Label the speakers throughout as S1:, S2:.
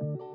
S1: Buenos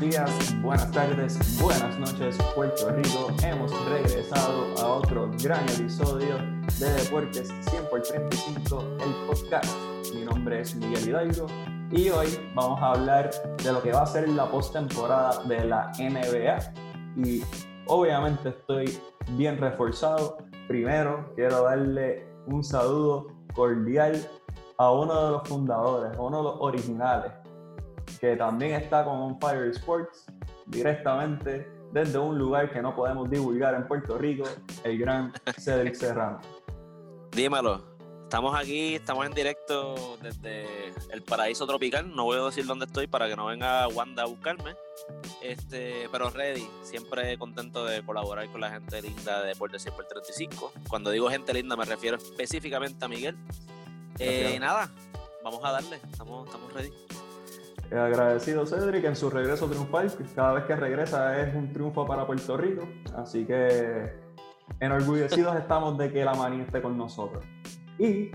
S1: días, buenas tardes, buenas noches, Puerto Rico. Hemos regresado a otro gran episodio de Deportes 100 por 35, el podcast. Mi nombre es Miguel Hidalgo y hoy vamos a hablar de lo que va a ser la postemporada de la NBA. Y obviamente estoy bien reforzado. Primero quiero darle un saludo cordial a uno de los fundadores, uno de los originales que también está con On Fire Sports directamente desde un lugar que no podemos divulgar en Puerto Rico, el gran Cedric Serrano.
S2: Dímelo, estamos aquí, estamos en directo desde el paraíso tropical, no voy a decir dónde estoy para que no venga Wanda a buscarme, este, pero ready, siempre contento de colaborar con la gente linda de Deportes 100 por 35. Cuando digo gente linda me refiero específicamente a Miguel. Eh, nada, vamos a darle, estamos, estamos ready.
S1: Eh, agradecido Cedric en su regreso triunfal. Cada vez que regresa es un triunfo para Puerto Rico. Así que enorgullecidos estamos de que la manía esté con nosotros. Y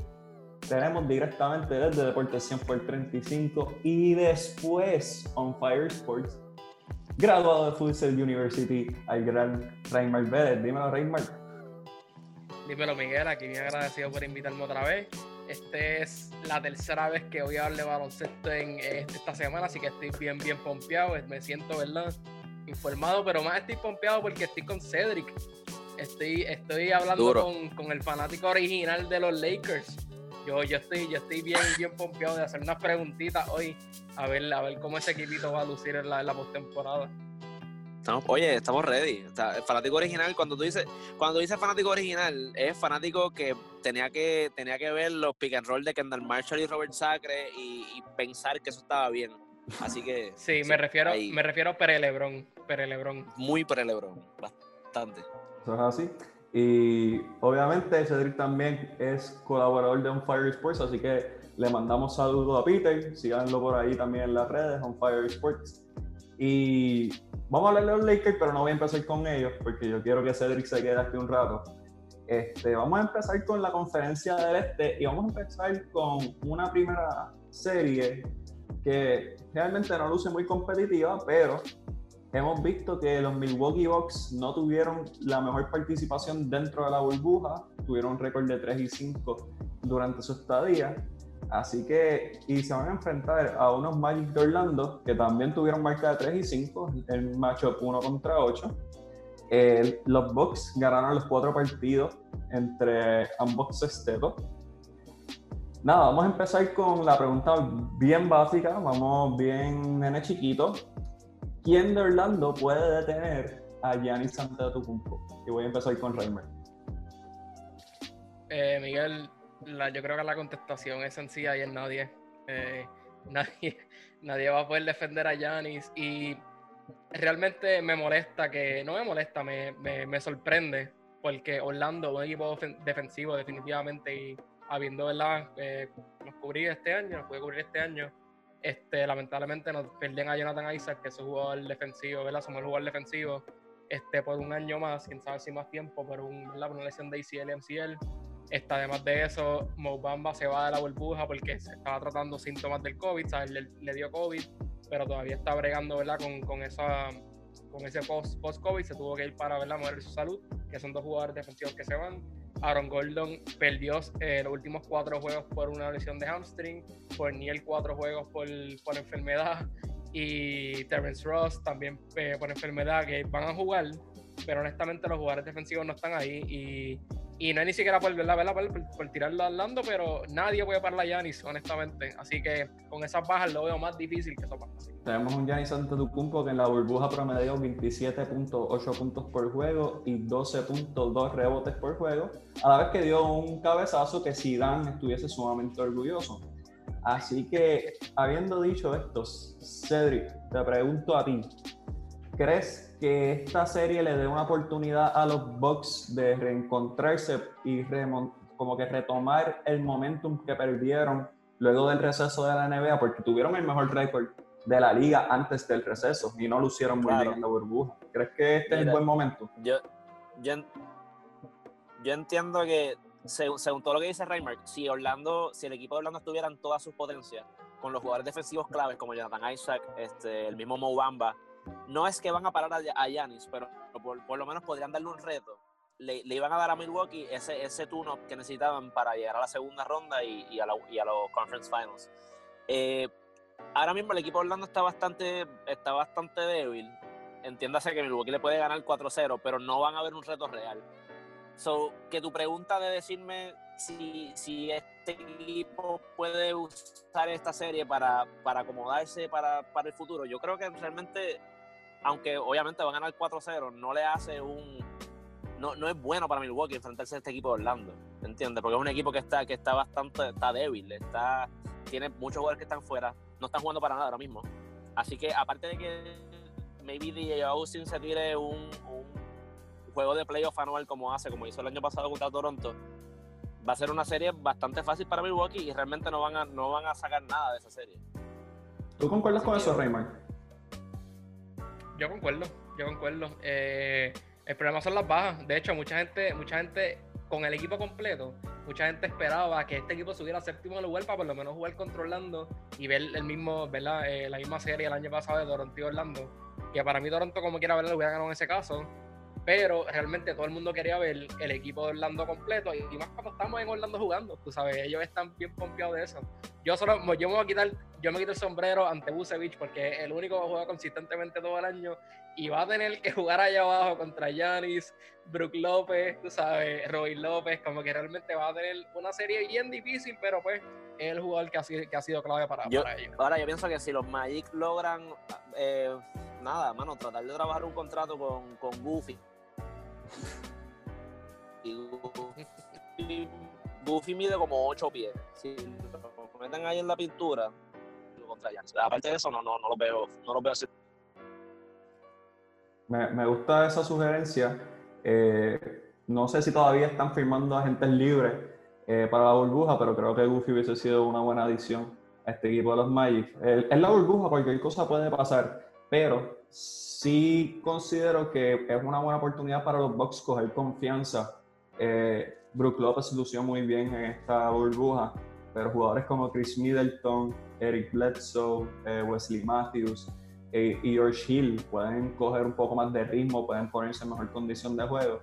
S1: tenemos directamente desde Deportes 100 por 35 y después On Fire Sports, graduado de Futsal University, al gran Reymar Vélez. Dímelo, Reymar.
S3: Dímelo, Miguel. Aquí bien agradecido por invitarme otra vez. Esta es la tercera vez que voy a darle baloncesto en esta semana, así que estoy bien, bien pompeado. Me siento, ¿verdad? Informado, pero más estoy pompeado porque estoy con Cedric. Estoy, estoy hablando con, con, el fanático original de los Lakers. Yo, yo, estoy, yo estoy bien, bien pompeado de hacer unas preguntitas hoy, a ver, a ver cómo ese equipito va a lucir en la, en la postemporada
S2: oye, estamos ready. el fanático original, cuando tú dices, cuando dices fanático original, es fanático que tenía que, tenía que ver los pick and roll de Kendall Marshall y Robert Sacre y, pensar que eso estaba bien. Así que.
S3: Sí, me refiero, me refiero a Pere Lebron. Pere Lebron.
S2: Muy Pere Lebron, bastante.
S1: Eso es así. Y obviamente Cedric también es colaborador de On Fire Sports, así que le mandamos saludos a Peter. Síganlo por ahí también en las redes, On Fire Sports. Y vamos a hablar de los Lakers, pero no voy a empezar con ellos porque yo quiero que Cedric se quede aquí un rato. Este, vamos a empezar con la conferencia del Este y vamos a empezar con una primera serie que realmente no luce muy competitiva, pero hemos visto que los Milwaukee Bucks no tuvieron la mejor participación dentro de la burbuja, tuvieron un récord de 3 y 5 durante su estadía Así que, y se van a enfrentar a unos Magic de Orlando que también tuvieron marca de 3 y 5, el matchup 1 contra 8. los Bucks ganaron los cuatro partidos entre ambos estetos. Nada, vamos a empezar con la pregunta bien básica, vamos bien nene chiquito. ¿Quién de Orlando puede detener a Giannis Antetokounmpo? Y voy a empezar con Reimer.
S3: Eh, Miguel, yo creo que la contestación es sencilla y es nadie. Eh, nadie, nadie va a poder defender a Yanis y realmente me molesta que, no me molesta, me, me, sorprende porque Orlando, un equipo defensivo definitivamente y habiendo, ¿verdad? Eh, nos cubrí este año, nos puede cubrir este año, este, lamentablemente nos pierden a Jonathan Isaac, que es un jugador defensivo, ¿verdad? Somos el jugador defensivo este, por un año más, quién sabe si más tiempo, por, un, por una lesión de ACL, MCL Está, además de eso, Mobamba se va de la burbuja porque se estaba tratando síntomas del COVID, ¿sabes? Le, dio COVID, pero todavía está bregando, ¿verdad? Con, con esa, con ese post-COVID, se tuvo que ir para, ¿verdad? Mover su salud, que son dos jugadores defensivos que se van. Aaron Gordon perdió eh, los últimos cuatro juegos por una lesión de hamstring, por Niel cuatro juegos por, enfermedad y Terrence Ross también eh, por enfermedad que van a jugar, pero honestamente los jugadores defensivos no están ahí y y no hay ni siquiera por, ¿verdad? por, por, tirarlo a Orlando, pero nadie puede parar a Yanis, honestamente. Así que con esas bajas lo veo más difícil que eso pase.
S1: Tenemos un Yanis Antetokounmpo que en la burbuja promedió 27.8 puntos por juego y 12.2 rebotes por juego, a la vez que dio un cabezazo que Zidane estuviese sumamente orgulloso. Así que, habiendo dicho esto, Cedric, te pregunto a ti, ¿crees que esta serie le dé una oportunidad a los Bucks de reencontrarse y como que retomar el momentum que perdieron luego del receso de la NBA, porque tuvieron el mejor récord de la liga antes del receso y no lucieron muy bien en la burbuja. ¿Crees que este es el buen momento?
S2: Yo, yo, yo entiendo que, según, todo lo que dice Reimer, si Orlando, si el equipo de Orlando estuviera en todas sus potencias, con los jugadores defensivos claves como Jonathan Isaac, este, el mismo Mo Bamba, no es que van a parar a Yanis, pero por, por, lo menos podrían darle un reto. Le, le, iban a dar a Milwaukee ese, ese tune que necesitaban para llegar a la segunda ronda y, y, a, y a, los Conference Finals. Eh, ahora mismo el equipo de Orlando está bastante, está bastante débil. Entiéndase que Milwaukee le puede ganar 4-0, pero no van a ver un reto real. So, que tu pregunta de decirme si, si este equipo puede usar esta serie para, para acomodarse para, para el futuro, yo creo que realmente aunque obviamente va a ganar 4-0, no le hace un. No, no es bueno para Milwaukee enfrentarse a este equipo de Orlando, ¿entiendes? Porque es un equipo que está, que está bastante está débil, está, tiene muchos jugadores que están fuera, no están jugando para nada ahora mismo. Así que, aparte de que maybe DJ Austin se tire un, un juego de playoff anual como hace, como hizo el año pasado contra Toronto, va a ser una serie bastante fácil para Milwaukee y realmente no van a, no van a sacar nada de esa serie.
S1: ¿Tú concuerdas con eso, Raymond?
S3: Yo concuerdo, yo concuerdo. Eh, el problema son las bajas. De hecho, mucha gente, mucha gente con el equipo completo, mucha gente esperaba que este equipo subiera séptimo lugar para por lo menos jugar controlando y ver el mismo, ¿verdad? Eh, la misma serie el año pasado de Toronto y Orlando. Que para mí Toronto, como quiera verlo, hubiera ganado en ese caso pero realmente todo el mundo quería ver el equipo de Orlando completo y, más cuando estamos en Orlando jugando, tú sabes, ellos están bien pompeados de eso. Yo solo, yo me voy a quitar, yo me quito el sombrero ante Busevich porque es el único que juega consistentemente todo el año y va a tener que jugar allá abajo contra Yanis, Brook López, tú sabes, Roy López, como que realmente va a tener una serie bien difícil, pero pues es el jugador que ha sido, que ha sido clave para, ellos.
S2: Ahora yo pienso que si los Magic logran, eh, nada, mano, tratar de trabajar un contrato con, con Goofy Goofy mide como 8 pies. Si lo meten ahí en la pintura, lo contra Aparte de eso, no, no, no lo veo, no lo veo así.
S1: Me, me gusta esa sugerencia. Eh, no sé si todavía están firmando agentes libres eh, para la burbuja, pero creo que Goofy hubiese sido una buena adición a este equipo de los Magic. En la burbuja cualquier cosa puede pasar, pero sí considero que es una buena oportunidad para los Bucks coger confianza. Eh, Brook Lopez lució muy bien en esta burbuja, pero jugadores como Chris Middleton, Eric Bledsoe, eh, Wesley Matthews eh, y George Hill pueden coger un poco más de ritmo, pueden ponerse en mejor condición de juego.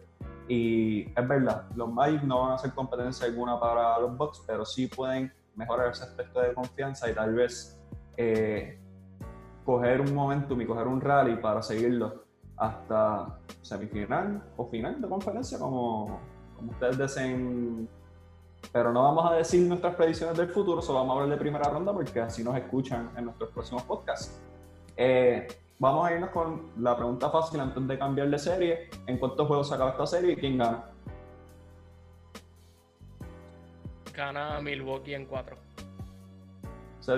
S1: Y es verdad, los Magic no van a hacer competencia alguna para los Bucks, pero sí pueden mejorar ese aspecto de confianza y tal vez eh, coger un momentum y coger un rally para seguirlo hasta semifinal o final de conferencia, como, como ustedes deseen. Pero no vamos a decir nuestras predicciones del futuro, solo vamos a hablar de primera ronda porque así nos escuchan en nuestros próximos podcasts. Eh, vamos a irnos con la pregunta fácil antes de cambiar de serie. ¿En cuántos juegos se acaba esta serie y quién gana?
S3: Gana Milwaukee en cuatro.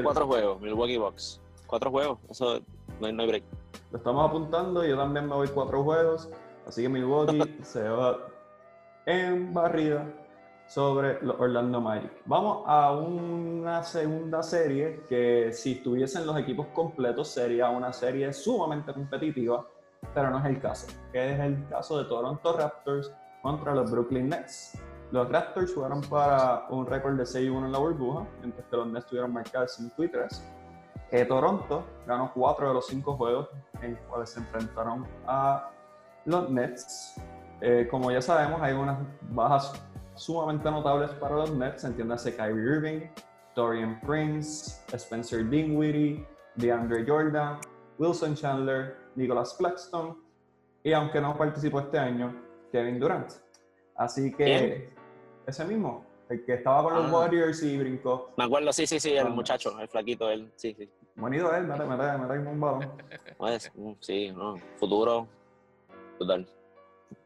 S2: Cuatro juegos, Milwaukee Bucks. Cuatro juegos, eso no hay, no break.
S1: Lo estamos apuntando, yo también me voy cuatro juegos, así que Milwaukee se va en barrida sobre los Orlando Magic. Vamos a una segunda serie que si estuviesen los equipos completos sería una serie sumamente competitiva, pero no es el caso, que es el caso de Toronto Raptors contra los Brooklyn Nets. Los Raptors jugaron para un récord de 6-1 en la burbuja, mientras que los Nets tuvieron marcados 5 y 3. Eh, Toronto ganó cuatro de los cinco juegos en los cuales se enfrentaron a los Nets. Eh, como ya sabemos, hay unas bajas sumamente notables para los Nets. Entiéndase Kyrie Irving, Dorian Prince, Spencer Dinwiddie, DeAndre Jordan, Wilson Chandler, Nicholas Claxton y aunque no participó este año, Kevin Durant. Así que ese mismo, el que estaba con los ah. Warriors y brincó.
S2: Me acuerdo, sí, sí, sí, el muchacho, el flaquito, él, sí, sí.
S1: Bonito él, me me un balón.
S2: Pues, mm, sí, no, futuro, total.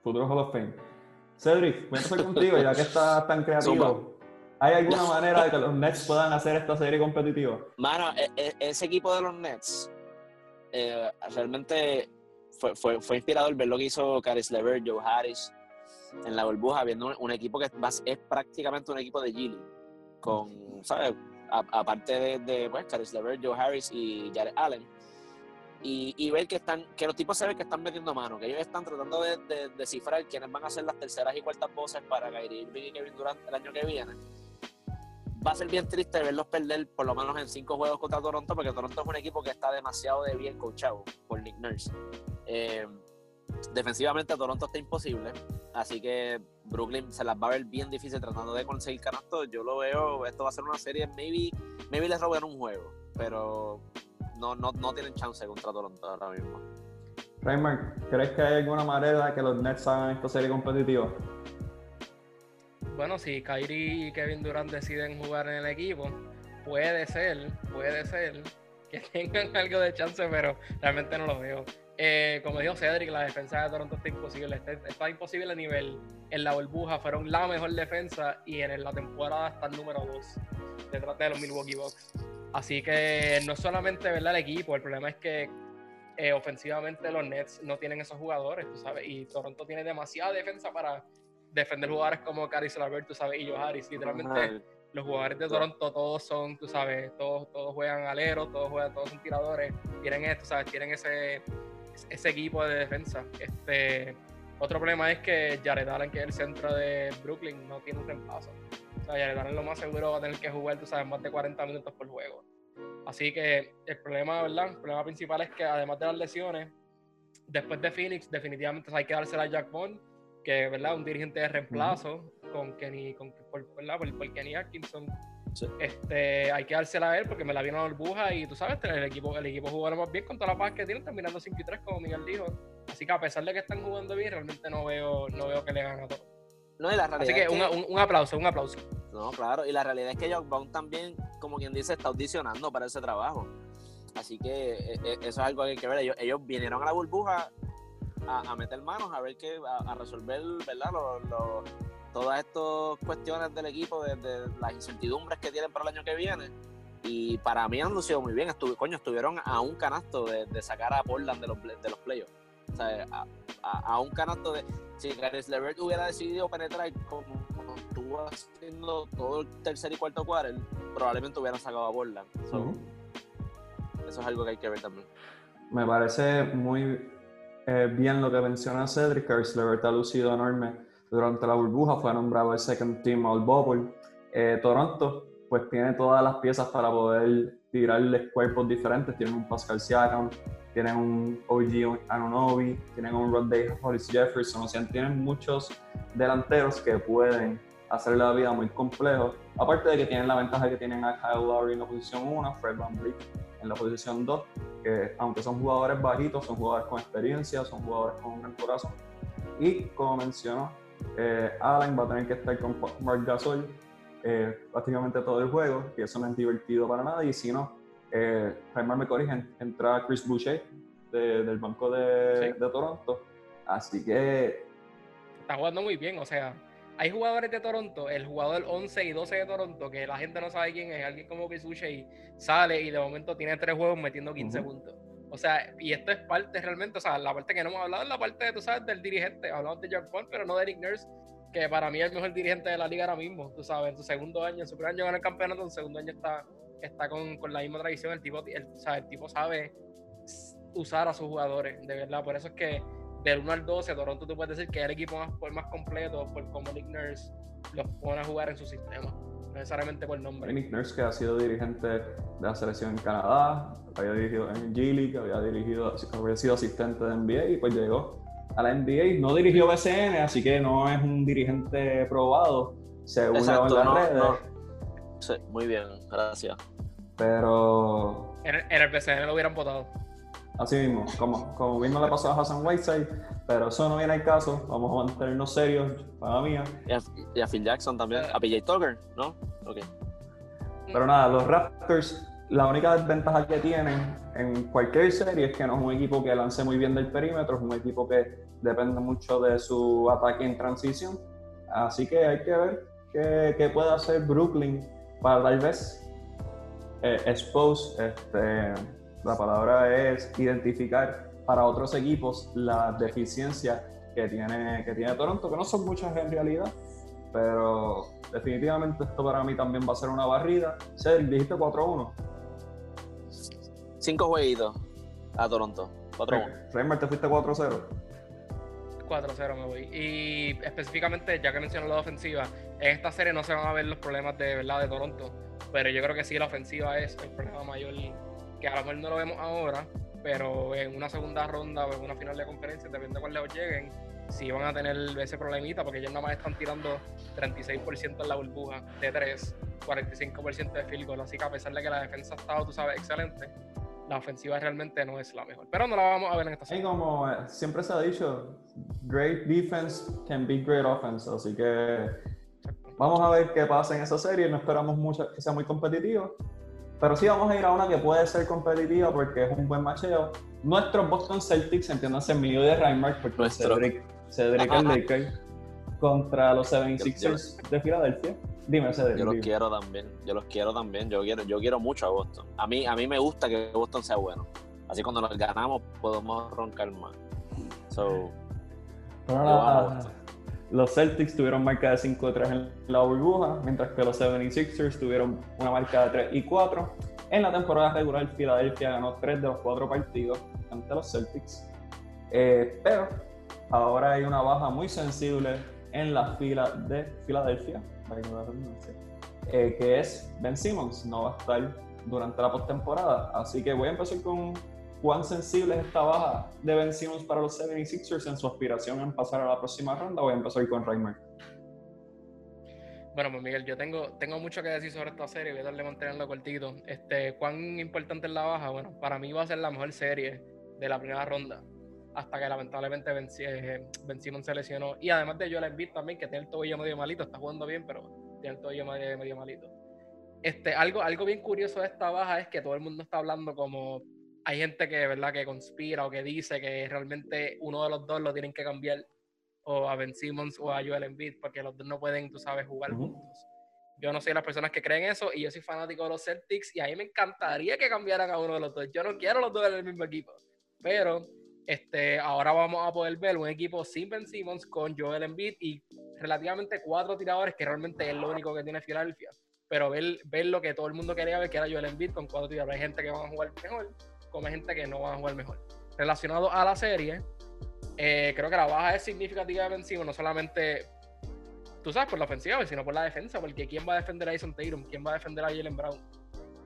S1: Futuro Hall of Fame. Cedric, voy a empezar contigo, ya que estás tan creativo. ¿Hay alguna manera de que los Nets puedan hacer esta serie competitiva?
S2: Mano, e, e, ese equipo de los Nets eh, realmente fue, fue, fue inspirador ver lo que hizo Caris Lever, Joe Harris, en la burbuja, viendo un, equipo que es, es prácticamente un equipo de Gilly, con, ¿sabes? aparte de, de pues, Caris LeVert, Joe Harris y Jared Allen. Y, y, ver que están que los tipos se ven que están metiendo mano, que ellos están tratando de, de descifrar quiénes van a ser las terceras y cuartas voces para Kyrie Irving y Kevin Durant el año que viene. Va a ser bien triste verlos perder por lo menos en cinco juegos contra Toronto, porque Toronto es un equipo que está demasiado de bien coachado por Nick Nurse. Eh, defensivamente Toronto está imposible, así que Brooklyn se las va a ver bien difícil tratando de conseguir canastos. Yo lo veo, esto va a ser una serie, maybe, maybe les roban un juego, pero no, no, no tienen chance contra Toronto ahora mismo.
S1: Raymond, ¿crees que hay alguna manera que los Nets hagan esta serie competitiva?
S3: Bueno, si Kyrie y Kevin Durant deciden jugar en el equipo, puede ser, puede ser que tengan algo de chance, pero realmente no lo veo. Eh, como dijo Cedric, la defensa de Toronto está imposible. Está, imposible a nivel. En la burbuja fueron la mejor defensa y en la temporada está el número 2 detrás de los Milwaukee Bucks. Así que no es solamente ¿verdad? el equipo, el problema es que eh, ofensivamente los Nets no tienen esos jugadores, tú sabes, y Toronto tiene demasiada defensa para defender jugadores como Caris Lavert, tú sabes, y Joe Harris. Literalmente los jugadores de Toronto todos son, tú sabes, todos, todos juegan aleros, todos juegan, todos son tiradores, tienen esto, sabes, tienen ese ese equipo de defensa. Este, otro problema es que Jared Allen, que es el centro de Brooklyn, no tiene un reemplazo. O sea, Jared Allen lo más seguro va a tener que jugar, tú sabes, más de 40 minutos por juego. Así que el problema, ¿verdad? El problema principal es que además de las lesiones, después de Phoenix, definitivamente hay que dársela a Jack Bond, que ¿verdad? un dirigente de reemplazo con Kenny, con, por, por Kenny Atkinson este, hay que dársela a él porque me la vino la burbuja y tú sabes, el equipo, el equipo jugó más bien con toda la paz que tienen, terminando 5 y 3, como Miguel dijo. Así que a pesar de que están jugando bien, realmente no veo, no veo que le hagan a todos.
S2: No, y la realidad
S3: Así que, Un, aplauso, un aplauso.
S2: No, claro, y la realidad es que Jock Bond también, como quien dice, está audicionando para ese trabajo. Así que eh, eh, eso es algo que hay que ver. Ellos, ellos vinieron a la burbuja a, meter manos, a ver qué, a, resolver, ¿verdad? Los, todas estas cuestiones del equipo, de, las incertidumbres que tienen para el año que viene. Y para mí han lucido muy bien. Estuve, coño, estuvieron a un canasto de, sacar a Portland de los, de los playoffs. O sea, a, un canasto de. Si Gares Levert hubiera decidido penetrar como, estuvo haciendo todo el tercer y cuarto cuarto, probablemente hubieran sacado a Portland. Eso es algo que hay que ver también.
S1: Me parece muy eh, bien lo que menciona Cedric. Gares Levert ha lucido enorme durante la burbuja, fue nombrado el second team All Bubble. Eh, Toronto, pues tiene todas las piezas para poder tirarles cuerpos diferentes. Tienen un Pascal Siakam, tienen un OG Anunobi, tienen un Rodney Hollis Jefferson, o sea, tienen muchos delanteros que pueden hacer la vida muy complejo. Aparte de que tienen la ventaja que tienen a Kyle Lowry en la posición 1, Fred Van en la posición 2, que aunque son jugadores bajitos, son jugadores con experiencia, son jugadores con un gran corazón. Y como mencionó, eh, Allen va a tener que estar con Mark Gasol eh, prácticamente todo el juego, y eso no es divertido para nada. Y si no, eh, me corrige, entra Chris Boucher del banco de, de, Toronto. Así que.
S3: Está jugando muy bien, o sea. Hay jugadores de Toronto, el jugador 11 y 12 de Toronto, que la gente no sabe quién es, alguien como Chris Boucher sale y de momento tiene tres juegos metiendo 15 puntos. O sea, y esto es parte realmente, o sea, la parte que no hemos hablado es la parte, tú sabes, del dirigente. Hablamos de Jack Bond, pero no de Nick Nurse, que para mí es el mejor dirigente de la liga ahora mismo, tú sabes, en su segundo año, en su primer año gana el campeonato, en su segundo año está, está con, con la misma tradición. El tipo, o sea, el tipo sabe usar a sus jugadores, de verdad. Por eso es que del 1 al 12, Toronto tú puedes decir que es el equipo más, más completo por cómo Nick Nurse los pone a jugar en su sistema necesariamente por nombre.
S1: Nick Nurse, que ha sido dirigente de la selección en Canadá, había dirigido en G League, había, dirigido, había sido asistente de NBA y pues llegó a la NBA. No dirigió BCN, así que no es un dirigente probado, según Exacto, en las redes.
S2: Sí, muy bien, gracias.
S1: Pero.
S3: En el, en el BCN lo hubieran votado.
S1: Así mismo, como, como mismo le pasó a Hassan Whiteside, pero eso no viene al caso. Vamos a mantenernos serios, para mía.
S2: Y a, Phil Jackson también, a PJ Tucker, ¿no? Ok.
S1: Pero nada, los Raptors, la única desventaja que tienen en cualquier serie es que no es un equipo que lance muy bien del perímetro, es un equipo que depende mucho de su ataque en transición. Así que hay que ver qué, qué puede hacer Brooklyn para tal vez eh, expose este la palabra es identificar para otros equipos las deficiencias que tiene, que tiene Toronto, que no son muchas en realidad, pero definitivamente esto para mí también va a ser una barrida. Cedric, dijiste 4-1.
S2: Cinco jueguitos a Toronto. 4-1.
S1: Reimer, te fuiste 4-0.
S3: 4-0 me voy. Y específicamente, ya que mencioné la ofensiva, en esta serie no se van a ver los problemas de verdad de Toronto, pero yo creo que sí la ofensiva es el problema mayor que a lo mejor no lo vemos ahora, pero en una segunda ronda o en una final de conferencia, dependiendo de cuál lejos lleguen, sí van a tener ese problemita porque ellos nada más están tirando 36% en la burbuja de 3, 45% de field goal, así que a pesar de que la defensa ha estado, tú sabes, excelente, la ofensiva realmente no es la mejor. Pero no la vamos a ver en esta serie.
S1: Y como eh, siempre se ha dicho, great defense can be great offense, así que vamos a ver qué pasa en esa serie, no esperamos mucho que sea muy competitivo, pero sí vamos a ir a una que puede ser competitiva porque es un buen macheo. Nuestros Boston Celtics, entiéndase mío de Reinmark, porque
S2: Nuestro.
S1: Cedric, Cedric el Laker, contra los 76ers de Filadelfia. Dime, Cedric.
S2: Yo los
S1: dime.
S2: quiero también, yo los quiero también, yo quiero, yo quiero mucho a Boston. A mí, a mí me gusta que Boston sea bueno. Así cuando los ganamos podemos roncar más. So,
S1: Pero
S2: Boston.
S1: Los Celtics tuvieron marca de 5-3 en la burbuja, mientras que los 76ers tuvieron una marca de 3 y 4. En la temporada regular, Filadelfia ganó 3 de los 4 partidos ante los Celtics. Eh, pero ahora hay una baja muy sensible en la fila de Filadelfia, eh, que es Ben Simmons. No va a estar durante la postemporada. Así que voy a empezar con cuán sensible es esta baja de Ben Simmons para los 76ers en su aspiración en pasar a la próxima ronda. Voy a empezar con Reimer.
S3: Bueno, pues Miguel, yo tengo, tengo mucho que decir sobre esta serie, voy a darle mantenerlo cortito. Este, ¿Cuán importante es la baja? Bueno, para mí va a ser la mejor serie de la primera ronda, hasta que lamentablemente Ben, eh, Ben Simmons se lesionó. Y además de Joel Embiid también, que tiene el tobillo medio malito, está jugando bien, pero tiene el tobillo medio, medio malito. Este, algo, algo bien curioso de esta baja es que todo el mundo está hablando como hay gente que, ¿verdad? que conspira o que dice que realmente uno de los dos lo tienen que cambiar o a Ben Simmons o a Joel Embiid porque los dos no pueden, tú sabes, jugar juntos. Yo no soy de las personas que creen eso y yo soy fanático de los Celtics y a mí me encantaría que cambiaran a uno de los dos. Yo no quiero los dos en el mismo equipo. Pero este, ahora vamos a poder ver un equipo sin Ben Simmons con Joel Embiid y relativamente cuatro tiradores que realmente es lo único que tiene Filadelfia. Pero ver, ver lo que todo el mundo quería ver que era Joel Embiid con cuatro tiradores. Hay gente que va a jugar mejor hay gente que no va a jugar mejor. Relacionado a la serie, eh, creo que la baja es significativa de Ben Simmons, no solamente, tú sabes, por la ofensiva, sino por la defensa, porque ¿quién va a defender a Jason Tatum? ¿Quién va a defender a Jalen Brown?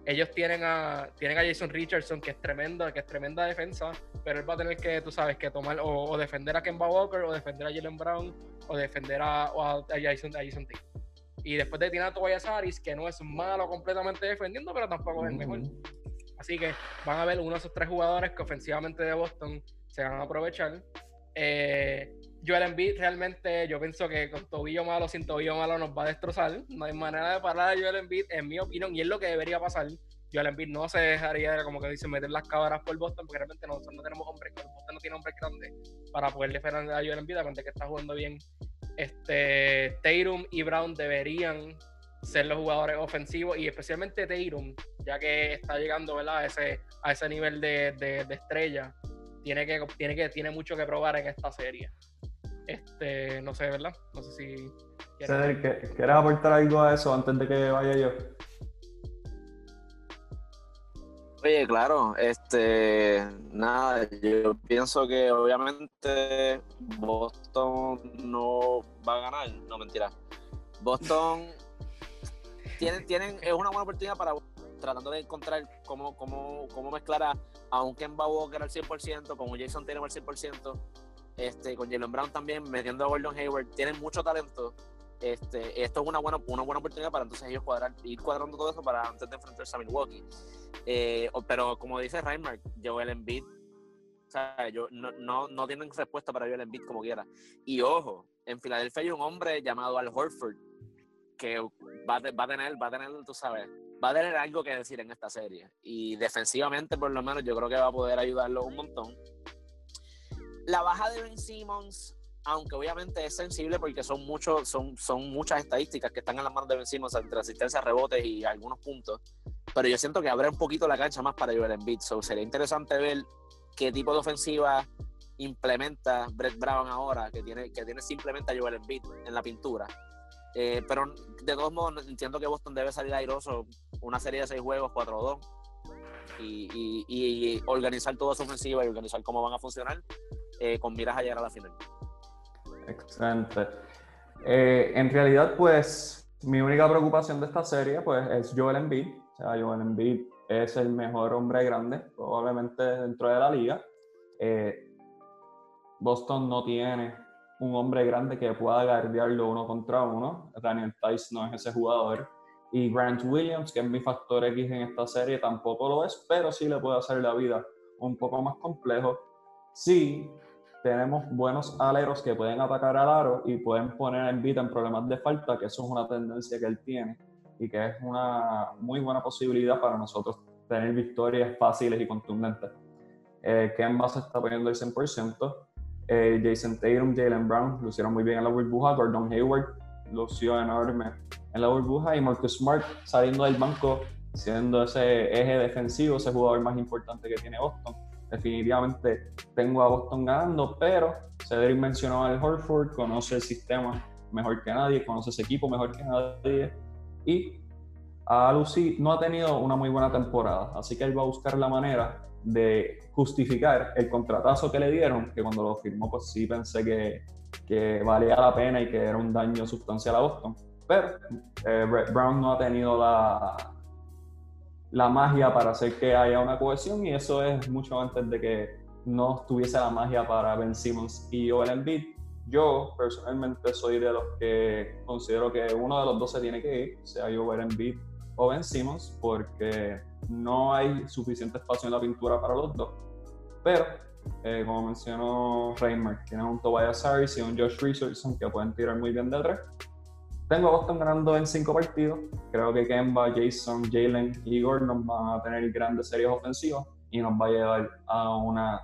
S3: Ellos tienen a, tienen a Jason Richardson, que es tremenda, que es tremenda defensa, pero él va a tener que, tú sabes, que tomar o, defender a Kemba Walker, o defender a Jalen Brown, o defender a, a, Jason, a Jason Tatum. Y después de tirar a Tobias que no es malo completamente defendiendo, pero tampoco es el mejor. Así que van a ver uno de esos tres jugadores que ofensivamente de Boston se van a aprovechar. Eh, Joel Embiid realmente yo pienso que con tobillo malo, sin tobillo malo nos va a destrozar. No hay manera de parar a Joel Embiid, en mi opinión, y es lo que debería pasar. Joel Embiid no se dejaría, como que dicen, meter las cámaras por Boston, porque realmente nosotros no tenemos hombres, Boston no tiene hombres grandes para poder defender a Joel Embiid, aparte que está jugando bien. Este, Tatum y Brown deberían ser los jugadores ofensivos y especialmente Tatum, ya que está llegando ¿verdad? A, ese, a ese nivel de, de, de estrella, tiene que, tiene que tiene mucho que probar en esta serie. Este, no sé, ¿verdad? No sé si quieres-
S1: Cedric, ¿qué- ¿quieres aportar algo a eso antes de que vaya yo?
S2: Oye, claro, este, nada, yo pienso que obviamente Boston no va a ganar, no mentira. Boston tienen, tienen, es una buena oportunidad para tratando de encontrar cómo, cómo, cómo mezclar a, a un Kemba Walker al 100%, con un Jason Tatum al 100%, este, con Jalen Brown también, metiendo a Gordon Hayward, tienen mucho talento. Este, esto es una buena, una buena oportunidad para entonces ellos cuadrar, ir cuadrando todo eso para antes de enfrentarse a Milwaukee. Eh, pero como dice Reinmark, Joel Embiid, o sea, yo, no, no, no tienen respuesta para Joel Embiid como quiera. Y ojo, en Filadelfia hay un hombre llamado Al Horford que va, va a tener, va a tener, tú sabes, va a tener algo que decir en esta serie. Y defensivamente, por lo menos, yo creo que va a poder ayudarlo un montón. La baja de Ben Simmons, aunque obviamente es sensible porque son, muchos son, son muchas estadísticas que están en las manos de Ben Simmons entre asistencia, rebotes y algunos puntos. Pero yo siento que abre un poquito la cancha más para Joel Embiid. So, sería interesante ver qué tipo de ofensiva implementa Brett Brown ahora, que tiene, que tiene simplemente a Joel Embiid en la pintura. Eh, pero de todos modos, entiendo que Boston debe salir airoso una serie de seis juegos, 4-2, y, y, organizar toda su ofensiva y organizar cómo van a funcionar eh, con miras a llegar a la final.
S1: Excelente. Eh, en realidad, pues, mi única preocupación de esta serie, pues, es Joel Embiid. O sea, Joel Embiid es el mejor hombre grande, probablemente dentro de la liga. Eh, Boston no tiene un hombre grande que pueda guardiarlo uno contra uno. Daniel Tice no es ese jugador. Y Grant Williams, que es mi factor X en esta serie, tampoco lo es, pero sí le puede hacer la vida un poco más complejo. Sí, tenemos buenos aleros que pueden atacar al aro y pueden poner a Embiid en problemas de falta, que eso es una tendencia que él tiene y que es una muy buena posibilidad para nosotros tener victorias fáciles y contundentes. Eh, Kemba se está poniendo el 100%. Eh, Jason Tatum, Jalen Brown lucieron muy bien en la burbuja. Gordon Hayward lució enorme en la burbuja. Y Marcus Smart saliendo del banco, siendo ese eje defensivo, ese jugador más importante que tiene Boston definitivamente tengo a Boston ganando, pero Cedric mencionó al Horford, conoce el sistema mejor que nadie, conoce ese equipo mejor que nadie y a Lucy no ha tenido una muy buena temporada, así que él va a buscar la manera de justificar el contratazo que le dieron, que cuando lo firmó pues sí pensé que, que valía la pena y que era un daño sustancial a Boston, pero eh, Brown no ha tenido la, la magia para hacer que haya una cohesión y eso es mucho antes de que no tuviese la magia para Ben Simmons y Joel Embiid. Yo personalmente soy de los que considero que uno de los dos se tiene que ir, sea Joel Embiid o Ben Simmons, porque no hay suficiente espacio en la pintura para los dos. Pero, eh, como mencionó Reimer, tiene un Tobias Harris y un Josh Richardson que pueden tirar muy bien de tres tengo a Boston ganando en cinco partidos. Creo que Kemba, Jason, Jalen y Gordon van a tener grandes series ofensivas y nos va a llevar a una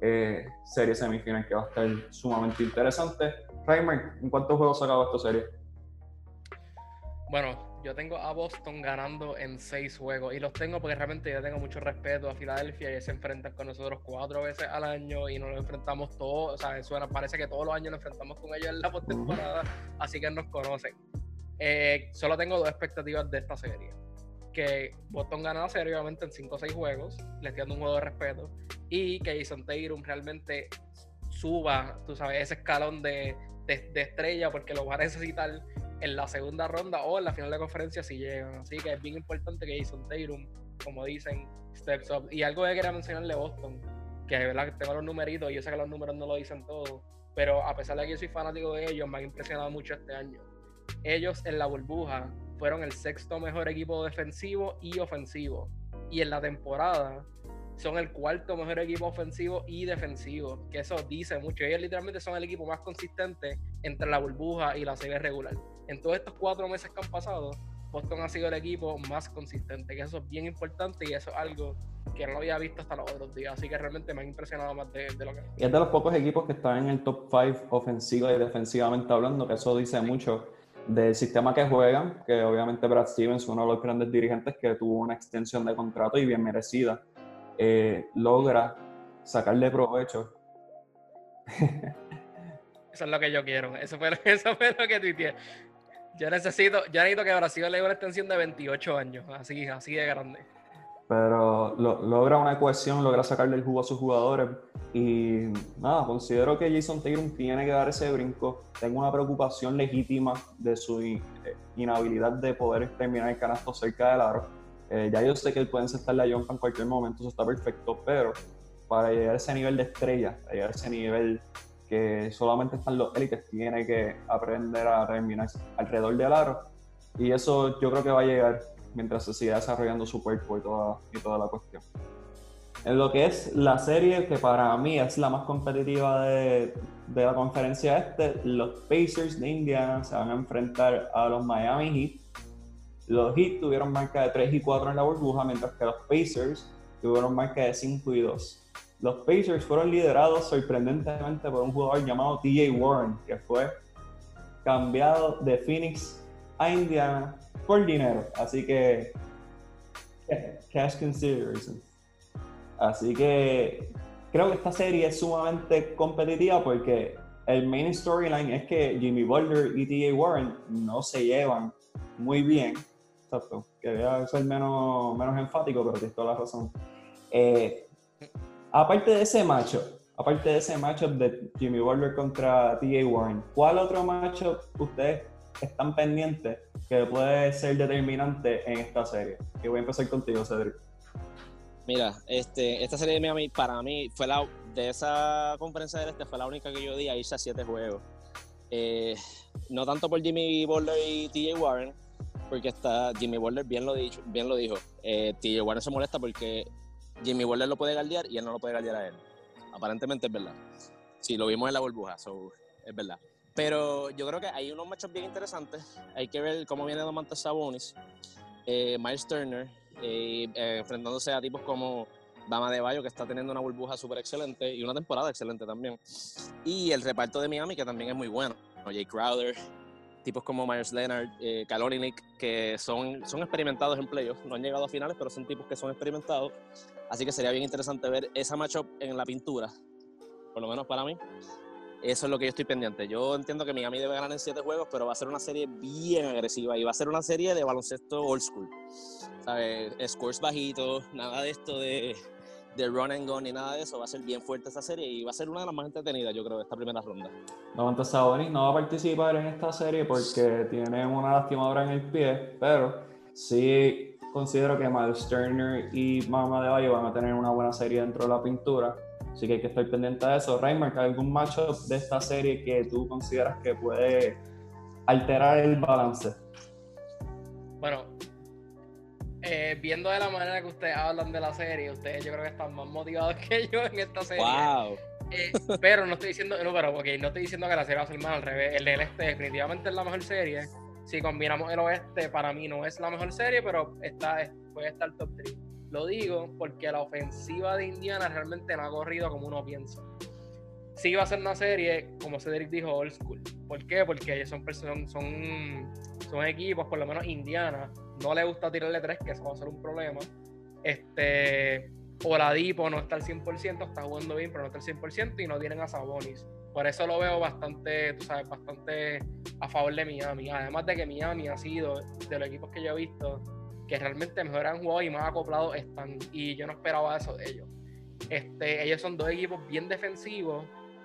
S1: eh, serie semifinal que va a estar sumamente interesante. Reimer, ¿en cuántos juegos se acabó esta serie?
S3: Bueno, yo tengo a Boston ganando en seis juegos y los tengo porque realmente yo tengo mucho respeto a Filadelfia y se enfrentan con nosotros cuatro veces al año y nos enfrentamos todos, o sea, suena, parece que todos los años nos enfrentamos con ellos en la postemporada, así que nos conocen. Eh, solo tengo dos expectativas de esta serie. Que Boston gana obviamente, en 5 o 6 juegos, les tiendo un juego de respeto, y que Jason Tatum realmente suba, tú sabes, ese escalón de, de, de estrella, porque lo va a necesitar en la segunda ronda o en la final de conferencia si llegan. Así que es bien importante que Jason Tatum, como dicen, steps up. Y algo que quería mencionarle Boston, que es verdad que tengo los numeritos, y yo sé que los números no lo dicen todo, pero a pesar de que yo soy fanático de ellos, me han impresionado mucho este año. Ellos en la burbuja fueron el sexto mejor equipo defensivo y ofensivo. Y en la temporada son el cuarto mejor equipo ofensivo y defensivo, que eso dice mucho. Ellos literalmente son el equipo más consistente entre la burbuja y la serie regular en todos estos cuatro meses que han pasado, Boston ha sido el equipo más consistente, que eso es bien importante y eso es algo que no había visto hasta los otros días, así que realmente me ha impresionado más de, lo que...
S1: Y es de los pocos equipos que están en el top 5 ofensiva y defensivamente hablando, que eso dice mucho del sistema que juegan, que obviamente Brad Stevens, uno de los grandes dirigentes que tuvo una extensión de contrato y bien merecida, eh, logra sacarle provecho
S3: eso es lo que yo quiero. Eso fue, eso fue lo que tuiteé. Yo necesito, yo necesito que Brasil le dé una extensión de 28 años, así, así de grande.
S1: Pero logra una cohesión, logra sacarle el jugo a sus jugadores. Y nada, considero que Jason Tatum tiene que dar ese brinco. Tengo una preocupación legítima de su eh, inhabilidad de poder terminar el canasto cerca del aro. Eh, ya yo sé que él puede encestar la Yonka en cualquier momento, eso está perfecto, pero para llegar a ese nivel de estrella, para llegar a ese nivel solamente están los élites, tiene que aprender a terminar alrededor del aro. Y eso yo creo que va a llegar mientras se siga desarrollando su cuerpo y toda, y toda la cuestión. En lo que es la serie, que para mí es la más competitiva de, de la conferencia este, los Pacers de Indiana se van a enfrentar a los Miami Heat. Los Heat tuvieron marca de 3 y 4 en la burbuja, mientras que los Pacers tuvieron marca de 5 y 2 los Pacers fueron liderados sorprendentemente por un jugador llamado TJ Warren, que fue cambiado de Phoenix a Indiana por dinero. Así que, cash consideration. Así que creo que esta serie es sumamente competitiva porque el main storyline es que Jimmy Butler y T.J. Warren no se llevan muy bien. Exacto. Quería ser menos, menos enfático, pero tienes toda la razón. Eh, aparte de ese matchup, aparte de ese matchup de Jimmy Butler contra T.J. Warren, ¿cuál otro matchup ustedes están pendientes que puede ser determinante en esta serie? Que voy a empezar contigo, Cedric.
S2: Mira, este, esta serie de Miami para mí fue la de esa conferencia del este fue la única que yo di a irse a siete juegos. Eh, no tanto por Jimmy Butler y TJ Warren, porque está Jimmy Butler bien lo dicho, bien lo dijo. Eh, TJ Warren se molesta porque Jimmy Butler lo puede guardiar y él no lo puede guardiar a él. Aparentemente es verdad. Sí, lo vimos en la burbuja, so, es verdad. Pero yo creo que hay unos matchups bien interesantes. Hay que ver cómo viene Domantas Sabonis, eh, Miles Turner eh, enfrentándose a tipos como Dama de Bayo, que está teniendo una burbuja súper excelente y una temporada excelente también. Y el reparto de Miami, que también es muy bueno. Jay Crowder, tipos como Myers Leonard, eh, que son, son experimentados en playoffs. No han llegado a finales, pero son tipos que son experimentados. Así que sería bien interesante ver esa matchup en la pintura, por lo menos para mí. Eso es lo que yo estoy pendiente. Yo entiendo que Miami debe ganar en siete juegos, pero va a ser una serie bien agresiva y va a ser una serie de baloncesto old school. ¿Sabes? Scores bajitos, nada de esto de, de run and gun ni nada de eso. Va a ser bien fuerte esta serie y va a ser una de las más entretenidas, yo creo, de esta primera ronda.
S1: No, Sabonis no va a participar en esta serie porque tiene una lastimadora en el pie, pero sí considero que Miles Turner y Mama de Valle van a tener una buena serie dentro de la pintura Así que hay que estar pendiente de eso. Reimer, ¿hay algún matchup de esta serie que tú consideras que puede alterar el balance?
S3: Bueno, eh, viendo de la manera que ustedes hablan de la serie, ustedes yo creo que están más motivados que yo en esta serie.
S2: Wow.
S3: Eh, pero no estoy diciendo, no, pero okay, no estoy diciendo que la serie va a ser más al revés. El del este definitivamente es la mejor serie. Si combinamos el oeste, para mí no es la mejor serie, pero está, puede estar top 3. Lo digo porque la ofensiva de Indiana realmente no ha corrido como uno piensa. Sí va a ser una serie, como Cedric dijo, old school. ¿Por qué? Porque ellos son, son, son, equipos, por lo menos Indiana, no le gusta tirarle tres, que eso va a ser un problema. Este, Oladipo no está al 100%, está jugando bien, pero no está al 100% y no tienen a Sabonis. Por eso lo veo bastante, tú sabes, bastante a favor de Miami. Además de que Miami ha sido, de los equipos que yo he visto, que realmente mejor han jugado y más acoplados están. Y yo no esperaba eso de ellos. Este, ellos son dos equipos bien defensivos,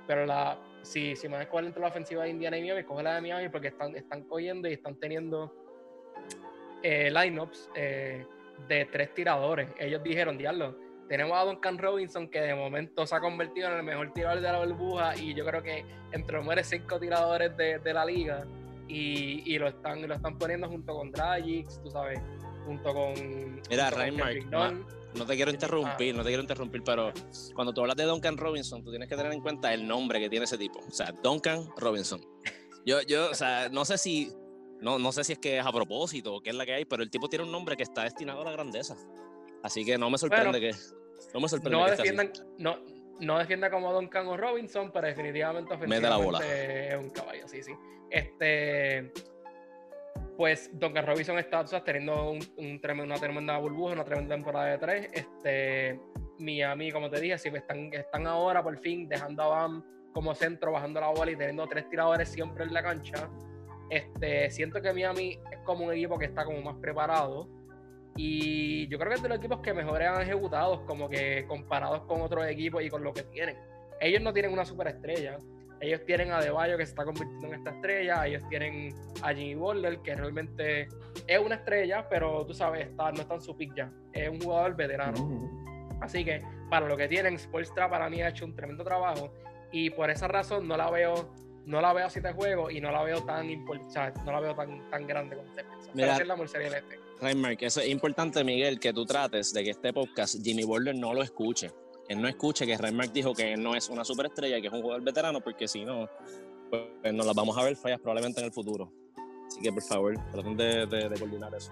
S3: pero la, si, si me das cuál entre la ofensiva de Indiana y Miami, coge la de Miami porque están, están cogiendo y están teniendo eh, lineups eh, de tres tiradores. Ellos dijeron, diablo, tenemos a Duncan Robinson que de momento se ha convertido en el mejor tirador de la burbuja y yo creo que entre los mejores cinco tiradores de, de la liga y, y, lo, están, lo están poniendo junto con Dragic, tú sabes, junto con.
S2: Mira, Reinmark, no, te quiero interrumpir, no te quiero interrumpir, pero cuando tú hablas de Duncan Robinson, tú tienes que tener en cuenta el nombre que tiene ese tipo. O sea, Duncan Robinson. Yo, yo, o sea, no sé si. No, no sé si es que es a propósito o qué es la que hay, pero el tipo tiene un nombre que está destinado a la grandeza. Así que no me sorprende que. No me sorprende
S3: no
S2: que
S3: defiendan, no, no defienda como Duncan o Robinson, pero definitivamente ofensivamente es un caballo, sí, sí. Este, pues Duncan Robinson está teniendo un, una tremenda burbuja, una tremenda temporada de tres. Este, Miami, como te dije, si están, están ahora por fin dejando a Bam como centro, bajando la bola y teniendo tres tiradores siempre en la cancha. Este, siento que Miami es como un equipo que está como más preparado. Y yo creo que es de los equipos que mejor han ejecutado, como que comparados con otros equipos y con lo que tienen. Ellos no tienen una superestrella, ellos tienen a Deballo que se está convirtiendo en esta estrella, ellos tienen a Jimmy Butler que realmente es una estrella, pero tú sabes, está, no está en su pick ya, es un jugador veterano. Así que para lo que tienen, Spolstra para mí ha hecho un tremendo trabajo y por esa razón no la veo no la veo así de juego y no la veo tan importante, no la veo tan, tan grande como se piensa. Mira, es la
S2: este. eso es importante, Miguel, que tú trates de que este podcast Jimmy Butler no lo escuche él no escuche que Reinmark dijo que no es una superestrella, que es un jugador veterano, porque si no, pues, nos las vamos a ver fallas probablemente en el futuro. Así que por favor, traten de, de, coordinar eso.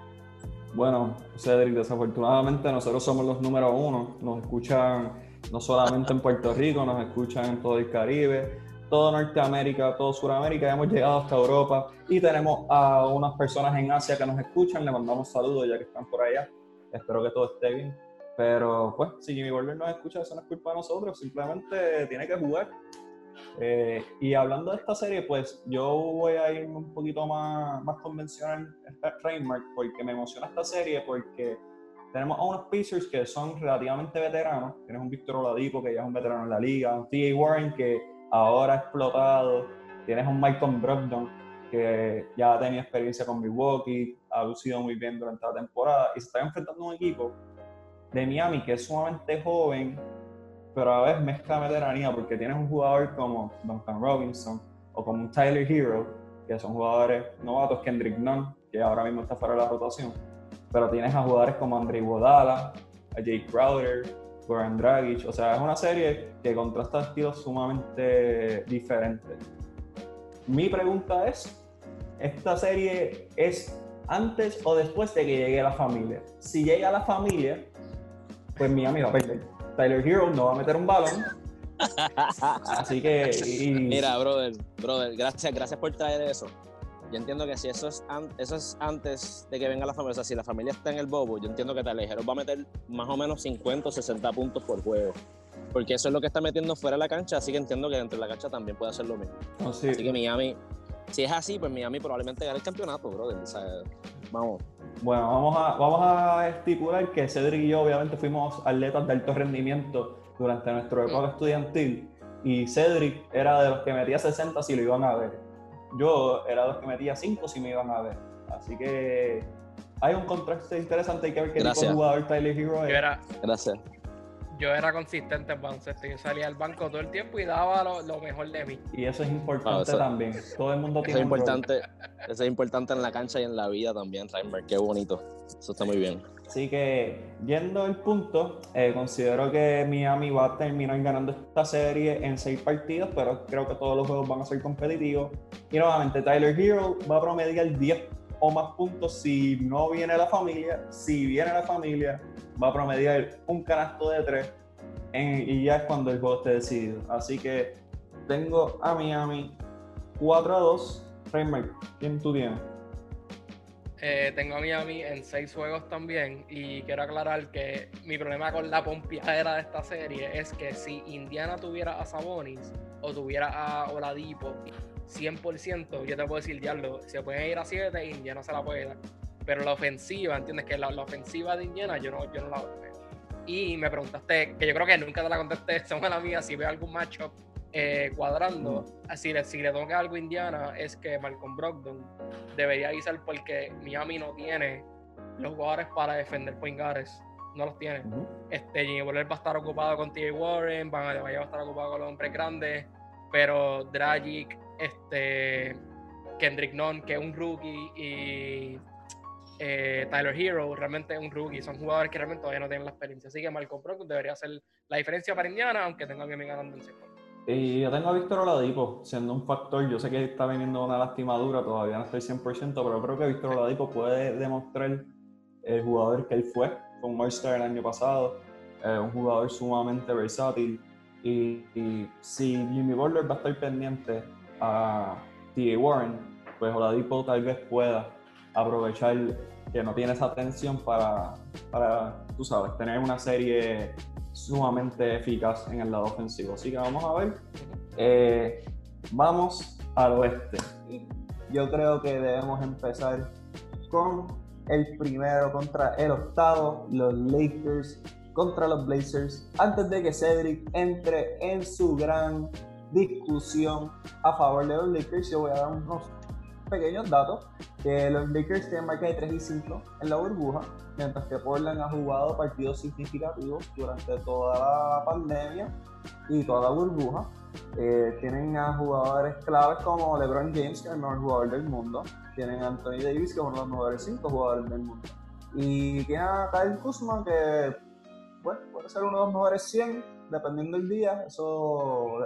S1: Bueno, Cedric, desafortunadamente nosotros somos los número uno. Nos escuchan no solamente en Puerto Rico, nos escuchan en todo el Caribe, todo Norteamérica, todo Sudamérica, hemos llegado hasta Europa y tenemos a unas personas en Asia que nos escuchan. Le mandamos saludos ya que están por allá. Espero que todo esté bien. Pero, pues, si Jimmy Butler nos escucha, eso no es culpa de nosotros, simplemente tiene que jugar. Eh, y hablando de esta serie, pues yo voy a ir un poquito más, más convencional esta framework porque me emociona esta serie porque tenemos a unos Pacers que son relativamente veteranos. Tienes un Víctor Oladipo que ya es un veterano en la liga, un T.A. Warren que ahora ha explotado, tienes un Michael Brogdon que ya tenía experiencia con Milwaukee, ha lucido muy bien durante la temporada y se está enfrentando a un equipo de Miami que es sumamente joven, pero a la vez mezcla veteranía porque tienes un jugador como Duncan Robinson o como un Tyler Hero, que son jugadores novatos, Kendrick Nunn, que ahora mismo está fuera de la rotación, pero tienes a jugadores como Andre Iguodala, a Jay Crowder, Goran Dragic, o sea, es una serie que contrasta estilos sumamente diferentes. Mi pregunta es, ¿esta serie es antes o después de que llegue la familia? Si llega la familia, pues Miami va a perder. Tyler Hero no va a meter un balón. Así que.
S2: Mira, brother, brother, gracias, gracias por traer eso. Yo entiendo que si eso es, eso es antes de que venga la familia, o sea, si la familia está en el bobo, yo entiendo que Tyler Hero va a meter más o menos 50 o 60 puntos por juego porque eso es lo que está metiendo fuera de la cancha, así que entiendo que dentro de la cancha también puede hacer lo mismo. Oh, así que Miami, si es así, pues Miami probablemente gane el campeonato, brother. O sea, vamos.
S1: Bueno, vamos a, vamos a estipular que Cedric y yo obviamente fuimos atletas de alto rendimiento durante nuestro época estudiantil y Cedric era de los que metía 60 si lo iban a ver. Yo era de los que metía 5 si me iban a ver. Así que hay un contraste interesante, hay que ver qué tipo de jugador Tyler Hero es.
S2: Gracias
S3: yo era consistente en baloncesto. Yo salía al banco todo el tiempo y daba lo, mejor de mí.
S1: Y eso es importante ah, también. Todo el mundo tiene
S2: eso es importante, Eso es importante en la cancha y en la vida también, Reimer. Qué bonito. Eso está muy bien.
S1: Así que, yendo el punto, eh, considero que Miami va a terminar ganando esta serie en seis partidos, pero creo que todos los juegos van a ser competitivos. Y nuevamente, Tyler Hero va a promediar 10 o más puntos si no viene la familia. Si viene la familia, va a promediar un canasto de tres y ya es cuando el juego esté decidido. Así que tengo a Miami 4 a 2. Rainmaker, ¿quién tú tienes?
S3: Eh, tengo a Miami en 6 juegos también y quiero aclarar que mi problema con la pompiadera de esta serie es que si Indiana tuviera a Sabonis o tuviera a Oladipo 100%, yo te puedo decir, diablo, se pueden ir a 7 y Indiana se la puede dar. Pero la ofensiva, ¿entiendes? Que la, ofensiva de Indiana yo no, yo no la veo. Y me preguntaste, que yo creo que nunca te la contesté, son a la mía, si veo algún matchup eh, cuadrando, así le, si le que algo a Indiana, es que Malcolm Brogdon debería irse porque Miami no tiene los jugadores para defender point guards, no los tiene. este, Jimmy Butler va a estar ocupado con T.A. Warren, Van a, va a estar ocupado con los hombres grandes, pero Dragic, este, Kendrick Nunn, que es un rookie, y eh, Tyler Hero realmente un rookie, son jugadores que realmente todavía no tienen la experiencia. Así que Marco Brogdon debería ser la diferencia para Indiana, aunque tenga a mi ganando en segundo.
S1: Y yo tengo a Víctor Oladipo siendo un factor. Yo sé que está viniendo una lastimadura, todavía no estoy 100%, pero creo que Víctor Oladipo puede demostrar el jugador que él fue con Monster el año pasado. Eh, un jugador sumamente versátil. Y, si Jimmy Butler va a estar pendiente a T.A. Warren, pues Oladipo tal vez pueda aprovechar que no tiene esa atención para, para, tú sabes, tener una serie sumamente eficaz en el lado ofensivo. Así que vamos a ver. Eh, vamos al oeste. Yo creo que debemos empezar con el primero contra el octavo, los Lakers contra los Blazers, antes de que Cedric entre en su gran discusión a favor de los Lakers. Yo voy a dar unos pequeños datos, que los Lakers tienen marca de 3 y 5 en la burbuja, mientras que Portland ha jugado partidos significativos durante toda la pandemia y toda la burbuja. Eh, tienen a jugadores claves como LeBron James, que es el mejor jugador del mundo. Tienen a Anthony Davis, que es uno de los mejores 5 jugadores del mundo. Y tienen a Kyle Kuzma, que bueno, puede ser uno de los mejores 100, dependiendo del día. Eso,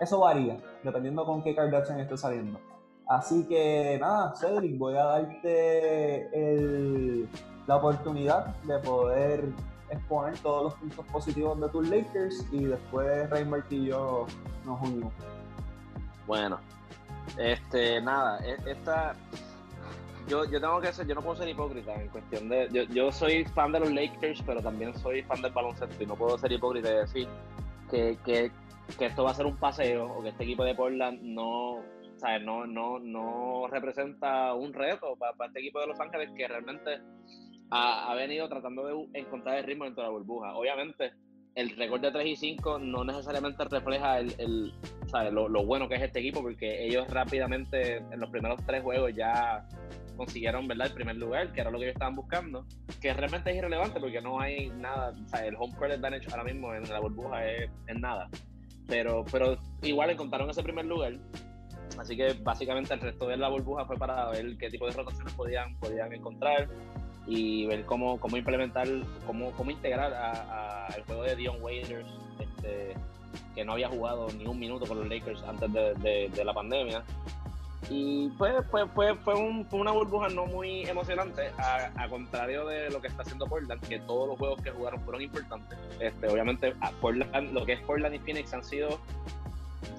S1: eso varía, dependiendo con qué Kardashian esté saliendo. Así que nada, Cedric, voy a darte la oportunidad de poder exponer todos los puntos positivos de tus Lakers y después Reinberg y yo nos unimos.
S2: Bueno, este, nada, e, esta, yo, yo tengo que ser, yo no puedo ser hipócrita en cuestión de, yo, yo soy fan de los Lakers, pero también soy fan del baloncesto y no puedo ser hipócrita y decir que, que, que esto va a ser un paseo o que este equipo de Portland no, ¿sabes? No, no, no representa un reto para, este equipo de Los Ángeles que realmente ha, venido tratando de encontrar el ritmo dentro de la burbuja. Obviamente, el récord de 3 y 5 no necesariamente refleja el, Lo, lo, bueno que es este equipo, porque ellos rápidamente en los primeros tres juegos ya consiguieron ¿verdad? el primer lugar, que era lo que ellos estaban buscando, que realmente es irrelevante porque no hay nada, sea, el home court advantage ahora mismo en la burbuja es nada. Pero, pero igual encontraron ese primer lugar Así que básicamente el resto de la burbuja fue para ver qué tipo de rotaciones podían, podían encontrar y ver cómo, cómo implementar, cómo, cómo integrar a, el juego de Dion Waiters, este, que no había jugado ni un minuto con los Lakers antes de, de, la pandemia. Y pues, fue, fue, fue, una burbuja no muy emocionante, a, contrario de lo que está haciendo Portland, que todos los juegos que jugaron fueron importantes. Este, obviamente, Portland, lo que es Portland y Phoenix han sido,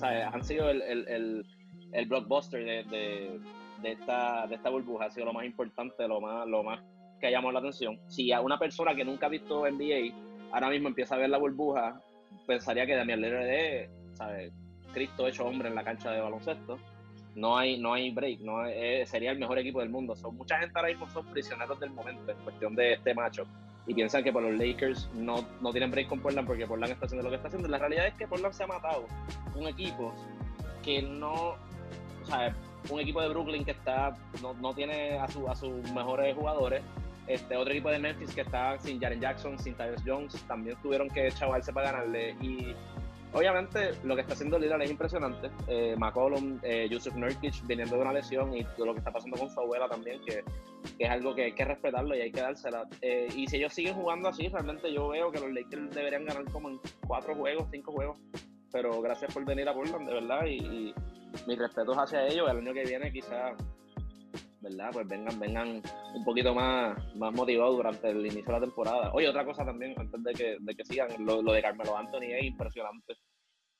S2: han sido el el blockbuster de, de, esta, de esta burbuja ha sido lo más importante, lo más, lo más que llamó la atención. Si a una persona que nunca ha visto NBA ahora mismo empieza a ver la burbuja, pensaría que Damian Lillard es, ¿sabes? Cristo hecho hombre en la cancha de baloncesto. No hay, no hay break, no sería el mejor equipo del mundo. Son, mucha gente ahora mismo son prisioneros del momento en cuestión de este macho y piensan que por los Lakers no, no tienen break con Portland porque Portland está haciendo lo que está haciendo. La realidad es que Portland se ha matado con equipos que no, sea, un equipo de Brooklyn que está no, no tiene a, su, a sus mejores jugadores. Este, otro equipo de Memphis que está sin Jaren Jackson, sin Tyus Jones, también tuvieron que chavarse para ganarle. Y obviamente lo que está haciendo Lillard es impresionante. Eh, McCollum, eh, Yusuf Nurkic viniendo de una lesión y lo que está pasando con su abuela también, que, que, es algo que hay que respetarlo y hay que dársela. Eh, y si ellos siguen jugando así, realmente yo veo que los Lakers deberían ganar como en cuatro juegos, cinco juegos. Pero gracias por venir a Portland, de verdad. y mis respetos hacia ellos. El año que viene quizás, ¿verdad? Pues vengan, vengan un poquito más, más motivados durante el inicio de la temporada. Oye, otra cosa también, antes de que, de que sigan, lo, de Carmelo Anthony es impresionante.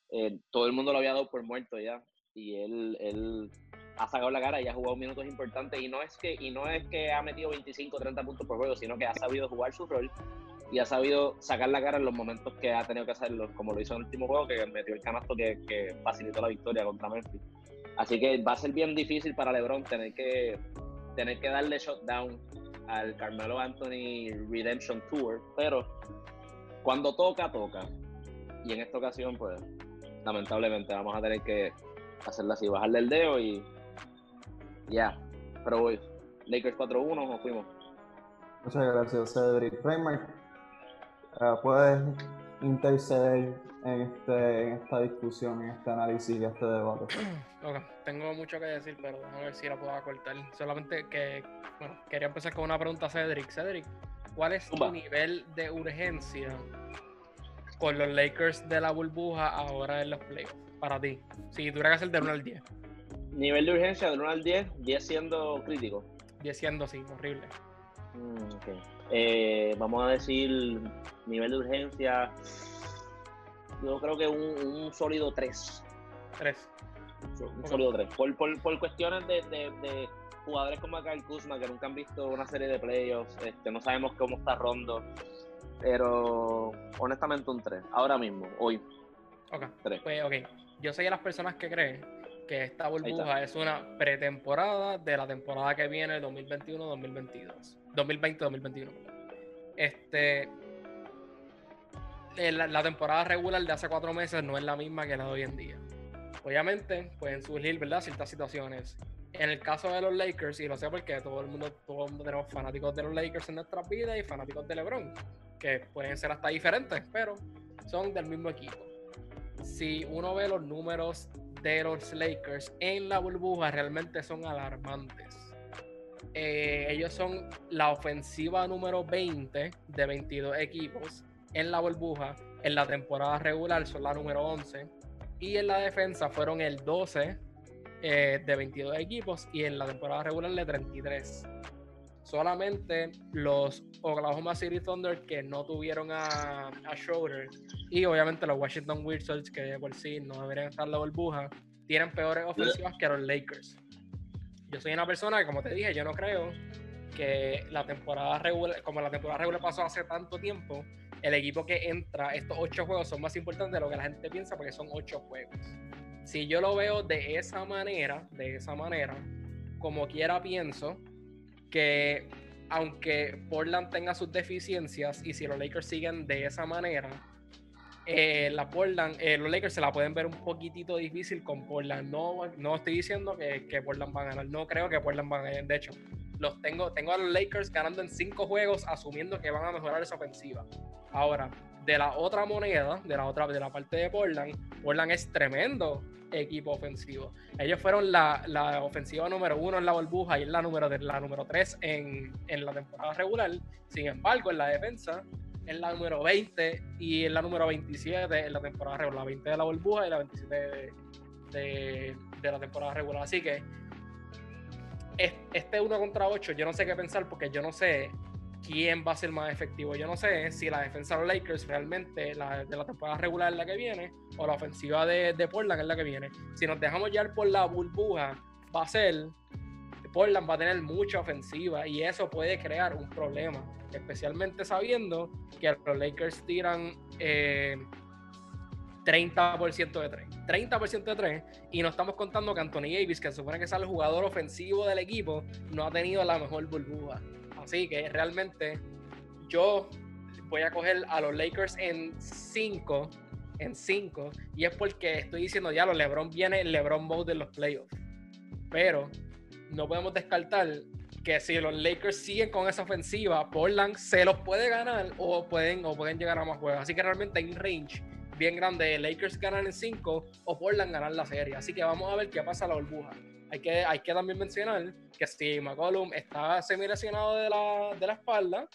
S2: Eh, todo el mundo lo había dado por muerto ya. Y él, él ha sacado la cara y ha jugado minutos importantes. Y no es que, y no es que ha metido 25 o 30 puntos por juego, sino que ha sabido jugar su rol y ha sabido sacar la cara en los momentos que ha tenido que hacerlo, como lo hizo en el último juego, que metió el canasto que, facilitó la victoria contra Memphis. Así que va a ser bien difícil para LeBron tener que, tener que darle shutdown al Carmelo Anthony Redemption Tour, pero cuando toca, toca. Y en esta ocasión, pues, lamentablemente vamos a tener que hacerla así, bajarle el dedo y ya. Pero voy, Lakers 4-1 nos fuimos.
S1: Muchas gracias, Cedric. Raymar, uh, puedes interceder en, este, en esta discusión, en este análisis y este debate.
S3: Okay. Tengo mucho que decir, pero a ver si la puedo acortar. Solamente que, bueno, quería empezar con una pregunta a Cedric. Cedric, ¿cuál es tu nivel de urgencia con los Lakers de la burbuja ahora en los playoffs? Para ti, si tuviera que hacer de 1 al 10.
S2: Nivel de urgencia de 1 al 10, 10 siendo crítico.
S3: 10 siendo, sí, horrible.
S2: Mm, eh, vamos a decir nivel de urgencia. Yo creo que un, sólido 3.
S3: 3.
S2: Un sólido 3. Por, cuestiones de, jugadores como Kyle Kuzma que nunca han visto una serie de playoffs. Este, no sabemos cómo está Rondo. Pero honestamente un 3. Ahora mismo, hoy.
S3: Ok. 3. Pues, ok. Yo soy de las personas que creen que esta burbuja es una pretemporada de la temporada que viene, 2021-2022. 2020-2021. Este, la, la, temporada regular de hace cuatro meses no es la misma que la de hoy en día. Obviamente pueden surgir ¿verdad? ciertas situaciones. En el caso de los Lakers, y lo sé porque todo el mundo, todo el mundo tenemos fanáticos de los Lakers en nuestras vidas y fanáticos de LeBron, que pueden ser hasta diferentes, pero son del mismo equipo. Si uno ve los números de los Lakers en la burbuja, realmente son alarmantes eh, ellos son la ofensiva número 20 de 22 equipos en la burbuja. En la temporada regular son la número 11. Y en la defensa fueron el 12 eh, de 22 equipos y en la temporada regular de 33. Solamente los Oklahoma City Thunder que no tuvieron a, a Schroeder y obviamente los Washington Wizards que por sí no deberían estar en la burbuja tienen peores ofensivas que los Lakers yo soy una persona que, como te dije, yo no creo que la temporada regular, como la temporada regular pasó hace tanto tiempo, el equipo que entra, estos ocho juegos son más importantes de lo que la gente piensa porque son ocho juegos. Si yo lo veo de esa manera, de esa manera, como quiera pienso que aunque Portland tenga sus deficiencias y si los Lakers siguen de esa manera, eh, la Portland, eh, los Lakers se la pueden ver un poquitito difícil con Portland. No, no estoy diciendo que, que, Portland va a ganar, no creo que Portland va a ganar. De hecho, los tengo, tengo a los Lakers ganando en cinco juegos, asumiendo que van a mejorar esa ofensiva. Ahora, de la otra moneda, de la otra, de la parte de Portland, Portland es tremendo equipo ofensivo. Ellos fueron la, la ofensiva número uno en la burbuja y la número, la número tres en, en la temporada regular. Sin embargo, en la defensa es la número 20 y es la número 27 en la temporada regular. La 20 de la burbuja y la 27 de, la temporada regular. Así que este 1 contra 8, yo no sé qué pensar porque yo no sé quién va a ser más efectivo. Yo no sé si la defensa de los Lakers realmente de la temporada regular es la que viene o la ofensiva de, de Portland es la que viene. Si nos dejamos llevar por la burbuja, va a ser Portland va a tener mucha ofensiva y eso puede crear un problema especialmente sabiendo que los Lakers tiran 30% eh, de 3. 30% de 3 y no estamos contando que Anthony Davis, que se supone que es el jugador ofensivo del equipo, no ha tenido la mejor burbuja. Así que realmente yo voy a coger a los Lakers en 5 en 5 y es porque estoy diciendo ya los LeBron viene el LeBron mode de los playoffs. Pero no podemos descartar que si los Lakers siguen con esa ofensiva, Portland se los puede ganar o pueden, o pueden llegar a más juegos. Así que realmente hay un range bien grande. Lakers ganan en 5 o Portland ganar la serie. Así que vamos a ver qué pasa a la burbuja. Hay que, hay que también mencionar que si McCollum está semi lesionado de la, de la espalda,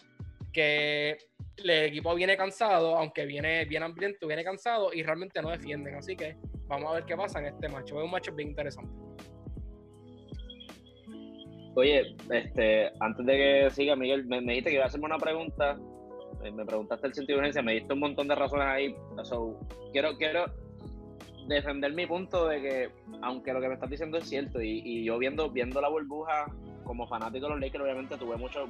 S3: que el equipo viene cansado, aunque viene bien hambriento, viene cansado y realmente no defienden. Así que vamos a ver qué pasa en este macho. Es un macho bien interesante.
S2: Oye, este, antes de que siga, Miguel, me, dijiste que iba a hacerme una pregunta. Eh, me preguntaste el sentido de urgencia, me diste un montón de razones ahí. quiero, quiero defender mi punto de que, aunque lo que me estás diciendo es cierto, y, yo viendo, viendo la burbuja como fanático de los Lakers, obviamente tuve mucho,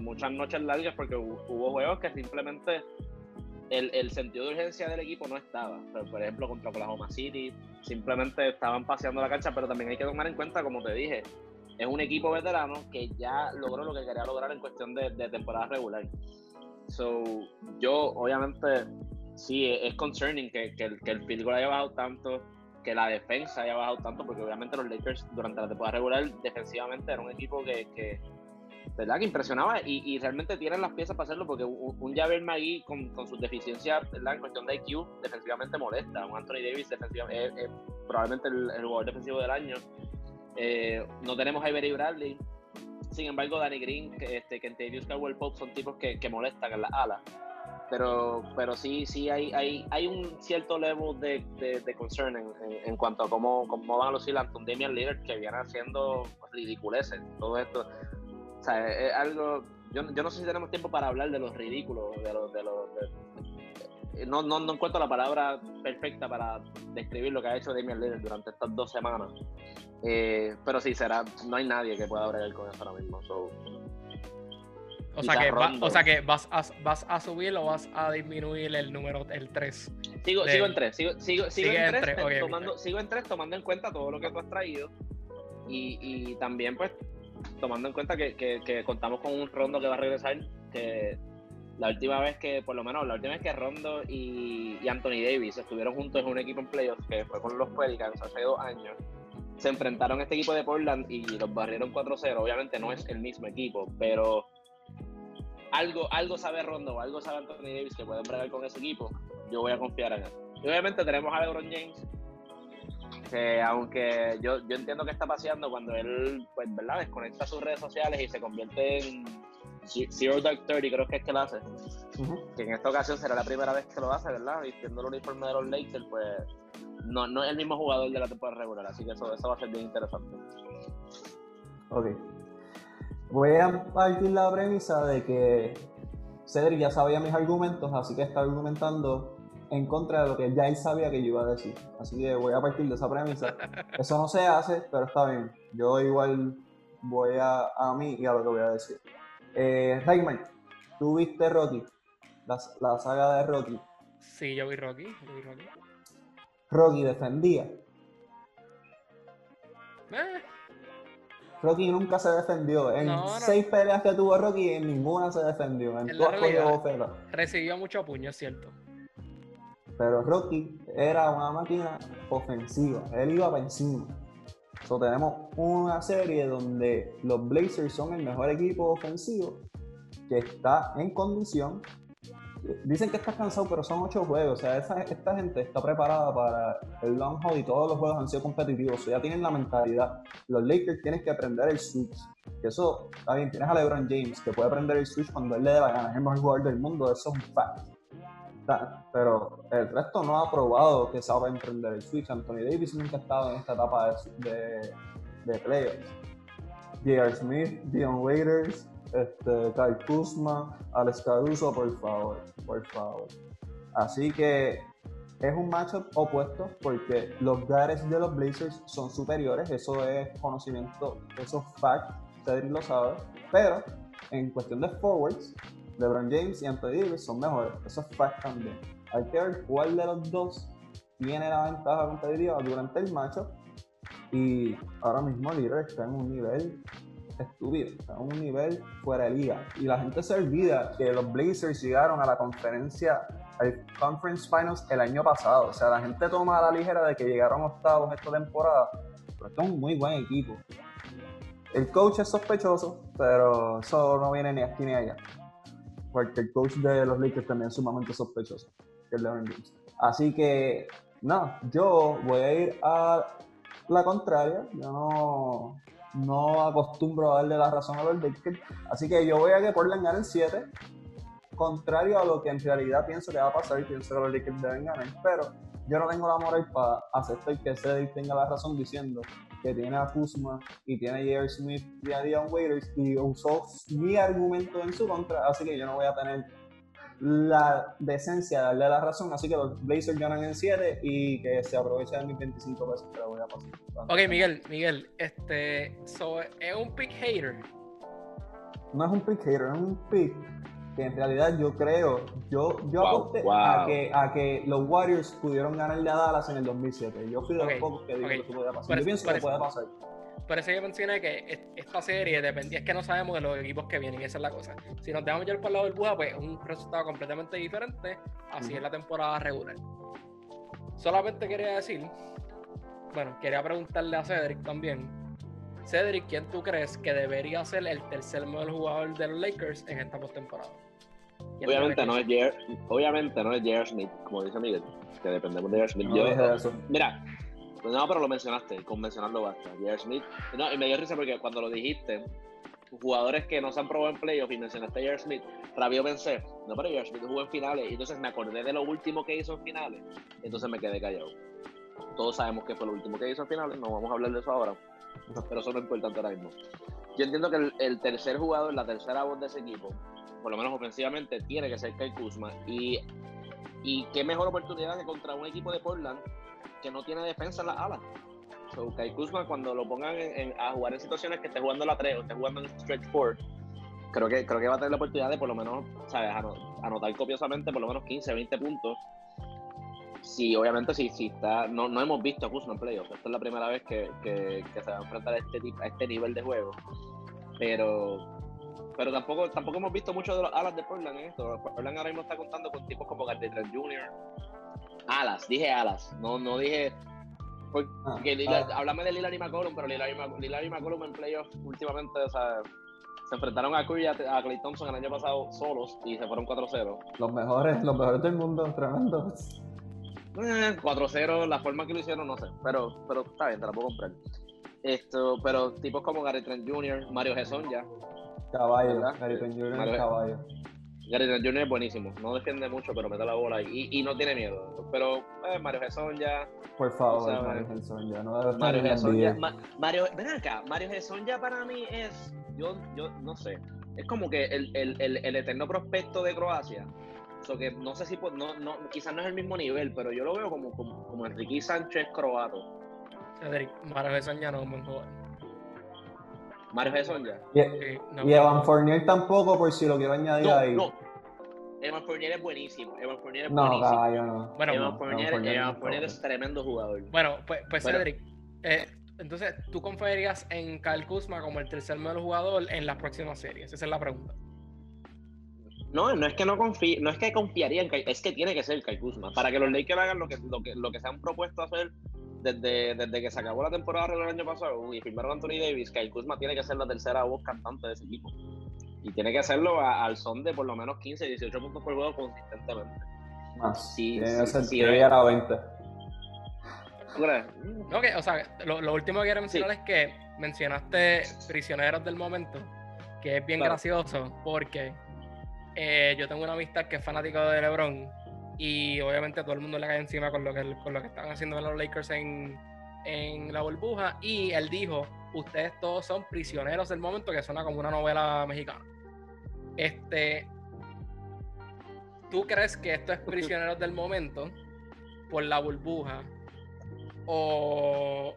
S2: muchas noches largas porque hubo, juegos que simplemente el, sentido de urgencia del equipo no estaba. por ejemplo, contra Oklahoma City, simplemente estaban paseando la cancha, pero también hay que tomar en cuenta, como te dije, es un equipo veterano que ya logró lo que quería lograr en cuestión de, temporada regular. So, yo obviamente sí es concerning que, que, que el field goal haya bajado tanto, que la defensa haya bajado tanto, porque obviamente los Lakers durante la temporada regular defensivamente era un equipo que, que ¿verdad? que impresionaba y, y, realmente tienen las piezas para hacerlo porque un, Javier Magui con, con, sus deficiencias ¿verdad? en cuestión de IQ defensivamente molesta. Un Anthony Davis defensivamente probablemente el, el, jugador defensivo del año eh, no tenemos a Ibery Bradley. Sin embargo, Danny Green, que, este, Kentavious Caldwell Pope son tipos que, que molestan en la ala. Pero, pero sí, sí hay, hay, hay un cierto level de, de, concern en, en, cuanto a cómo, cómo van a lucir Anton Damian Lillard, que viene haciendo ridiculeces. Todo esto. O sea, es algo. Yo, yo no sé si tenemos tiempo para hablar de los ridículos, de los, de los, no, no, no, encuentro la palabra perfecta para describir lo que ha hecho Damian Lillard durante estas dos semanas. Eh, pero sí, será, no hay nadie que pueda bregar con eso ahora mismo.
S3: o, sea que, o sea que vas a, vas a subir o vas a disminuir el número, el 3.
S2: Sigo, sigo en 3, sigo, sigo, sigo en 3, eh, tomando, sigo en 3 tomando en cuenta todo lo que tú has traído y, y también pues tomando en cuenta que, que, que, contamos con un rondo que va a regresar, que la última vez que, por lo menos, la última vez que Rondo y, Anthony Davis estuvieron juntos en un equipo en playoffs, que fue con los Pelicans hace dos años, se enfrentaron a este equipo de Portland y los barrieron 4-0. Obviamente no es el mismo equipo, pero algo, algo sabe Rondo, algo sabe Anthony Davis que pueden bregar con ese equipo. Yo voy a confiar en él. Y obviamente tenemos a LeBron James, que aunque yo, yo entiendo que está paseando cuando él, pues, ¿verdad? Desconecta sus redes sociales y se convierte en Zero Dark 30, creo que es que lo hace. Que en esta ocasión será la primera vez que lo hace, ¿verdad? Vistiendo el uniforme de los Lakers, pues no, no es el mismo jugador de la temporada regular, así que eso, eso va a ser bien interesante.
S1: Ok. Voy a partir la premisa de que Cedric ya sabía mis argumentos, así que está argumentando en contra de lo que ya él sabía que yo iba a decir. Así que voy a partir de esa premisa. Eso no se hace, pero está bien. Yo igual voy a, a mí y a lo que voy a decir. Eh, Raymond, ¿tú viste Rocky? la, la saga de Rocky.
S3: Sí, yo vi Rocky. Yo vi Rocky.
S1: Rocky defendía.
S3: Eh,
S1: Rocky nunca se defendió. En
S3: No, no.
S1: seis peleas que tuvo Rocky, en ninguna se defendió. En
S3: En
S1: todas bofetas.
S3: recibió mucho puño, es cierto.
S1: Pero Rocky era una máquina ofensiva. Él iba para encima. So, tenemos una serie donde los Blazers son el mejor equipo ofensivo que está en condición. Dicen que estás cansado, pero son ocho juegos. O sea, esa- esta gente está preparada para el long haul y todos los juegos han sido competitivos. Ya tienen la mentalidad. Los Lakers tienen que aprender el switch. Que eso, está bien, tienes a LeBron James que puede aprender el switch cuando él le dé la gana. Es el mejor jugador del mundo, eso es un fact. Pero el resto no ha probado que sabe emprender el switch. Anthony Davis nunca ha estado en esta etapa de, de, de playoffs. J.R. Smith, Dion Waiters, este, Kyle Kuzma, Alex Caruso, por favor, por favor. Así que es un matchup opuesto porque los guards de los Blazers son superiores, eso es conocimiento, eso es fact, Cedric lo sabe, pero en cuestión de forwards, LeBron James y Anthony Davis son mejores, eso es fact también. Hay que ver cuál de los dos tiene la ventaja competitiva durante el matchup y ahora mismo Lillard está en un nivel estúpido, está en un nivel fuera de liga. Y la gente se olvida que los Blazers llegaron a la conferencia, al Conference Finals el año pasado. O sea, la gente toma a la ligera de que llegaron octavos esta temporada, pero este es un muy buen equipo. El coach es sospechoso, pero eso no viene ni aquí ni allá. Porque el coach de los Lakers también es sumamente sospechoso, que es. Así que, no, yo voy a ir a la contraria. Yo no, no acostumbro a darle la razón a los Lakers. Así que yo voy a que Portland gane el 7. Contrario a lo que en realidad pienso que va a pasar, pienso que los Lakers deben ganar. Pero yo no tengo la moral para aceptar que Cedric tenga la razón diciendo que tiene a Kuzma y tiene a J.R. Smith y a Dion Waiters y usó mi argumento en su contra. Así que yo no voy a tener la decencia de darle la razón. Así que los Blazers ganan en 7 y que se aprovechen mis 25 pesos que voy a pasar.
S3: Ok, Miguel, Miguel, este, so, es un pick hater.
S1: no es un pick hater, es un pick que en realidad yo creo, yo, yo
S2: Wow,
S1: aposté
S2: wow.
S1: A, que, a que los Warriors pudieron ganarle a Dallas en el 2007. Yo fui de
S3: Ok,
S1: los pocos que digo que eso podía pasar.
S3: Por
S1: yo
S3: eso-
S1: pienso que puede pasar.
S3: Por eso yo mencioné que es- esta serie dependía, es que no sabemos de los equipos que vienen, esa es la cosa. Si nos dejamos llevar por la burbuja, pues es un resultado completamente diferente, así es la temporada regular. Solamente quería decir, bueno, quería preguntarle a Cedric también. Cedric, ¿quién tú crees que debería ser el tercer mejor jugador de los Lakers en esta postemporada? ¿Quién
S2: Obviamente no, es obviamente no es J.R. Smith, como dice Miguel, que dependemos de J.R. Smith.
S1: No
S2: Yo-
S1: dije eso.
S2: Mira, no, pero lo mencionaste, con mencionarlo basta. J.R. Smith, no, y me dio risa porque cuando lo dijiste, jugadores que no se han probado en playoff y mencionaste a J.R. Smith, rápido pensé, no, pero J.R. Smith jugó en finales, y entonces me acordé de lo último que hizo en finales, entonces me quedé callado. Todos sabemos que fue lo último que hizo en finales, no vamos a hablar de eso ahora, pero eso no es importante ahora mismo. Yo entiendo que el, el tercer jugador, la tercera voz de ese equipo, por lo menos ofensivamente, tiene que ser Kyle Kuzma. Y, y qué mejor oportunidad que contra un equipo de Portland que no tiene defensa en las alas. So, Kyle Kuzma, cuando lo pongan a jugar en situaciones que esté jugando la 3 o esté jugando en stretch 4, creo que, creo que va a tener la oportunidad de por lo menos, ¿sabes? Ano- anotar copiosamente por lo menos 15, 20 puntos. Sí, obviamente sí, sí está. No, no hemos visto a Kuzma en playoffs. Esta es la primera vez que, que- se va a enfrentar a este, a este nivel de juego. Pero pero tampoco tampoco hemos visto mucho de los alas de Portland en esto. Portland ahora mismo está contando con tipos como Gardner Jr. Alas, dije alas, no, no dije. Porque
S1: Ah,
S2: Lillard-
S1: ah.
S2: háblame de Lillard y McCollum, pero Lillard y, Lillard y McCollum en playoffs últimamente, o sea, se enfrentaron a Curry y a, a Clay Thompson el año pasado solos y se fueron 4-0.
S1: Los mejores, los mejores del mundo, tremendos.
S2: Eh, 4-0, la forma que lo hicieron, no sé, pero, pero está bien, te la puedo comprar. Esto, pero tipos como Gary Trent Jr., Mario Gesson ya.
S1: Caballo,
S2: ¿Verdad?
S1: Gary Trent Jr.
S2: Mario-
S1: es caballo.
S2: Gary Trent Jr. es buenísimo, no defiende mucho, pero mete la bola y, y no tiene miedo. Pero eh, Mario Gesson ya,
S1: Por favor, Mario Gelson, ya no debe
S2: Mario Gesson ya, Ma- Mario, ven acá, Mario Gesson ya para mí es, yo, yo no sé, es como que el, el, el, el eterno prospecto de Croacia. So que no sé si, no, no, quizás no es el mismo nivel, pero yo lo veo como, como, como Enrique Sánchez croato.
S3: Cedric, Mario Gesson ya no es un buen jugador.
S2: Mario Gesson ya.
S1: Y,
S3: Sí, no,
S1: y Evan Fournier tampoco, por si lo quiero añadir
S2: No,
S1: ahí.
S2: no. Evan Fournier es buenísimo. Evan Fournier es
S1: No,
S2: buenísimo.
S1: caballo, no.
S3: Bueno,
S2: Evan
S1: no,
S2: Fournier,
S1: Evan Fournier
S2: Evan
S1: no
S2: Fournier
S1: está
S2: es tremendo jugador.
S3: Bueno, pues, pues
S2: Bueno.
S3: Cedric, eh, entonces, ¿tú confiarías en Kyle Kuzma como el tercer mejor jugador en las próximas series? Esa es la pregunta.
S2: No, no es que no confíe, no es que confiaría en Kai, es que tiene que ser Kai Kuzma. Para que los Lakers hagan lo que, lo que, lo que se han propuesto hacer desde, desde que se acabó la temporada regular el año pasado y firmaron a Anthony Davis, Kai Kuzma tiene que ser la tercera voz cantante de ese equipo. Y tiene que hacerlo a- al son de por lo menos 15, 18 puntos por juego consistentemente.
S1: Más.
S2: Sí,
S1: Tiene
S2: sí, sí, eh.
S1: a 20.
S2: ¿Tú crees?
S3: No, que, o sea, lo, lo último que quiero mencionar es que mencionaste prisioneros del momento, que es bien
S2: Claro.
S3: gracioso porque eh, yo tengo una amistad que es fanático de LeBron y obviamente todo el mundo le cae encima con lo que, con lo que están haciendo los Lakers en, en la burbuja y él dijo, ustedes todos son prisioneros del momento, que suena como una novela mexicana. Este, ¿Tú crees que esto es prisioneros del momento por la burbuja? O,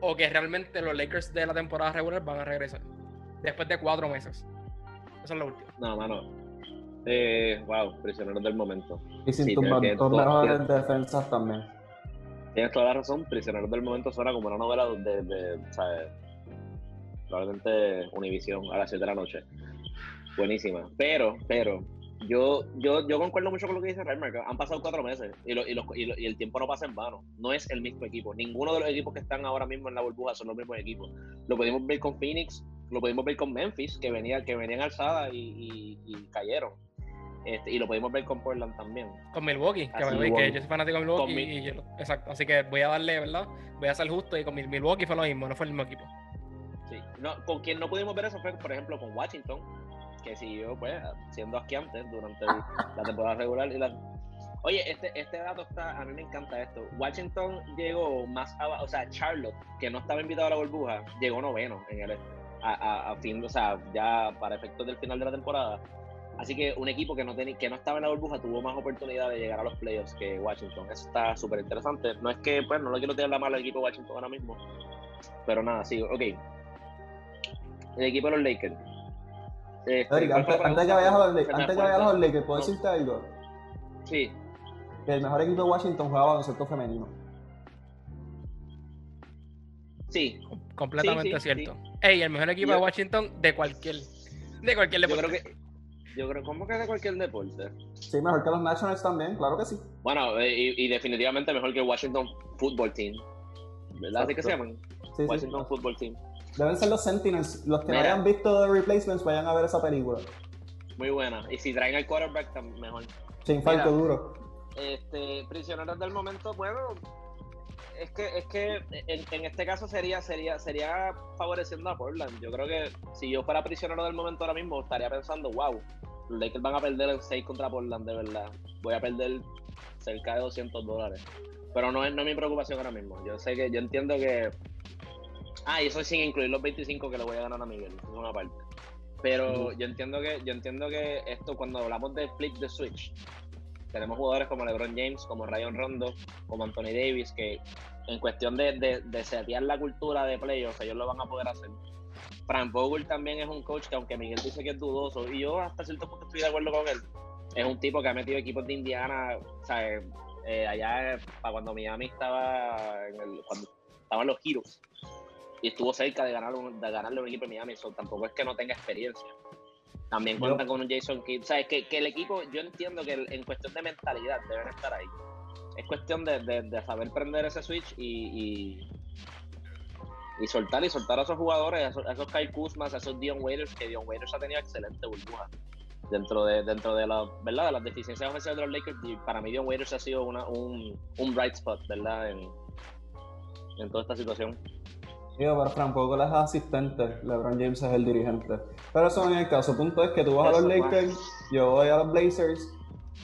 S3: o que realmente los Lakers de la temporada regular van a regresar después de cuatro meses. Eso es lo último.
S2: No, mano. Eh, wow, prisioneros del momento.
S1: Y sin
S2: Sí, todo-
S1: mejores defensas también.
S2: Tienes toda la razón, Prisioneros del Momento suena como una novela de, de ¿sabes? Probablemente Univision a las 7 de la noche. Buenísima. Pero, pero, yo, yo, yo concuerdo mucho con lo que dice Reimer. que Han pasado cuatro meses y, lo- y, los- y lo- y el tiempo no pasa en vano. No es el mismo equipo. Ninguno de los equipos que están ahora mismo en la burbuja son los mismos equipos. Lo pudimos ver con Phoenix, lo pudimos ver con Memphis, que, venía, que venían y- y cayeron. Este, y lo pudimos ver con Portland también.
S3: Con Milwaukee, que, way,
S1: Milwaukee.
S3: que yo soy fanático de Milwaukee. Y yo- exacto. Así que voy a darle, ¿verdad? Voy a ser justo y con Mil- Milwaukee fue lo mismo, no fue el mismo equipo.
S2: Sí. No, con quien no pudimos ver eso fue, por ejemplo, con Washington, que siguió pues siendo asquiante durante el- la temporada regular. Y la... Oye, este, este dato está, a mí me encanta esto. Washington llegó más abajo, o sea, Charlotte, que no estaba invitado a la burbuja, llegó noveno en el este, a, a, a fin, o sea, ya para efectos del final de la temporada. Así que un equipo que no, tenía, que no estaba en la burbuja tuvo más oportunidad de llegar a los playoffs que Washington. Eso está súper interesante. No es que, pues, no lo quiero tirar la mala al equipo de Washington ahora mismo. Pero nada, sí, ok. El equipo de los Lakers. Este,
S1: Eric,
S2: ¿cuál fue
S1: antes, que vayas a los Lakers, antes que
S2: fue,
S1: vayas a los
S2: ¿no?
S1: Lakers, ¿puedo
S2: No.
S1: decirte algo?
S2: Sí,
S1: Que el mejor equipo de Washington juega baloncesto femenino.
S2: sí.
S3: Completamente
S2: Sí, sí,
S3: cierto. Ey, el mejor equipo
S2: Yo-
S3: de Washington de cualquier, de cualquier
S2: Yo
S3: deporte.
S2: creo que. Yo creo, ¿cómo que de cualquier deporte?
S1: Sí, mejor que los Nationals también, claro que sí.
S2: Bueno, eh, y, y definitivamente mejor que el Washington Football Team. ¿Verdad? Así que se llaman.
S1: Sí, sí.
S2: Washington Football Team.
S1: Deben ser los Sentinels. Los que no hayan visto The Replacements vayan a ver esa película.
S2: Muy buena. Y si traen al quarterback, tam- mejor.
S1: Se infarto
S2: Mira.
S1: duro.
S2: Este, prisioneros del momento, bueno, es que, es que en, en este caso sería, sería, sería favoreciendo a Portland. Yo creo que si yo fuera prisionero del momento ahora mismo, estaría pensando, wow, los Lakers van a perder el 6 contra Portland, de verdad. Voy a perder cerca de 200 dólares. Pero no es, no es mi preocupación ahora mismo. Yo sé que, yo entiendo que... Ah, y eso sin incluir los 25 que le voy a ganar a Miguel, es una parte. Pero yo entiendo que, yo entiendo que esto, cuando hablamos de flip the switch, tenemos jugadores como LeBron James, como Ryan Rondo, como Anthony Davis, que en cuestión de, de, la cultura de playoffs, ellos lo van a poder hacer. Frank Vogel también es un coach que, aunque Miguel dice que es dudoso, y yo hasta cierto punto estoy de acuerdo con él, es un tipo que ha metido equipos de Indiana, o sea, eh, allá eh, para cuando Miami estaba en el, cuando estaban los Heroes, y estuvo cerca de, ganar un- de ganarle un equipo de Miami, so, tampoco es que no tenga experiencia. También cuentan con un Jason Kidd. O sea, es que, que el equipo, yo entiendo que en cuestión de mentalidad deben estar ahí. Es cuestión de, de- de saber prender ese switch y, y, y soltar y soltar a esos jugadores, a esos, a esos Kyle Kuzmas, a esos Dion Waiters, que Dion Waiters ha tenido excelente burbuja dentro de dentro de la verdad de las deficiencias ofensivas de los Lakers y para mí Dion Waiters ha sido una, un, un bright spot verdad en, en toda esta situación
S1: Digo, pero Frank Vogel es asistente, LeBron James es el dirigente. Pero eso no es el caso. El punto es que tú vas a los
S2: Eso,
S1: Lakers, yo voy a los Blazers.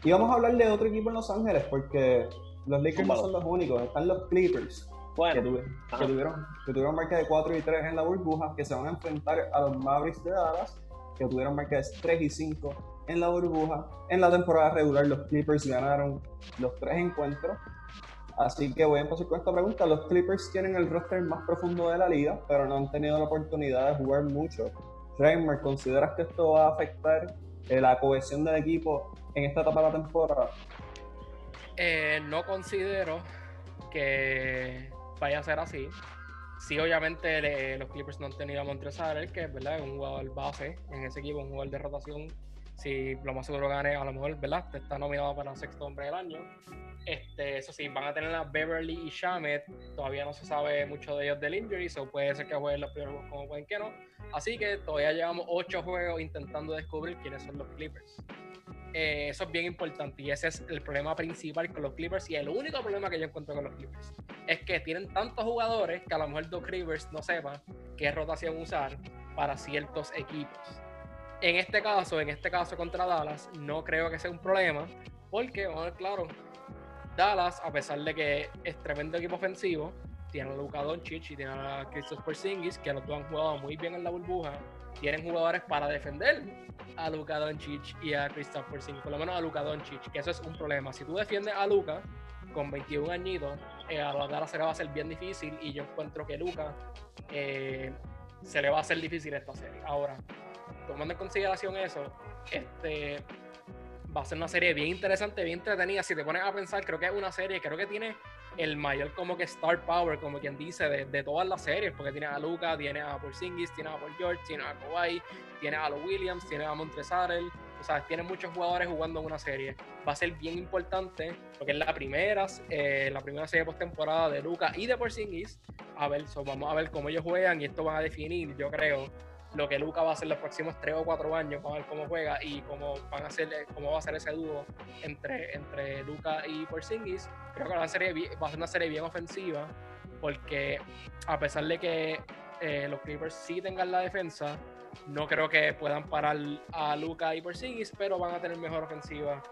S1: Y vamos a hablar de otro equipo en Los Ángeles, porque los Lakers no son los únicos. Están los Clippers, que,
S2: bueno
S1: tuve-
S2: Ajá.
S1: que tuvieron, que tuvieron marca de 4 y 3 en la burbuja, que se van a enfrentar a los Mavericks de Dallas, que tuvieron marca de 3 y 5 en la burbuja. En la temporada regular, los Clippers ganaron los tres encuentros. Así que voy a empezar con esta pregunta. Los Clippers tienen el roster más profundo de la liga, pero no han tenido la oportunidad de jugar mucho. Reimer, ¿consideras que esto va a afectar eh, la cohesión del equipo en esta etapa de la temporada?
S3: Eh, no considero que vaya a ser así. Sí, obviamente los Clippers no han tenido a Montrezl que ¿verdad? es un jugador base en ese equipo, un jugador de rotación. Si lo más seguro gane, a lo mejor ¿verdad? está nominado para el sexto hombre del año. Este, eso sí, van a tener a Beverly y Shamet. Todavía no se sabe mucho de ellos del injury, so puede ser que jueguen los primeros juegos como pueden que no. Así que todavía llevamos ocho juegos intentando descubrir quiénes son los Clippers. Eh, eso es bien importante y ese es el problema principal con los Clippers y el único problema que yo encuentro con los Clippers es que tienen tantos jugadores que a lo mejor Doc Rivers no sepa qué rotación usar para ciertos equipos. En este caso, en este caso contra Dallas, no creo que sea un problema porque, bueno, claro, Dallas, a pesar de que es tremendo equipo ofensivo, tiene a Luka Doncic y tiene a Christopher Porzingis, que los dos han jugado muy bien en la burbuja, tienen jugadores para defender a Luka Doncic y a Christopher Porzingis, por lo menos a Luka Doncic, que eso es un problema. Si tú defiendes a Luka con 21 añitos, eh, a Dallas se le va a hacer bien difícil y yo encuentro que Luka eh, se le va a hacer difícil esta serie. Ahora, tomando en consideración eso, este va a ser una serie bien interesante, bien entretenida. Si te pones a pensar, creo que es una serie, creo que tiene el mayor como que star power, como quien dice, de, todas las series, porque tiene a Luca, tiene a Porzingis, tiene a Paul George, tiene a Kawhi, tiene a los Williams, tiene a Montrezarel, o sea, tiene muchos jugadores jugando en una serie. Va a ser bien importante, porque es la primera, eh, la primera serie postemporada de Luca y de Porzingis. A ver, vamos a ver cómo ellos juegan y esto va a definir, yo creo, lo que Luca va a hacer los próximos tres o cuatro años, para ver cómo juega y cómo, van a cómo va a ser ese dúo entre, entre Luca y Porzingis. Creo que va a, ser, va a ser una serie bien ofensiva, porque a pesar de que eh, los Clippers sí tengan la defensa, no creo que puedan parar a Luca y Porzingis, pero van a tener mejor ofensiva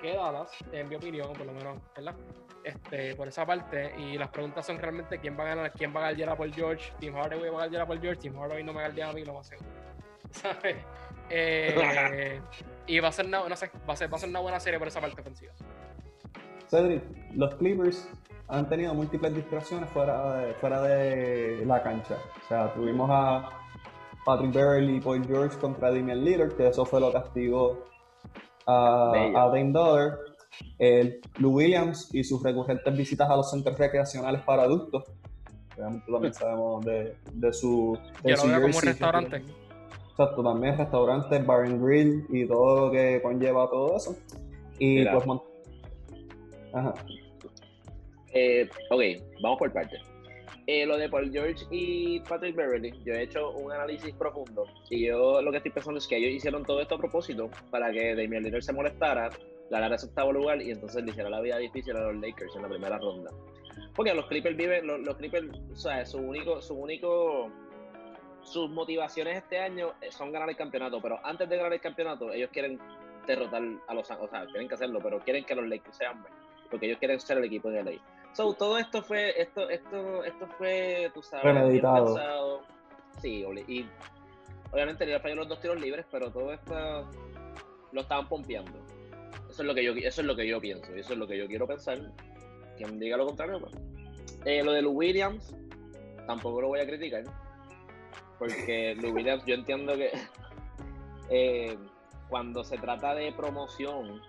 S3: que Dallas, en mi opinión, por lo menos, ¿verdad? Este, por esa parte. Y las preguntas son realmente quién va a ganar, quién va a ganar a Paul George. Tim Hardaway va a ganar a Paul George, Tim Hardaway no me ganar a mí, lo va a hacer. ¿Sabes? Eh, y va a ser una, no sé, va a ser, va a ser una buena serie por esa parte ofensiva.
S1: Cedric, los Clippers han tenido múltiples distracciones fuera de, fuera de la cancha. O sea, tuvimos a Patrick Beverly y Paul George contra Damian Lillard, que eso fue lo castigó a, a Dame Dollar. El Lou Williams y sus recurrentes visitas a los centros recreacionales para adultos. Realmente también sabemos de, de su.
S3: De veo como un restaurante.
S1: Exacto, también restaurantes, bar and grill y todo lo que conlleva todo eso. Y pues.
S2: Ajá. Eh, ok, vamos por partes. Eh, lo de Paul George y Patrick Beverly, yo he hecho un análisis profundo y yo lo que estoy pensando es que ellos hicieron todo esto a propósito para que Damian Lillard se molestara, ganara ese octavo lugar y entonces le hiciera la vida difícil a los Lakers en la primera ronda. Porque los Clippers viven, los, Clippers, o sea, su único, su único, sus motivaciones este año son ganar el campeonato, pero antes de ganar el campeonato ellos quieren derrotar a los, o sea, tienen que hacerlo, pero quieren que los Lakers sean, porque ellos quieren ser el equipo de LA. So, todo esto fue, esto, esto, esto fue, tú sabes,
S1: Premeditado.
S2: Sí, y obviamente le falló los dos tiros libres, pero todo esto lo estaban pompeando. Eso es lo que yo, eso es lo que yo pienso, y eso es lo que yo quiero pensar. Quien diga lo contrario, pues. Eh, lo de Lou Williams, tampoco lo voy a criticar. Porque Lou Williams, yo entiendo que eh, cuando se trata de promoción,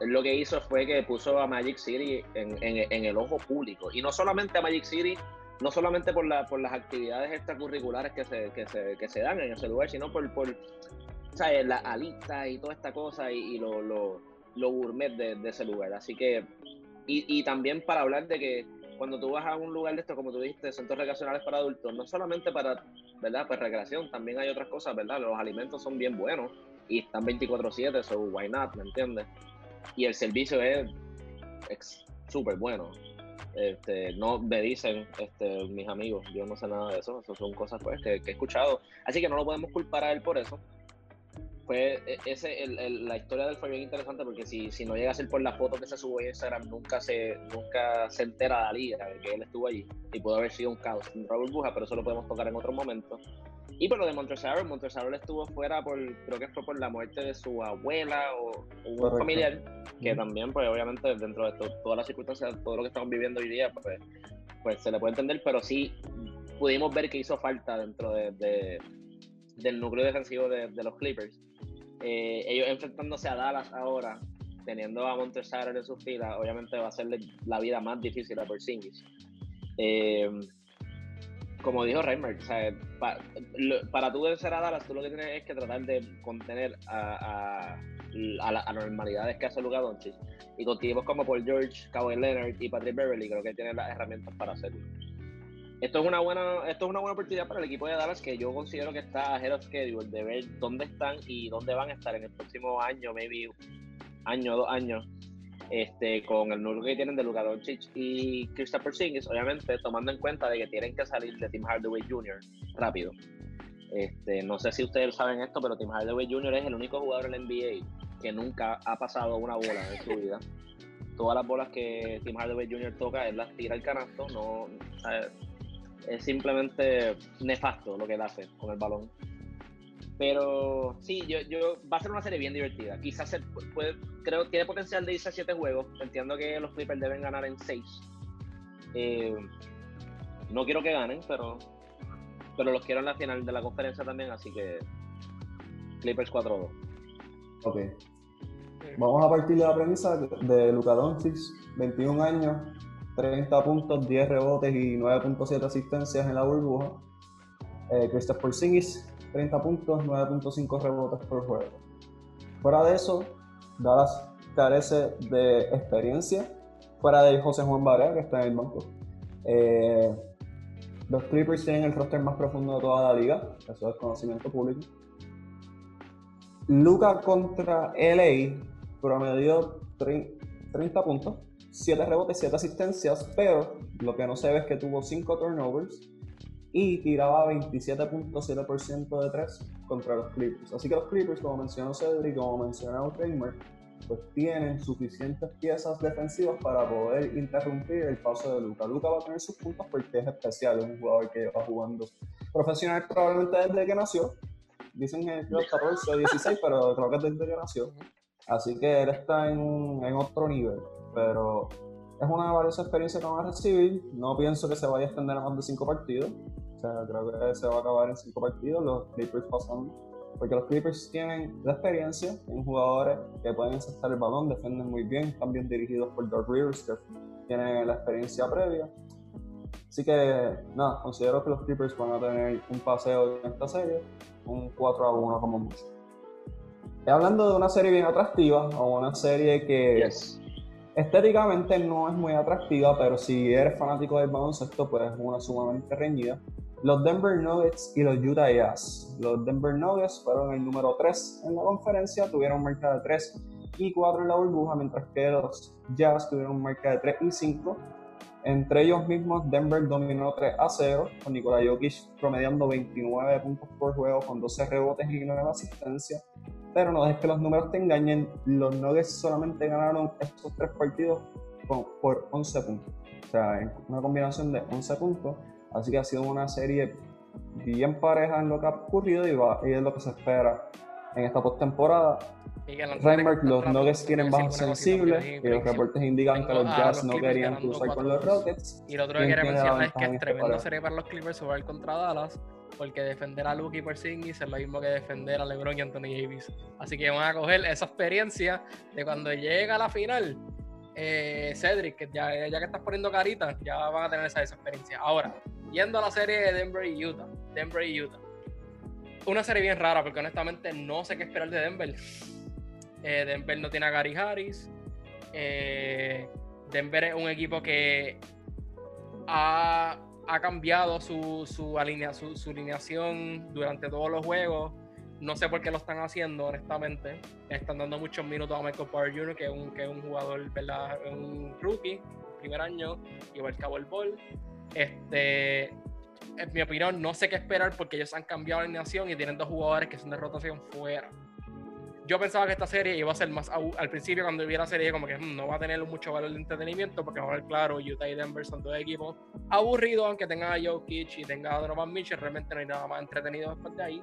S2: lo que hizo fue que puso a Magic City en, el ojo público. Y no solamente a Magic City, no solamente por, la, por las actividades extracurriculares que se, que se, que se dan en ese lugar, sino por, por la alita y toda esta cosa y, lo, lo, lo, gourmet de, ese lugar. Así que, y, y también para hablar de que cuando tú vas a un lugar de esto, como tú dijiste, centros recreacionales para adultos, no solamente para, ¿verdad? Pues recreación, también hay otras cosas, ¿verdad? Los alimentos son bien buenos y están 24/7, so why not, ¿me entiendes? y el servicio es súper bueno. Este, no me dicen este, mis amigos, yo no sé nada de eso, eso son cosas pues, que, he escuchado. Así que no lo podemos culpar a él por eso. Pues ese, el, la historia de él fue bien interesante porque si, si no llega a ser por la foto que se subió en Instagram, nunca se, nunca se entera la liga de que él estuvo allí y pudo haber sido un caos en Raúl Buja, pero eso lo podemos tocar en otro momento. Y por lo de Montresor, Montresor estuvo fuera por, creo que fue por la muerte de su abuela o, un familiar, que también, pues obviamente dentro de todas las circunstancias, todo lo que estamos viviendo hoy día, pues, pues se le puede entender, pero sí pudimos ver que hizo falta dentro de, del núcleo defensivo de, los Clippers. Eh, ellos enfrentándose a Dallas ahora, teniendo a Montesar en sus filas, obviamente va a hacerle la vida más difícil a Porzingis. Eh, como dijo Reimer, para tú vencer a Dallas, tú lo que tienes es que tratar de contener a, a, las normalidades que hace Luka Doncic. Y con tipos como Paul George, Kawhi Leonard y Patrick Beverly, creo que tienen las herramientas para hacerlo. Esto es una buena, esto es una buena oportunidad para el equipo de Dallas que yo considero que está ahead of schedule de ver dónde están y dónde van a estar en el próximo año, maybe año, dos años este, con el número que tienen de Luka Doncic y Christopher Singh, obviamente tomando en cuenta de que tienen que salir de Tim Hardaway Jr. rápido. Este, no sé si ustedes saben esto, pero Tim Hardaway Jr. es el único jugador en la NBA que nunca ha pasado una bola en su vida. Todas las bolas que Tim Hardaway Jr. toca, él las tira al canasto, no, es simplemente nefasto lo que él hace con el balón. Pero sí, yo, yo va a ser una serie bien divertida. Quizás se puede, creo tiene potencial de irse a 7 juegos. Entiendo que los Clippers deben ganar en 6. Eh, no quiero que ganen, pero pero los quiero en la final de la conferencia también, así que Clippers 4-2.
S1: Ok. Vamos a partir de la premisa de Luka Doncic, 21 años, 30 puntos, 10 rebotes y 9.7 asistencias en la burbuja. Eh, Christopher Singis, 30 puntos, 9.5 rebotes por juego. Fuera de eso, Dallas carece de experiencia, fuera de José Juan Barea, que está en el banco. Eh, los Clippers tienen el roster más profundo de toda la liga, eso es conocimiento público. Luca contra LA promedió 30 puntos, 7 rebotes, 7 asistencias, pero lo que no se ve es que tuvo 5 turnovers y tiraba 27.7% de 3 contra los Clippers. Así que los Clippers, como mencionó Cedric, como mencionó Kramer, pues tienen suficientes piezas defensivas para poder interrumpir el paso de Luca. Luca va a tener sus puntos porque es especial, es un jugador que va jugando profesional probablemente desde que nació. Dicen que los 14 o 16, pero creo que desde que nació. Así que él está en, en otro nivel, pero es una valiosa experiencia que van a recibir. No pienso que se vaya a extender a más de 5 partidos. O sea, creo que se va a acabar en 5 partidos. Los Clippers pasan porque los Clippers tienen la experiencia, tienen jugadores que pueden encestar el balón, defienden muy bien, están bien dirigidos por Doug Rivers, que tiene la experiencia previa. Así que, nada, considero que los Clippers van a tener un paseo en esta serie, un 4 a 1 como mucho. Y hablando de una serie bien atractiva, o una serie que estéticamente no es muy atractiva, pero si eres fanático del baloncesto, pues es una sumamente reñida los Denver Nuggets y los Utah Jazz. Los Denver Nuggets fueron el número 3 en la conferencia, tuvieron marca de 3 y 4 en la burbuja, mientras que los Jazz tuvieron marca de 3 y 5. Entre ellos mismos, Denver dominó 3 a 0, con Nikola Jokic promediando 29 puntos por juego, con 12 rebotes y 9 asistencias. Pero no dejes que los números te engañen, los Nuggets solamente ganaron estos tres partidos por 11 puntos. O sea, una combinación de 11 puntos Así que ha sido una serie bien pareja en lo que ha ocurrido y, va, y es lo que se espera en esta postemporada. Reinberg, los Nuggets tienen bajos sensibles y los reportes indican que los Jazz no querían cruzar con los Rockets.
S3: Y lo otro que quería mencionar es que es tremenda serie para los Clippers jugar contra Dallas, porque defender a Luke y Porzingis es lo mismo que defender a LeBron y Anthony Davis. Así que van a coger esa experiencia de cuando llega a la final. Eh, Cedric, que ya, que estás poniendo caritas, ya van a tener esa, esa experiencia. Ahora, yendo a la serie de Denver y Utah. Denver y Utah. Una serie bien rara porque honestamente no sé qué esperar de Denver. Eh, Denver no tiene a Gary Harris. Eh, Denver es un equipo que ha, cambiado su, su, su, alineación durante todos los juegos. No sé por qué lo están haciendo, honestamente. Están dando muchos minutos a Michael Power Jr., que es un, que es un jugador, ¿verdad? Un rookie, primer año, igual que a Ball. Este, en mi opinión, no sé qué esperar porque ellos han cambiado la alineación y tienen dos jugadores que son de rotación fuera. Yo pensaba que esta serie iba a ser más. Al principio, cuando vi la serie, como que hmm, no va a tener mucho valor de entretenimiento, porque a ver, claro, Utah y Denver son dos equipos aburridos, aunque tenga a Jokic y tenga a Donovan Mitchell, realmente no hay nada más entretenido después de ahí.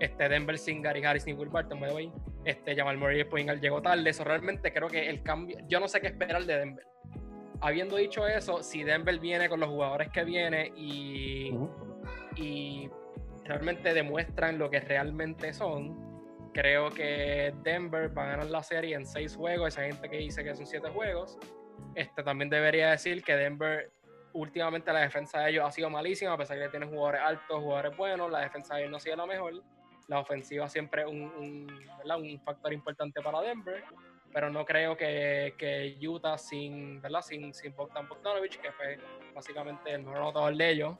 S3: Este, Denver sin Gary Harris ni Will Barton, the way. Este, Jamal Murray después llegó tarde. Eso realmente creo que el cambio. Yo no sé qué esperar de Denver habiendo dicho eso, si Denver viene con los jugadores que viene y, y realmente demuestran lo que realmente son, Creo que Denver va a ganar la serie en seis juegos. Esa gente que dice que son siete juegos. Este también debería decir que Denver últimamente la defensa de ellos ha sido malísima, a pesar de que tienen jugadores altos, jugadores buenos, la defensa de ellos no ha sido la mejor. La ofensiva siempre es un, un, factor importante para Denver, pero no creo que, que Utah sin, ¿verdad? sin, sin Bogdan Bogdanovich, que fue básicamente el mejor anotador de ellos,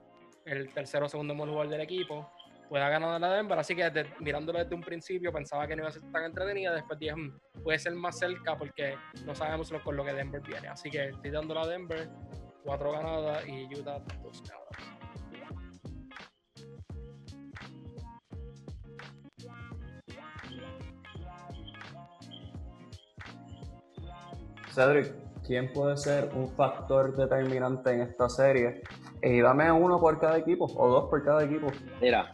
S3: el tercero o segundo mejor jugador del equipo, pueda ganar la Denver. Así que mirándolo desde un principio pensaba que no iba a ser tan entretenida. Después dije, hmm, puede ser más cerca porque no sabemos lo, con lo que Denver viene. Así que estoy dando la Denver cuatro ganadas y Utah dos ganadas.
S1: Cedric, ¿quién puede ser un factor determinante en esta serie? Y dame uno por cada equipo, o dos por cada equipo.
S2: Mira,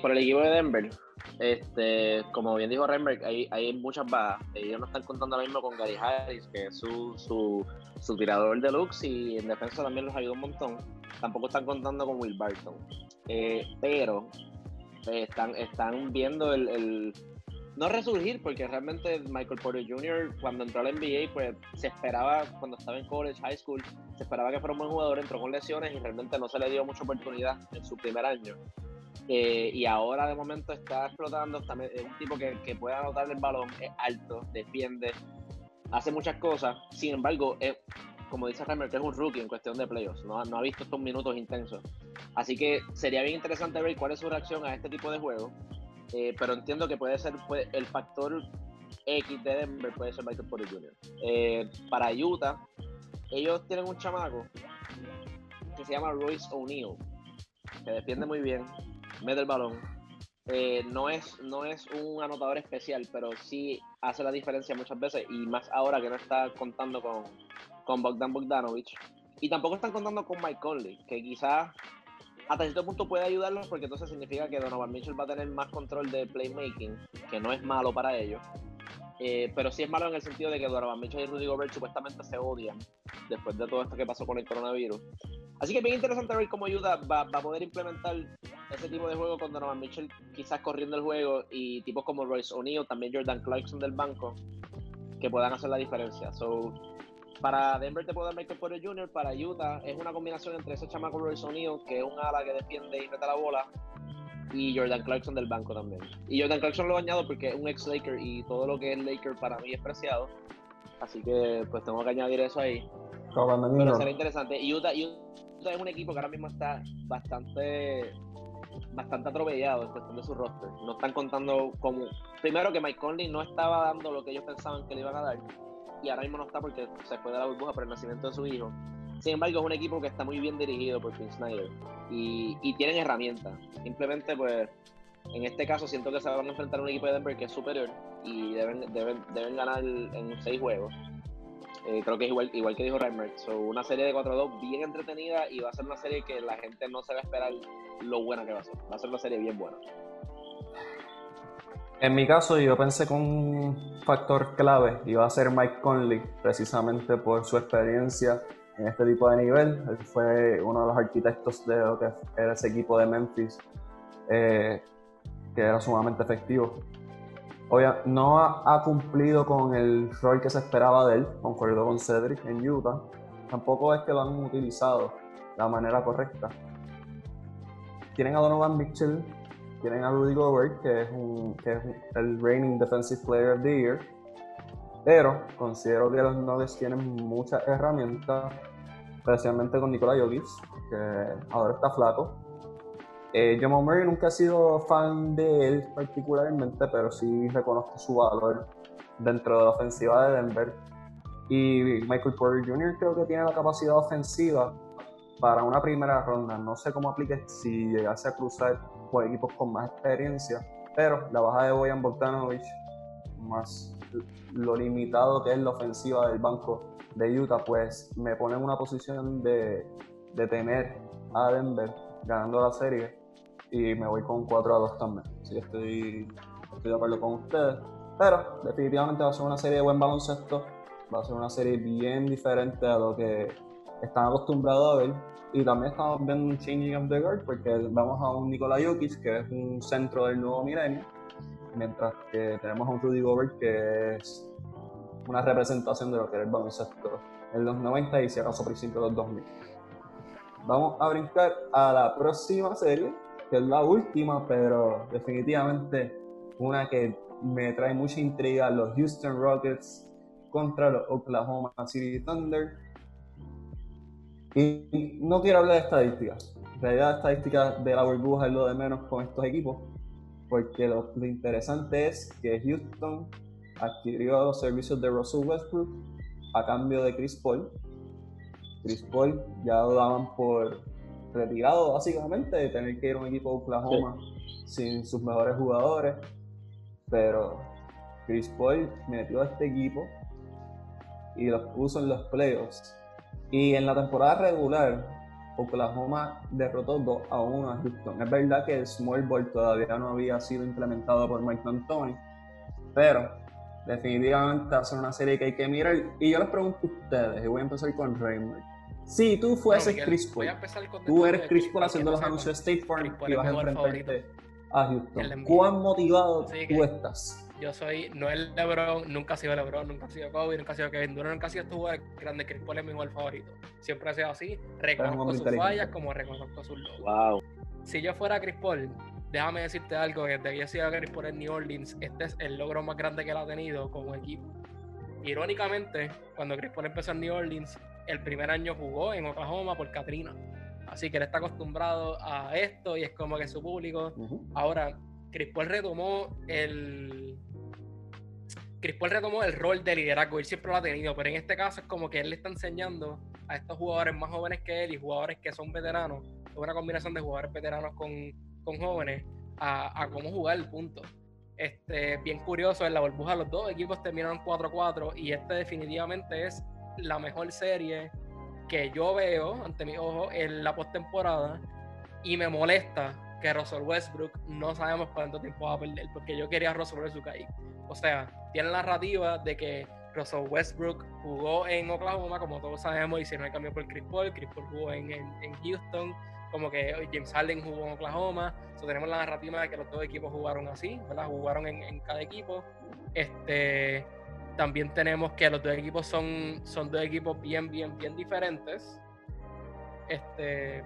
S2: por el equipo de Denver, este, como bien dijo Renberg, hay, hay muchas bajas. Ellos no están contando ahora mismo con Gary Harris, que es su, su, su tirador deluxe, y en defensa también los ayuda un montón. Tampoco están contando con Will Barton. Eh, pero eh, están, están viendo el, el, no resurgir, porque realmente Michael Porter Jr. cuando entró al NBA, pues se esperaba, cuando estaba en college, high school, se esperaba que fuera un buen jugador, entró con lesiones y realmente no se le dio mucha oportunidad en su primer año. Eh, y ahora de momento está explotando. es un tipo que, que, puede anotar el balón, es alto, defiende, hace muchas cosas. Sin embargo, es, como dice Reimer, es un rookie en cuestión de playoffs. No, no ha visto estos minutos intensos. Así que sería bien interesante ver cuál es su reacción a este tipo de juego. Eh, pero entiendo que puede ser el factor X de Denver, puede ser Michael Porter Jr. Eh, para Utah, ellos tienen un chamaco que se llama Royce O'Neal, que defiende muy bien, mete el balón. Eh, no, es, no es un anotador especial, pero sí hace la diferencia muchas veces y más ahora que no está contando con, con Bogdan Bogdanovich. Y tampoco están contando con Mike Conley, que quizás hasta cierto punto puede ayudarlos porque entonces significa que Donovan Mitchell va a tener más control de playmaking, que no es malo para ellos. Eh, pero sí es malo en el sentido de que Donovan Mitchell y Rudy Gobert supuestamente se odian después de todo esto que pasó con el coronavirus. Así que es bien interesante ver cómo ayuda va, a poder implementar ese tipo de juego con Donovan Mitchell quizás corriendo el juego y tipos como Royce O'Neal, también Jordan Clarkson del banco, que puedan hacer la diferencia. So, para Denver te puedo dar Michael Porter Jr., para Utah es una combinación entre ese chamaco Royce O'Neal, que es un ala que defiende y mete la bola, y Jordan Clarkson del banco también. Y Jordan Clarkson lo añado porque es un ex Laker y todo lo que es Laker para mí es preciado. Así que pues tengo que añadir eso ahí. Pero será interesante. Utah, Utah es un equipo que ahora mismo está bastante bastante atropellado en cuestión de su roster. No están contando como. Primero que Mike Conley no estaba dando lo que ellos pensaban que le iban a dar. Y ahora mismo no está porque se fue de la burbuja por el nacimiento de su hijo. Sin embargo, es un equipo que está muy bien dirigido por Prince Snyder. Y, tienen herramientas. Simplemente, pues, en este caso siento que se van a enfrentar a un equipo de Denver que es superior y deben, deben ganar en seis juegos. Eh, creo que es igual, igual que dijo Reimer. So, una serie de 4-2 bien entretenida y va a ser una serie que la gente no se va a esperar lo buena que va a ser. Va a ser una serie bien buena.
S1: En mi caso, yo pensé que un factor clave iba a ser Mike Conley, precisamente por su experiencia en este tipo de nivel. Él fue uno de los arquitectos de lo que era ese equipo de Memphis, eh, que era sumamente efectivo no ha, cumplido con el rol que se esperaba de él, concuerdo con Cedric en Utah. Tampoco es que lo han utilizado de la manera correcta. Tienen a Donovan Mitchell, tienen a Rudy Gobert, que es, un, que es el reigning Defensive Player of the Year. Pero considero que los Nuggets tienen muchas herramientas, especialmente con Nikola Jokic, que ahora está flaco, eh, Jamal Murray nunca he sido fan de él particularmente, pero sí reconozco su valor dentro de la ofensiva de Denver. Y Michael Porter Jr. creo que tiene la capacidad ofensiva para una primera ronda. No sé cómo aplique si llegase a cruzar con equipos con más experiencia, pero la baja de Boyan Bogdanovich, más lo limitado que es la ofensiva del banco de Utah, pues me pone en una posición de, de tener a Denver ganando la serie y me voy con 4 a 2 también. Así que estoy, estoy de acuerdo con ustedes. Pero definitivamente va a ser una serie de buen baloncesto. Va a ser una serie bien diferente a lo que están acostumbrados a ver. Y también estamos viendo un changing of the guard porque vamos a un Nikola Jokic, que es un centro del nuevo milenio. mientras que tenemos a un Rudy Gobert que es una representación de lo que era el baloncesto en los 90 y si acaso principios de los 2000. Vamos a brincar a la próxima serie, que es la última, pero definitivamente una que me trae mucha intriga, los Houston Rockets contra los Oklahoma City Thunder. Y no quiero hablar de estadísticas. En realidad, estadísticas de la burbuja es lo de menos con estos equipos. Porque lo, interesante es que Houston adquirió los servicios de Russell Westbrook a cambio de Chris Paul. Chris Paul ya lo daban por retirado básicamente de tener que ir a un equipo de Oklahoma sin sus mejores jugadores. Pero Chris Paul metió a este equipo y los puso en los playoffs. Y en la temporada regular, Oklahoma derrotó 2 a 1 a Houston. Es verdad que el small ball todavía no había sido implementado por Mike D'Antoni, pero definitivamente hace una serie que hay que mirar. Y yo les pregunto a ustedes, y voy a empezar con Raymond. Si tú fueses Chris Paul, tú eres Chris Paul haciendo los anuncios de State Farm y vas a enfrentarte a Houston. ¿Cuán motivado tú estás?
S3: Yo soy, no el LeBron, nunca ha sido LeBron, nunca ha sido Kobe, nunca ha sido Kevin Durant, nunca ha sido estos jugadores grandes. Chris Paul es mi igual favorito. Siempre ha sido así. Reconozco sus fallas como reconozco sus logros.
S2: Wow.
S3: Si yo fuera Chris Paul, déjame decirte algo: desde que yo sido Chris Paul en New Orleans, este es el logro más grande que él ha tenido como equipo. Irónicamente, cuando Chris Paul empezó en New Orleans, el primer año jugó en Oklahoma por Katrina. Así que él está acostumbrado a esto y es como que su público. Ahora, Chris Paul retomó el. Chris Paul retomó el rol de liderazgo, él siempre lo ha tenido, pero en este caso es como que él le está enseñando a estos jugadores más jóvenes que él y jugadores que son veteranos, una combinación de jugadores veteranos con, con jóvenes, a, a, cómo jugar el punto. Este, bien curioso, en la burbuja los dos equipos terminaron 4-4 y este definitivamente es la mejor serie que yo veo ante mis ojos en la postemporada y me molesta que Russell Westbrook no sabemos cuánto tiempo va a perder, porque yo quería a Russell Westbrook ahí. O sea, tiene la narrativa de que Russell Westbrook jugó en Oklahoma, como todos sabemos, no hay cambio por Chris Paul, Chris Paul jugó en, en, Houston, como que James Harden jugó en Oklahoma, so, tenemos la narrativa de que los dos equipos jugaron así, ¿verdad? Jugaron en, en cada equipo. Este, también tenemos que los dos equipos son, son dos equipos bien, bien, bien diferentes. Este,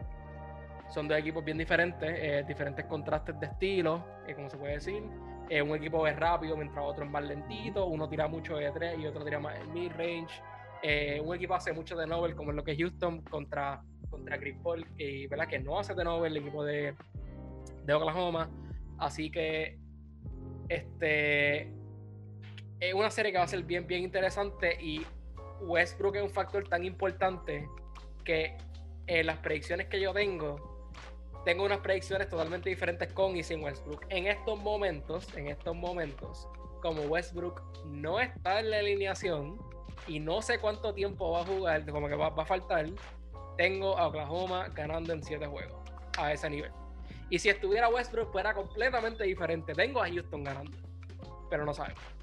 S3: son dos equipos bien diferentes, eh, diferentes contrastes de estilo, eh, como se puede decir. Eh, un equipo es rápido mientras otro es más lentito, uno tira mucho de tres y otro tira más en mid-range. un equipo hace mucho de Nobel, como es lo que es Houston contra, contra Chris Paul, y, ¿verdad? que no hace de Nobel el equipo de, de Oklahoma. Así que este es una serie que va a ser bien, bien interesante y Westbrook es un factor tan importante que en las predicciones que yo tengo, tengo unas predicciones totalmente diferentes con y sin Westbrook. En estos momentos, en estos momentos, como Westbrook no está en la alineación y no sé cuánto tiempo va a jugar, como que va, a faltar, tengo a Oklahoma ganando en 7 juegos a ese nivel. Y si estuviera Westbrook, fuera completamente diferente. Tengo a Houston ganando, pero no sabemos.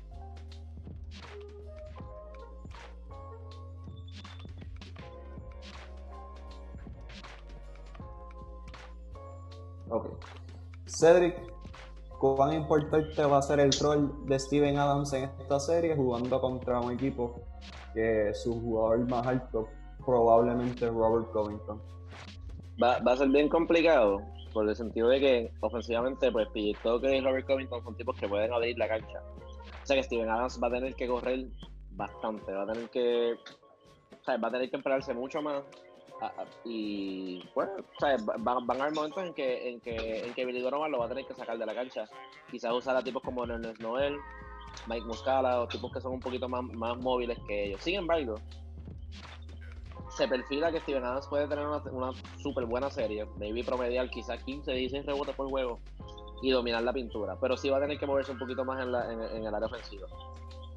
S1: Ok. Cedric, ¿cuán importante va a ser el rol de Steven Adams en esta serie jugando contra un equipo que su jugador más alto probablemente es Robert Covington?
S2: Va, a ser bien complicado por el sentido de que ofensivamente pues todo que Robert Covington son tipos que pueden abrir la cancha. O sea que Steven Adams va a tener que correr bastante, va a tener que o sea, va a tener que emplearse mucho más y bueno, Van, van, a haber momentos en que, en que, en que Billy Donovan lo va a tener que sacar de la cancha. Quizás usar a tipos como Ernest Noel, Mike Muscala o tipos que son un poquito más, más móviles que ellos. Sin embargo, se perfila que Steven Adams puede tener una, una súper buena serie, maybe promedial quizás 15, 16 rebotes por juego y dominar la pintura, pero sí va a tener que moverse un poquito más en, la, en, en el área ofensiva.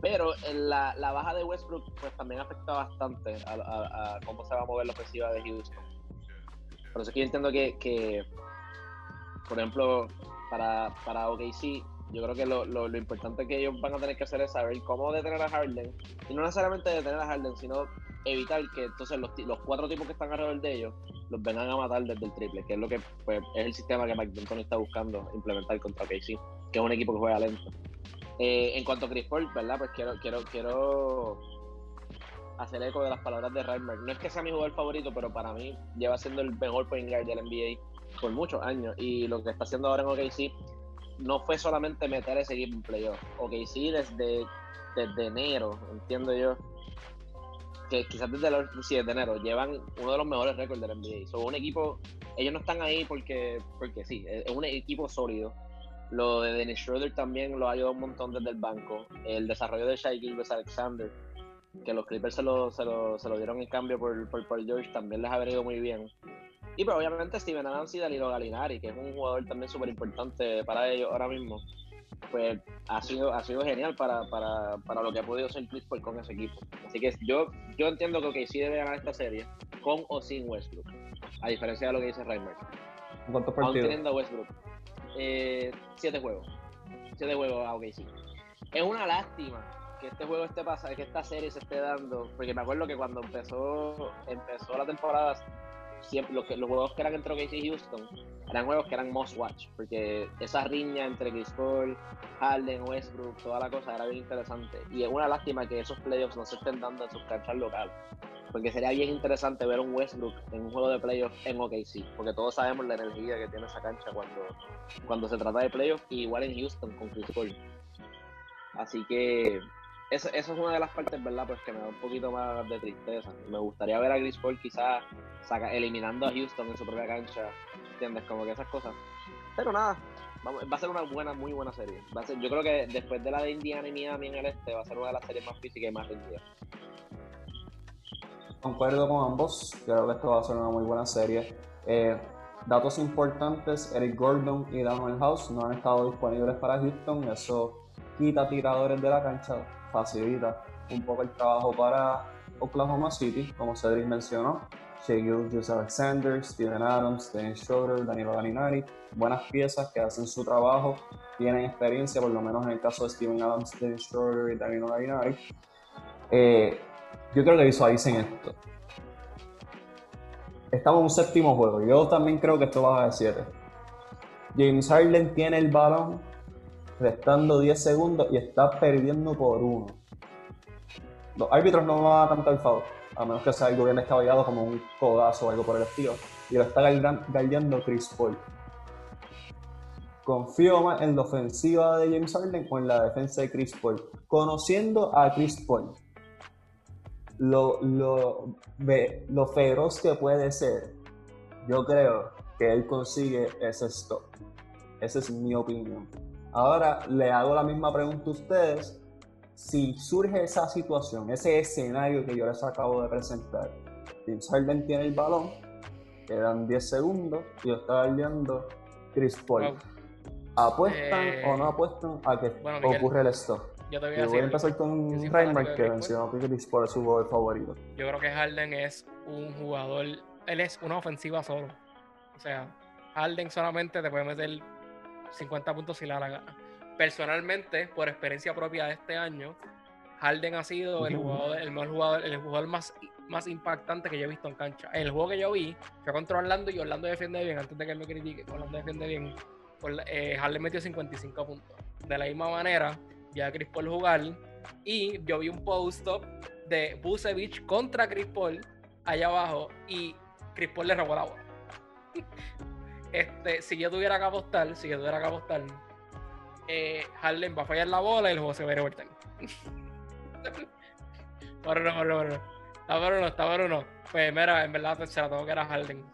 S2: Pero la, la, baja de Westbrook pues también afecta bastante a, cómo se va a mover la ofensiva de Houston. Por eso es que yo entiendo que, que por ejemplo, para, para OKC, yo creo que lo, lo, importante que ellos van a tener que hacer es saber cómo detener a Harden. Y no necesariamente detener a Harden, sino evitar que entonces los, los cuatro tipos que están alrededor de ellos los vengan a matar desde el triple, que es lo que pues, es el sistema que Mike D'Antoni está buscando implementar contra KC, que es un equipo que juega lento. Eh, en cuanto a Chris Paul, ¿verdad? Pues quiero, quiero, quiero hacer eco de las palabras de Reimer. No es que sea mi jugador favorito, pero para mí lleva siendo el mejor point guard del NBA por muchos años. Y lo que está haciendo ahora en OKC no fue solamente meter ese equipo en playoff. OKC desde, desde enero, entiendo yo, que quizás desde el 7 de enero llevan uno de los mejores récords del NBA. Son un equipo, ellos no están ahí porque, porque sí, es un equipo sólido. Lo de Dennis Schroeder también lo ha ayudado un montón desde el banco. El desarrollo de Shai Gilbert Alexander, que los Clippers se lo, se lo, se lo dieron en cambio por, por Paul George, también les ha venido muy bien. Y pero obviamente Steven Adams y Danilo Galinari, que es un jugador también súper importante para ellos ahora mismo pues ha sido, ha sido genial para, para, para lo que ha podido ser Chris Paul con ese equipo. Así que yo, yo entiendo que sí debe ganar esta serie, con o sin Westbrook, a diferencia de lo que dice Reimer.
S1: ¿Cuántos partidos?
S2: teniendo a Westbrook. Eh, siete juegos. Siete juegos a OKC. Es una lástima que este juego esté pasando, que esta serie se esté dando, porque me acuerdo que cuando empezó, empezó la temporada siempre los, juegos que eran entre OKC y Houston eran juegos que eran must watch, porque esa riña entre Chris Paul, Harden, Westbrook, toda la cosa era bien interesante. Y es una lástima que esos playoffs no se estén dando en sus canchas locales, porque sería bien interesante ver un Westbrook en un juego de playoffs en OKC, porque todos sabemos la energía que tiene esa cancha cuando, cuando se trata de playoffs, y igual en Houston con Chris Paul. Así que eso, es una de las partes, ¿verdad? Pues que me da un poquito más de tristeza. Me gustaría ver a Chris quizás eliminando a Houston en su propia cancha, ¿entiendes? Como que esas cosas. Pero nada, va a ser una buena, muy buena serie. Yo creo que después de la de Indiana y Miami en el este, va a ser una de las series más físicas y más rendidas.
S1: Concuerdo con ambos, creo que esto va a ser una muy buena serie. Eh, datos importantes, Eric Gordon y Daniel House no han estado disponibles para Houston, eso quita tiradores de la cancha, facilita un poco el trabajo para Oklahoma City, como Cedric mencionó. Shea Gilgis Alexander, Steven Adams, Dennis Schroeder, Danilo Galinari, buenas piezas que hacen su trabajo, tienen experiencia, por lo menos en el caso de Steven Adams, Dennis Schroeder y Danilo Galinari. Eh, yo creo que visualicen esto. Estamos en un séptimo juego. Yo también creo que esto va a 7. James Harden tiene el balón restando 10 segundos y está perdiendo por uno. Los árbitros no van a cantar foul, a menos que sea algo bien descabellado como un codazo o algo por el estilo. Y lo está galdeando Chris Paul. Confío más en la ofensiva de James Harden o en la defensa de Chris Paul. Conociendo a Chris Paul, lo, lo feroz que puede ser, yo creo que él consigue ese stop. Esa es mi opinión. Ahora le hago la misma pregunta a ustedes. Si surge esa situación, ese escenario que yo les acabo de presentar, James Harden tiene el balón, quedan 10 segundos y está viendo Chris Paul. ¿Apuestan o no eh, apuestan a que ocurre el stop?
S3: Yo, te voy, a,
S1: voy a empezar con Reinhardt, que mencionó que Chris Paul es su jugador favorito.
S3: Yo creo que Harden es un jugador, él es una ofensiva solo. O sea, Harden solamente te puede meter 50 puntos si le da la gana. Personalmente, por experiencia propia de este año, Harden ha sido el jugador, el mejor jugador, el jugador más, más impactante que yo he visto en cancha. El juego que yo vi fue contra Orlando y Orlando defiende bien, antes de que él me critique, Orlando defiende bien. Eh, Harden metió 55 puntos. De la misma manera, ya Chris Paul jugar y yo vi un post-up de Busevich contra Chris Paul allá abajo y Chris Paul le robó la bola. Este, si yo tuviera que apostar, si yo tuviera que apostar, eh, Harden va a fallar la bola y el juego se va a ir overtime. pero no, pero no. Está pero no, está pero no. Pues mira, en verdad se la tengo que era Harden.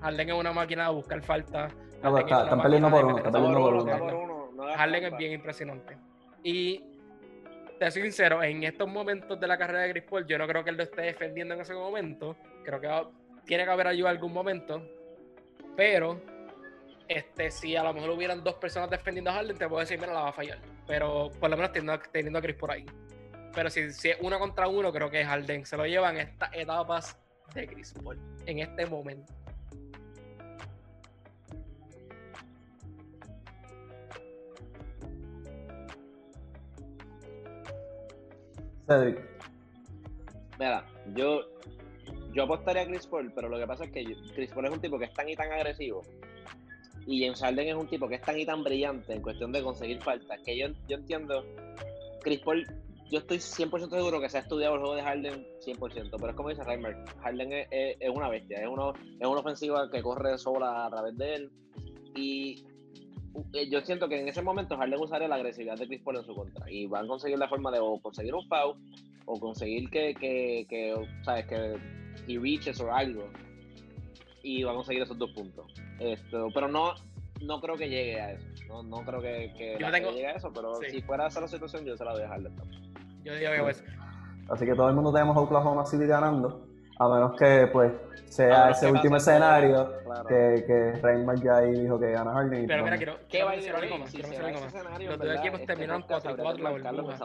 S3: Harden es una máquina de buscar falta.
S1: No, está, están peleando por uno, están peleando por uno.
S3: Harden es bien impresionante. Y te soy sincero, en estos momentos de la carrera de Chris Paul, yo no creo que él lo esté defendiendo en ese momento. Creo que tiene que haber ayuda en algún momento. Pero, este, si a lo mejor hubieran dos personas defendiendo a Harden, te puedo decir, mira, la va a fallar. Pero por lo menos teniendo, a Chris por ahí. Pero si, si, es uno contra uno, creo que Harden se lo llevan estas etapas de Chris Paul en este momento.
S2: Mira, yo yo apostaría a Chris Paul, pero lo que pasa es que Chris Paul es un tipo que es tan y tan agresivo y James Harden es un tipo que es tan y tan brillante en cuestión de conseguir faltas que yo, yo entiendo, Chris Paul, yo estoy 100% seguro que se ha estudiado el juego de Harden 100%, pero es como dice Reimer, Harden es, una bestia, es, uno, es una ofensiva que corre sola a través de él y eh, yo siento que en ese momento Harden usaría la agresividad de Chris Paul en su contra y van a conseguir la forma de o conseguir un foul o conseguir que, que, que sabes, que he reaches o algo y van a conseguir esos dos puntos. Esto, pero no, no creo que llegue a eso. No, no creo que, que, llegue a eso, pero si fuera esa la situación, yo se la voy a dejar de
S3: Yo digo que pues.
S1: Así que todo el mundo tenemos a Oklahoma City ganando, a menos que pues sea ese último escenario que, que Raymond ya ahí dijo que gana Harden.
S3: Pero mira, quiero, ¿qué va a decir algo más? Quiero algo más. Los dos equipos terminaron 4 y 4 la burbuja.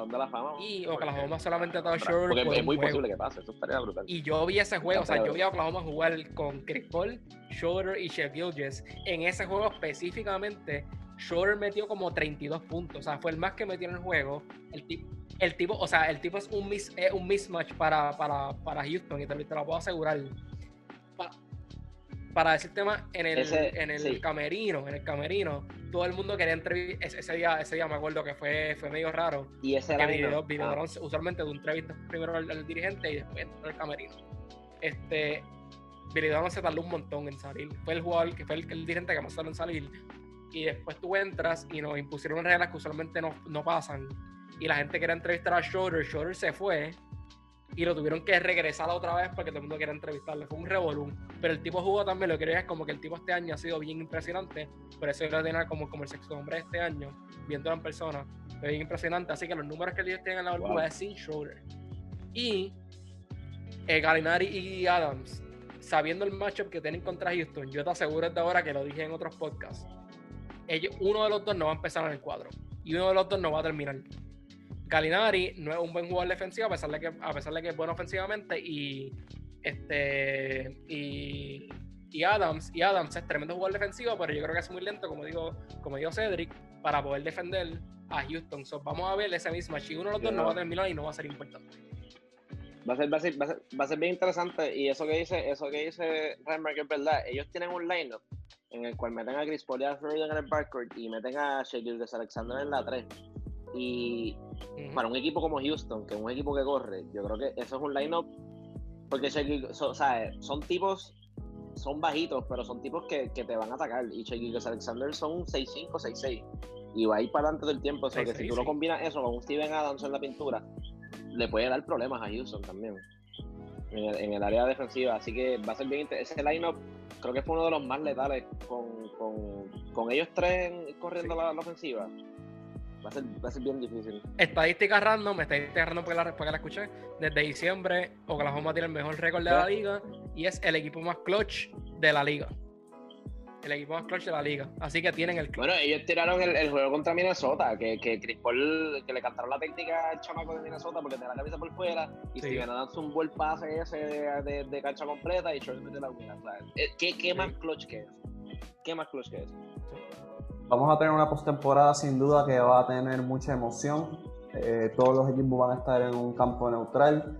S3: Y Oklahoma solamente estaba short.
S2: Porque es muy posible que pase, eso estaría brutal.
S3: Y yo vi ese juego, o sea, yo vi a Oklahoma jugar con Chris Paul, Schroeder y Shea Gilgis. En ese juego específicamente, Schroeder metió como 32 puntos, o sea, fue el más que metió en el juego. El tipo, el tipo o sea, el tipo es un, mis, un mismatch para, para, para Houston y te, te lo puedo asegurar para decirte más, en el, en el camerino, en el camerino, todo el mundo quería entrevistar, ese, día, ese día me acuerdo que fue, fue medio raro.
S2: Y ese era
S3: video, video ah. usualmente de un entrevista primero al, dirigente y después al camerino. Este, Billy se tardó un montón en salir. Fue el jugador que fue el, el dirigente que más tardó en salir. Y después tú entras y nos impusieron reglas que usualmente no, no pasan. Y la gente quería entrevistar a Shorter, Shorter se fue y lo tuvieron que regresar otra vez porque todo el mundo quería entrevistarlo. Fue un revolú. Pero el tipo jugó también, lo que quería es como que el tipo este año ha sido bien impresionante. Por eso yo lo tenía como, como el sexto hombre este año, viéndolo en persona. Fue bien impresionante. Así que los números que ellos tienen en la burbuja es sin shoulder. Y eh, Galinari y Adams, sabiendo el matchup que tienen contra Houston, yo te aseguro desde ahora que lo dije en otros podcasts. Ellos, uno de los dos no va a empezar en el cuadro y uno de los dos no va a terminar. Galinari no es un buen jugador defensivo, a pesar de que, a pesar de que es bueno ofensivamente, y este y, Adams, y Adams es tremendo jugador defensivo, pero yo creo que es muy lento, como digo, como dijo Cedric, para poder defender a Houston. vamos a ver ese mismo. Si uno de los dos no va a terminar y no va a ser importante.
S2: Va a ser, va a ser, va a ser, bien interesante. Y eso que dice, eso que dice que es verdad. Ellos tienen un lineup en el cual meten a Chris Paul y a en el backcourt y meten a Shaquille Alexander en la 3. Y para un equipo como Houston, que es un equipo que corre, yo creo que eso es un line-up. Porque o sea, son tipos, son bajitos, pero son tipos que, que te van a atacar. Y Shaquille Alexander son 6'5, 6'6. Y va a ir para adelante del tiempo. O sea, que si tú lo combinas eso con un Steven Adams en la pintura, le puede dar problemas a Houston también. En el, área defensiva. Así que va a ser bien interesante. Ese line-up creo que fue uno de los más letales con, con, con ellos tres corriendo la, la ofensiva Va a, ser, va a ser bien difícil.
S3: Estadística random, estadística random porque la, porque la escuché. Desde diciembre, Oklahoma tiene el mejor récord de la liga y es el equipo más clutch de la liga. El equipo más clutch de la liga. Así que tienen el
S2: Bueno, ellos tiraron el, juego contra Minnesota, que, que Chris Paul, que le cantaron la técnica al chamaco de Minnesota porque tenía la cabeza por fuera y si ganaron un buen pase ese de, de, cancha completa y Short mete la unidad. Eh, ¿Qué, qué más clutch que eso? ¿Qué más clutch que eso?
S1: Vamos a tener una postemporada sin duda que va a tener mucha emoción. Eh, todos los equipos van a estar en un campo neutral.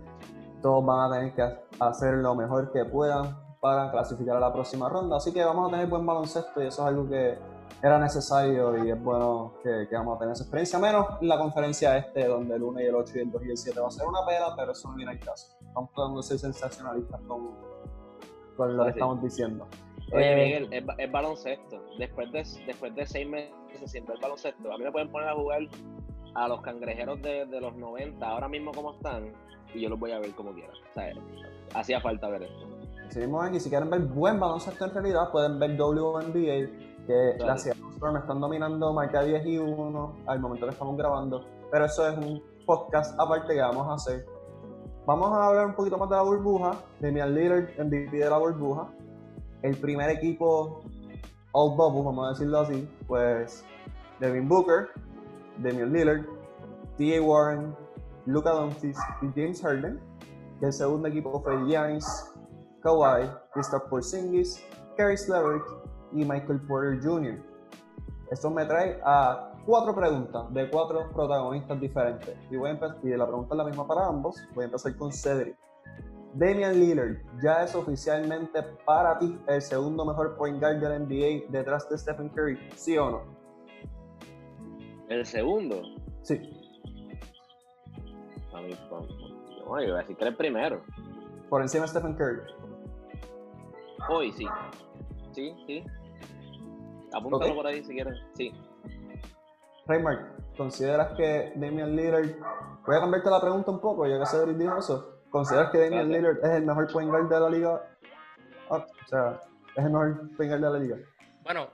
S1: Todos van a tener que hacer lo mejor que puedan para clasificar a la próxima ronda. Así que vamos a tener buen baloncesto y eso es algo que era necesario y es bueno que, vamos a tener esa experiencia. Menos la conferencia este, donde el 1 y el 8 y el 2 y el 7 va a ser una pena, pero eso no viene al caso. Estamos tratando de ser sensacionalistas con, con lo que estamos diciendo.
S2: Oye, eh, Miguel, es, baloncesto. Después de, después de seis meses siempre es baloncesto. A mí me pueden poner a jugar a los cangrejeros de, de, los 90, ahora mismo como están, y yo los voy a ver como quiera. O sea, hacía falta ver esto.
S1: Seguimos aquí, si quieren ver buen baloncesto en realidad, pueden ver WNBA, que claro. las Storm están dominando marca 10 y 1 al momento que estamos grabando. Pero eso es un podcast aparte que vamos a hacer. Vamos a hablar un poquito más de la burbuja. Damian Lillard, MVP de la burbuja el primer equipo All Bubble, vamos a decirlo así, pues Devin Booker, Damian Lillard, T.A. Warren, Luka Doncic y James Harden. El segundo equipo fue Giannis, Kawhi, Kristaps Porzingis, Kerry Leverett y Michael Porter Jr. Esto me trae a cuatro preguntas de cuatro protagonistas diferentes. Y, voy a y la pregunta es la misma para ambos. Voy a empezar con Cedric. Damian Lillard ya es oficialmente para ti el segundo mejor point guard de la NBA detrás de Stephen Curry, ¿sí o no?
S2: El segundo.
S1: Sí.
S2: A mí, pues, no, yo iba a decir que el primero.
S1: Por encima de Stephen Curry.
S2: Hoy sí. Sí, sí. Apúntalo por ahí si quieres. Sí.
S1: Raymart, ¿consideras que Damian Lillard... Voy a cambiarte la pregunta un poco, ya que Cedric dijo eso. ¿Consideras que Damian
S2: Gracias.
S1: Lillard es el mejor point guard de la liga? Ah, o sea, es el mejor point guard de la liga.
S3: Bueno,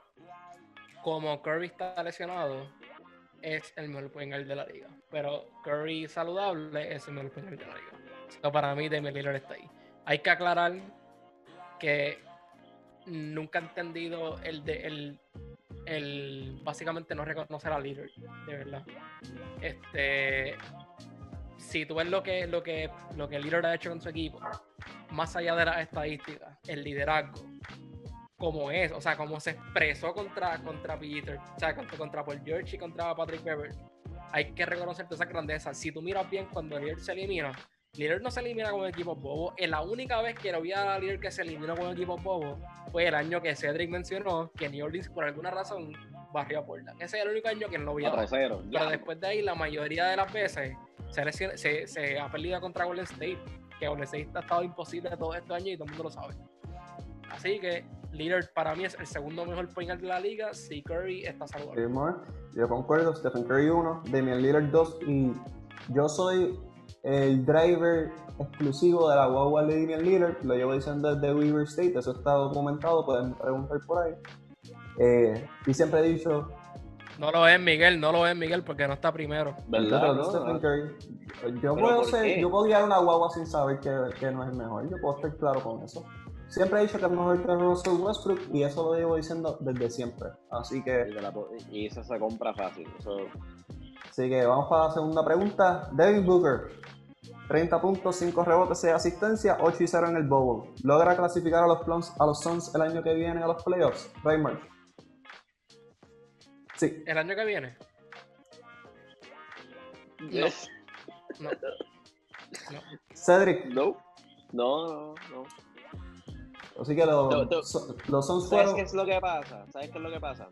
S3: como Curry está lesionado, es el mejor point guard de la liga. Pero Curry saludable es el mejor point guard de la liga. So, para mí, Damian Lillard está ahí. Hay que aclarar que nunca he entendido el de el, el básicamente no reconocer a Lillard, de verdad. Este si tú ves lo que lo que lo que Lillard ha hecho con su equipo, más allá de las estadísticas, el liderazgo, como es, o sea, como se expresó contra, contra Peter, o sea, contra, contra Paul George y contra Patrick Beverly. Hay que reconocer toda esa grandeza. Si tú miras bien, cuando Lillard se elimina, Lillard no se elimina con equipos bobos. En la única vez que lo vi a Lillard que se eliminó con equipos bobos fue el año que Cedric mencionó que New Orleans, por alguna razón, barrió a Portland. Ese es el único año que no lo vi a
S2: 4-0.
S3: pero después de ahí, la mayoría de las veces se, se, se ha perdido contra Golden State. Que Golden State ha estado imposible todo este año y todo el mundo lo sabe. Así que Lillard para mí es el segundo mejor point guard de la liga si Curry está saludable.
S1: Yo concuerdo, Stephen Curry 1, Damian Lillard 2 y yo soy el driver exclusivo de la guagua de Damian Lillard, lo llevo diciendo desde Weaver State, eso está documentado, pueden preguntar por ahí. Eh, y siempre he dicho,
S3: No lo es Miguel, no lo es Miguel porque no está primero.
S2: ¿Verdad?
S1: "Pero
S2: no?
S1: Stephen Curry, yo
S2: ¿Pero
S1: puedo, ser, yo puedo guiar una guagua sin saber que, que no es el mejor, yo puedo estar claro con eso. Siempre he dicho que es mejor que Russell Westbrook y eso lo llevo diciendo desde siempre. Así que
S2: Y, esa se compra fácil. Eso,
S1: Así que vamos para la segunda pregunta. Devin Booker, 30 puntos, 5 rebotes, 6 asistencias, 8 y 0 en el Bowl. ¿Logra clasificar a los, Plums- a los Suns el año que viene a los playoffs? Raymond. Sí.
S3: El año que viene.
S2: Yes.
S3: No. No.
S1: Cedric,
S2: No. No, no, no.
S1: así que los,
S2: No, no.
S1: so- los Suns
S2: ¿Sabes
S1: fueron...
S2: qué es lo que pasa? ¿Sabes qué es lo que pasa?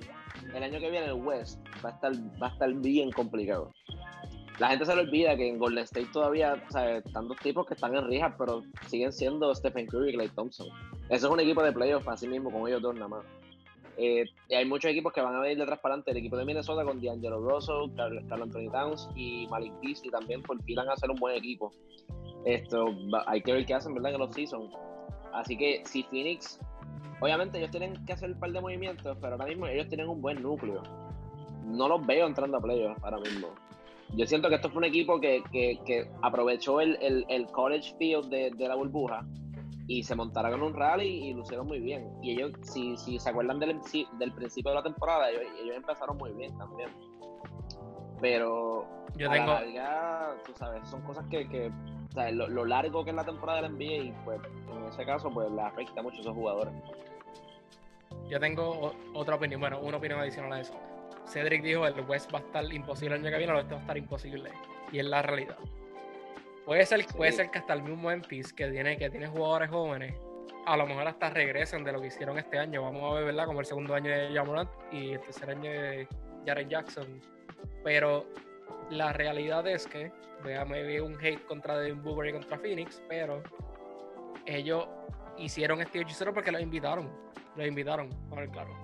S2: El año que viene el West va a estar, va a estar bien complicado. La gente se le olvida que en Golden State todavía o sea, están dos tipos que están en rijas, pero siguen siendo Stephen Curry y Clay Thompson. Eso es un equipo de playoffs así mismo, con ellos dos nada más. Eh, y hay muchos equipos que van a venir detrás para adelante. El equipo de Minnesota con D'Angelo Russell, Carl, Anthony Towns y Malik Beasley también perfilan a ser un buen equipo. Esto, hay que ver qué hacen, ¿verdad? En los seasons. Así que si Phoenix, obviamente ellos tienen que hacer un par de movimientos, pero ahora mismo ellos tienen un buen núcleo. No los veo entrando a playoffs ahora mismo. Yo siento que esto fue un equipo que, que- que aprovechó el, el- el college field de, de la burbuja y se montaron en un rally y lucieron muy bien. Y ellos, si, si se acuerdan del, del principio de la temporada, ellos, ellos empezaron muy bien también. Pero
S3: Yo
S2: a
S3: tengo,
S2: la larga, tú sabes, son cosas que, que o sea, lo, lo largo que es la temporada del NBA, pues en ese caso, pues le afecta mucho a esos jugadores.
S3: yo tengo otra opinión. Bueno, una opinión adicional a eso. Cedric dijo el West va a estar imposible el año que viene, el Oeste va a estar imposible. Y es la realidad. Puede ser, puede
S2: Sí.
S3: ser que hasta el mismo Memphis, que tiene, que tiene jugadores jóvenes, a lo mejor hasta regresen de lo que hicieron este año. Vamos a ver, ¿verdad? Como el segundo año de Jamorant y el tercer año de Jared Jackson. Pero la realidad es que, vea, me vi un hate contra Devin Booker y contra Phoenix, pero ellos hicieron este hechicero porque los invitaron. Los invitaron, para ver claro.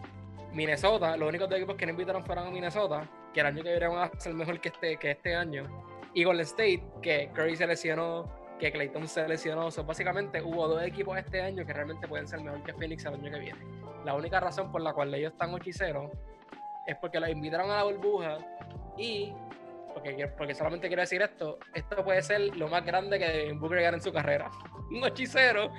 S3: Minnesota, los únicos dos equipos que no invitaron fueron a Minnesota, que el año que viene van a ser mejor que este, que este año. Y Golden State, que Curry se lesionó, que Clayton se lesionó. So, básicamente hubo dos equipos este año que realmente pueden ser mejor que Phoenix el año que viene. La única razón por la cual ellos están 8 y 0 es porque los invitaron a la burbuja y porque, porque solamente quiero decir esto, esto puede ser lo más grande que Devin Booker gana en su carrera. Un 8 y 0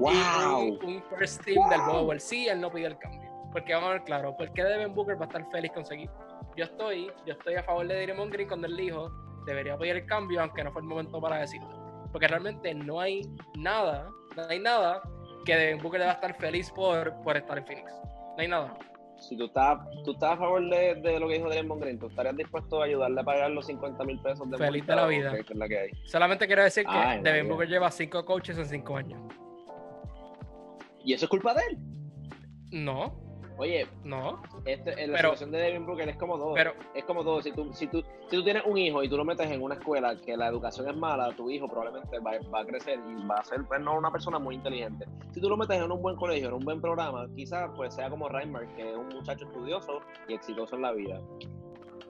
S3: y un, un first team del Bowl. Sí, él no pidió el cambio. Porque vamos a ver claro, ¿por qué Devin Booker va a estar feliz con su equipo? Yo estoy, yo estoy a favor de Draymond Green cuando él dijo, debería pedir el cambio, aunque no fue el momento para decirlo. Porque realmente no hay nada, no hay nada que Devin Booker deba estar feliz por, por estar en Phoenix. No hay nada.
S2: si tú estás, tú estás a favor de, de lo que dijo Draymond Green, ¿tú estarías dispuesto a ayudarle a pagar los 50 mil pesos de
S3: Feliz de la vida.
S2: es la que hay?
S3: Solamente quiero decir que
S2: Ay,
S3: Devin. Booker lleva cinco coaches en cinco años.
S2: ¿Y eso es culpa de él?
S3: No,
S2: Oye,
S3: no.
S2: este, en la
S3: Pero-
S2: situación de Devin Booker es como todo.
S3: Pero
S2: es como todo. Si tú, si, tú, si tú tienes un hijo y tú lo metes en una escuela que la educación es mala, tu hijo probablemente va, va a crecer y va a ser pues, no una persona muy inteligente. Si tú lo metes en un buen colegio, en un buen programa, quizás pues sea como Reinhardt, que es un muchacho estudioso y exitoso en la vida.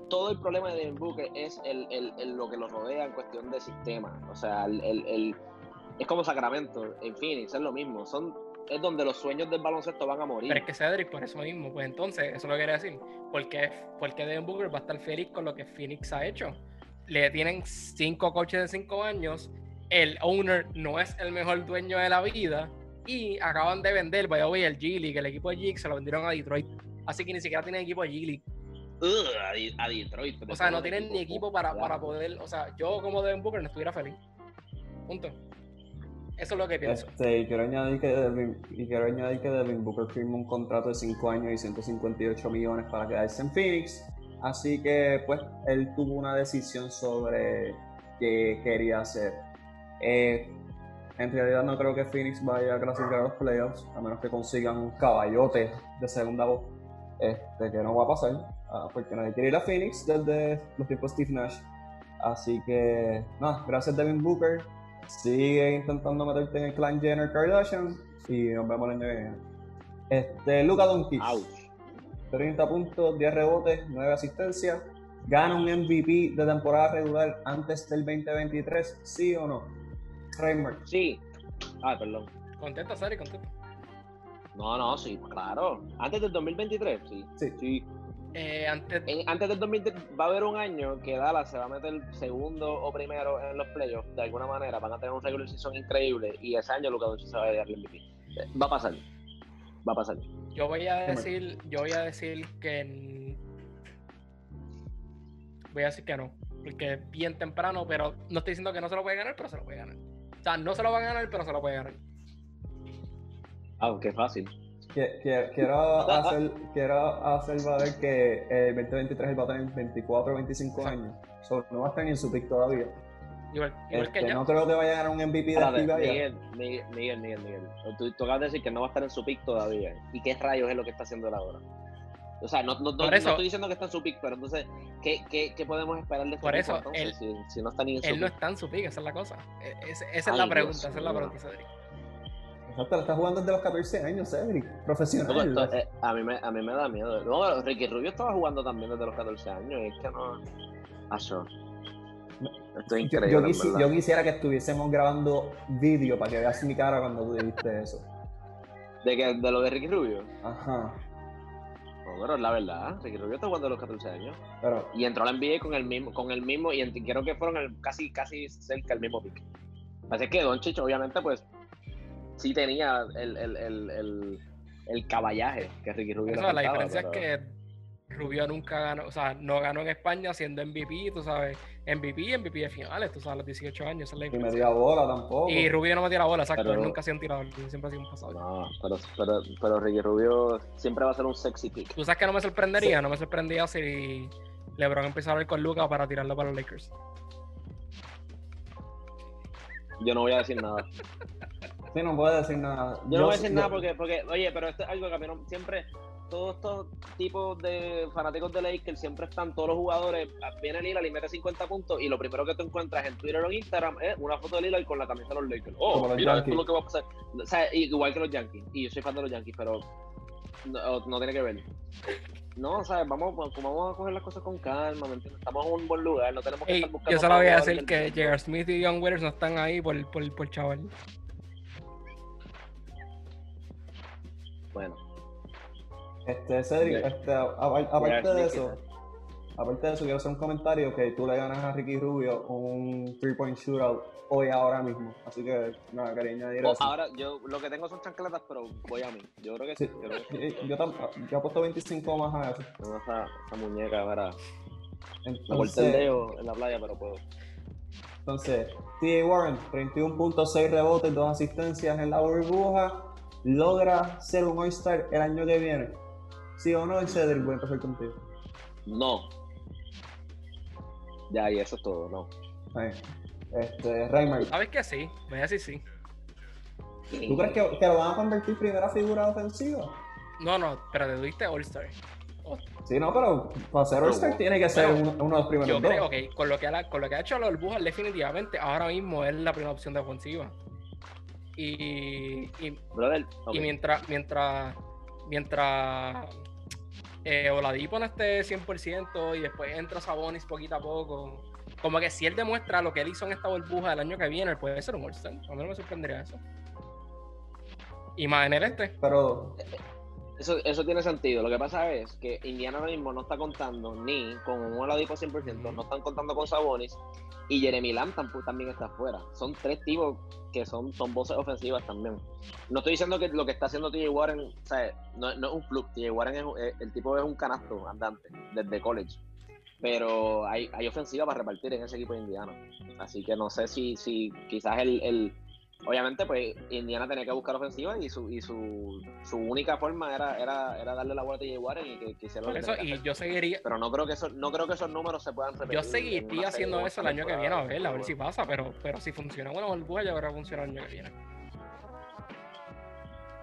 S2: Todo el problema de Devin Booker es el, el- el- lo que lo rodea en cuestión de sistema. O sea, el, el- el- es como Sacramento, en Phoenix, es lo mismo. Son, es donde los sueños del baloncesto van a morir.
S3: Pero es que Cedric, por eso mismo, pues entonces, eso lo quería decir. Porque, porque Devin Booker va a estar feliz con lo que Phoenix ha hecho. Le tienen cinco coches de cinco años, el owner no es el mejor dueño de la vida y acaban de vender, vaya hoy el G League, el equipo de G se lo vendieron a Detroit. Así que ni siquiera tienen equipo de G League.
S2: A Detroit.
S3: O sea, no tienen ni equipo para, para poder. O sea, yo como Devin Booker no estuviera feliz. Punto. Eso es lo que pienso.
S1: Este, y quiero añadir que Devin, y quiero añadir que Devin Booker firmó un contrato de 5 años y 158 millones para quedarse en Phoenix. Así que, pues, él tuvo una decisión sobre qué quería hacer. Eh, en realidad no creo que Phoenix vaya a clasificar a los playoffs, a menos que consigan un caballote de segunda voz, este, que no va a pasar, ah, porque nadie quiere ir a Phoenix desde los tiempos Steve Nash. Así que, nada, gracias Devin Booker. Sigue intentando meterte en el clan Jenner Kardashian y nos vemos el año que viene. Este, Luka Doncic,
S2: Ouch.
S1: 30 puntos, 10 rebotes, 9 asistencias. ¿Gana un MVP de temporada regular antes del 2023? ¿Sí o no? Kramer.
S2: Sí. Ah, perdón.
S3: Contenta, Sari, contenta.
S2: No, no, sí, claro. Antes del 2023, sí.
S1: Sí.
S2: Sí.
S3: Eh, antes,
S2: En- antes del 2023 va a haber un año que Dallas se va a meter segundo o primero en los playoffs de alguna manera. Van a tener un regular season increíble y ese año Luka Doncic se va a dar el MVP. Eh, Va a pasar. Va a pasar.
S3: yo voy a decir, yo voy a decir que voy a decir que no, porque es bien temprano, pero no estoy diciendo que no se lo puede ganar, pero se lo puede ganar. O sea, no se lo va a ganar, pero se lo puede ganar.
S2: Ah, qué fácil.
S1: Que- que- Quiero hacer, quiero hacer valer que el 2023 él va a tener 24 o 25
S3: Exacto.
S1: años. So, no va a estar ni en su pick todavía.
S3: Igual, igual que
S1: Este,
S3: ya.
S1: no creo que vaya a ganar un MVP de aquí.
S2: Miguel, Miguel, Miguel, Miguel, Miguel. Tú, tú acabas de decir que no va a estar en su pick todavía. ¿Y qué rayos es lo que está haciendo él ahora? O sea, no, no, no- no estoy diciendo que está en su pick, pero entonces, ¿qué, qué, qué podemos esperar de este
S3: Por eso,
S2: entonces,
S3: él-
S2: si, si no está ni en su
S3: Él no está en su pick, esa es la cosa. E- esa es
S2: Ay,
S3: la
S2: Dios
S3: pregunta, esa es la
S2: mío.
S3: pregunta, Cedric.
S1: Exacto, está jugando desde los 14 años, Cedric. Profesional.
S2: Esto, eh, a, mí me, a mí me da miedo. No, Ricky Rubio estaba jugando también desde los 14 años. Es que no. Acho. Esto es increíble.
S1: yo quisi- quisiera que estuviésemos grabando vídeo para que veas mi cara cuando tú dijiste eso.
S2: ¿De, que, ¿De lo de Ricky Rubio?
S1: Ajá.
S2: No, pero es la verdad. Ricky Rubio está jugando desde los 14 años.
S1: Pero,
S2: Y entró a la NBA con el mismo, con el mismo y creo que fueron el- casi, casi cerca del mismo pick. Así que Doncic, obviamente, pues, sí tenía el, el, el, el, el caballaje que Ricky Rubio
S3: Eso, la
S2: faltaba,
S3: diferencia
S2: pero-
S3: es que Rubio nunca ganó, o sea, no ganó en España siendo MVP, tú sabes, MVP MVP de finales, tú sabes, a los 18 años, esa es la
S1: y bola tampoco.
S3: Y Rubio no metía la bola, exacto,
S2: Pero-
S3: él nunca ha sido un tirador, siempre ha sido un pasador.
S2: No, pero, pero, pero Ricky Rubio siempre va a ser un sexy pick.
S3: Tú sabes que no me sorprendería, no me sorprendía si LeBron empezara a ir con Luca para tirarlo para los Lakers.
S2: Yo no voy a decir nada.
S1: Sí, no puedo decir nada.
S2: Yo no voy a decir
S1: yo-
S2: nada porque, porque, oye, pero esto es algo que a mí no, siempre, todos estos tipos de fanáticos de Lakers siempre están, todos los jugadores, viene Lillard y mete 50 puntos y lo primero que tú encuentras en Twitter o en Instagram es una foto de Lillard con la camisa de los Lakers. Oh,
S1: los
S2: mira, esto
S1: Yankees.
S2: es lo que va a pasar. O sea, igual que los Yankees, y yo soy fan de los Yankees, pero no, no tiene que ver. No, o sea, vamos, vamos a coger las cosas con calma, ¿me entiendes? Estamos en un buen lugar, no tenemos que
S3: Ey,
S2: estar buscando...
S3: yo solo voy a decir que J.R. Smith y John Withers no están ahí por, por, por chaval.
S2: Bueno,
S1: Este, Cedric, este, aparte de eso, aparte de eso, quiero hacer un comentario que tú le ganas a Ricky Rubio un three-point shootout hoy, ahora mismo. Así que, nada, quería añadir eso.
S2: ahora yo lo que tengo son chancletas, pero voy a mí. Yo creo que sí.
S1: Sí,
S2: Yo creo que sí.
S1: y- yo, tam- yo apuesto 25 más a eso.
S2: Tengo esa, esa muñeca. Me el
S1: Entonces,
S2: dedo en la playa, pero puedo.
S1: entonces T.A. Warren, 31.6 rebotes, 2 asistencias en la burbuja. Logra ser un All-Star el año que viene. ¿Sí o no? Y Cedric, voy a empezar contigo.
S2: No. Ya, y eso es todo, no.
S1: Ahí. Este, Reimer,
S3: ¿Sabes que sí? Voy a decir sí.
S1: ¿tú crees que, que lo van a convertir primera figura ofensiva?
S3: No, no, pero te tuviste All-Star. Oh,
S1: Sí, no, pero para ser All-Star tiene que ser
S3: Bueno,
S1: uno, uno de los primeros
S3: Yo
S1: dos.
S3: con lo que, ha, con lo que ha hecho los Burbujas, definitivamente ahora mismo es la primera opción de ofensiva. Y, y,
S2: Brother, ok.
S3: y mientras, mientras, mientras eh, Oladipo no esté 100% y después entra Sabonis poquito a poco, como que si él demuestra lo que él hizo en esta burbuja el año que viene, él puede ser un All-Star. A mí no me sorprendería eso. Y más en el este.
S1: Pero
S2: Eso, eso tiene sentido. Lo que pasa es que Indiana ahora mismo no está contando ni con un Oladipo 100%, no están contando con Sabonis y Jeremy Lamb tampoco, también está afuera. Son tres tipos que son, son voces ofensivas también. No estoy diciendo que lo que está haciendo TJ Warren, o sea, no, no es un fluke. TJ Warren es, eh, el tipo es un canasto andante desde college. Pero hay, hay ofensiva para repartir en ese equipo de Indiana. Así que no sé si, si quizás el, el- Obviamente, pues Indiana tenía que buscar ofensiva y su, y su, su única forma era, era, era darle la vuelta a TJ Warren y que, que
S3: Por eso,
S2: que
S3: y
S2: hacer.
S3: yo seguiría,
S2: Pero no creo que eso, no creo que esos números se puedan repetir.
S3: yo
S2: en
S3: seguiría haciendo eso el año que viene, a ver, a ver si pasa, pero, pero si funciona una burbuja, yo creo que funciona el año que viene.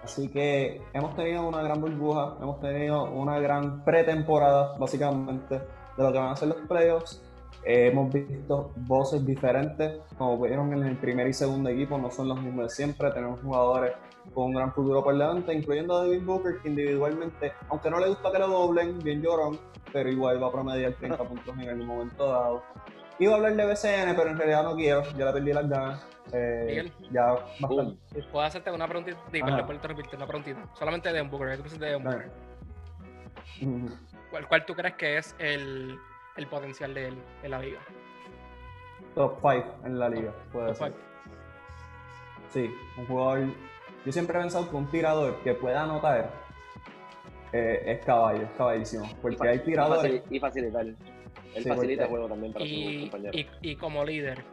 S1: Así que hemos tenido una gran burbuja, hemos tenido una gran pretemporada, básicamente, de lo que van a ser los playoffs. Eh, hemos visto voces diferentes, como vieron en el primer y segundo equipo, no son los mismos de siempre. Tenemos jugadores con un gran futuro por delante, incluyendo a Devin Booker, que individualmente, aunque no le gusta que lo doblen, bien llorón, pero igual va a promediar 30 puntos en algún momento dado. Iba a hablar de BCN, pero en realidad no quiero, ya le perdí las ganas. Eh,
S3: Miguel.
S1: ya bastante.
S3: Puedo hacerte una preguntita, y por interrumpirte, una preguntita. Solamente de un Booker, ¿qué tú piensas de Booker? ¿Cuál, cuál tú crees que es el, el potencial de él en la liga?
S1: Top 5 en la liga, puede
S3: Top
S1: ser.
S3: five.
S1: Sí, un jugador. Yo siempre he pensado que un tirador que pueda anotar eh, es caballo, es caballísimo. Porque hay tiradores.
S2: Y facilitar. Él
S1: Sí,
S2: facilita el juego también para sus
S3: Y,
S2: compañeros.
S3: y, y como líder,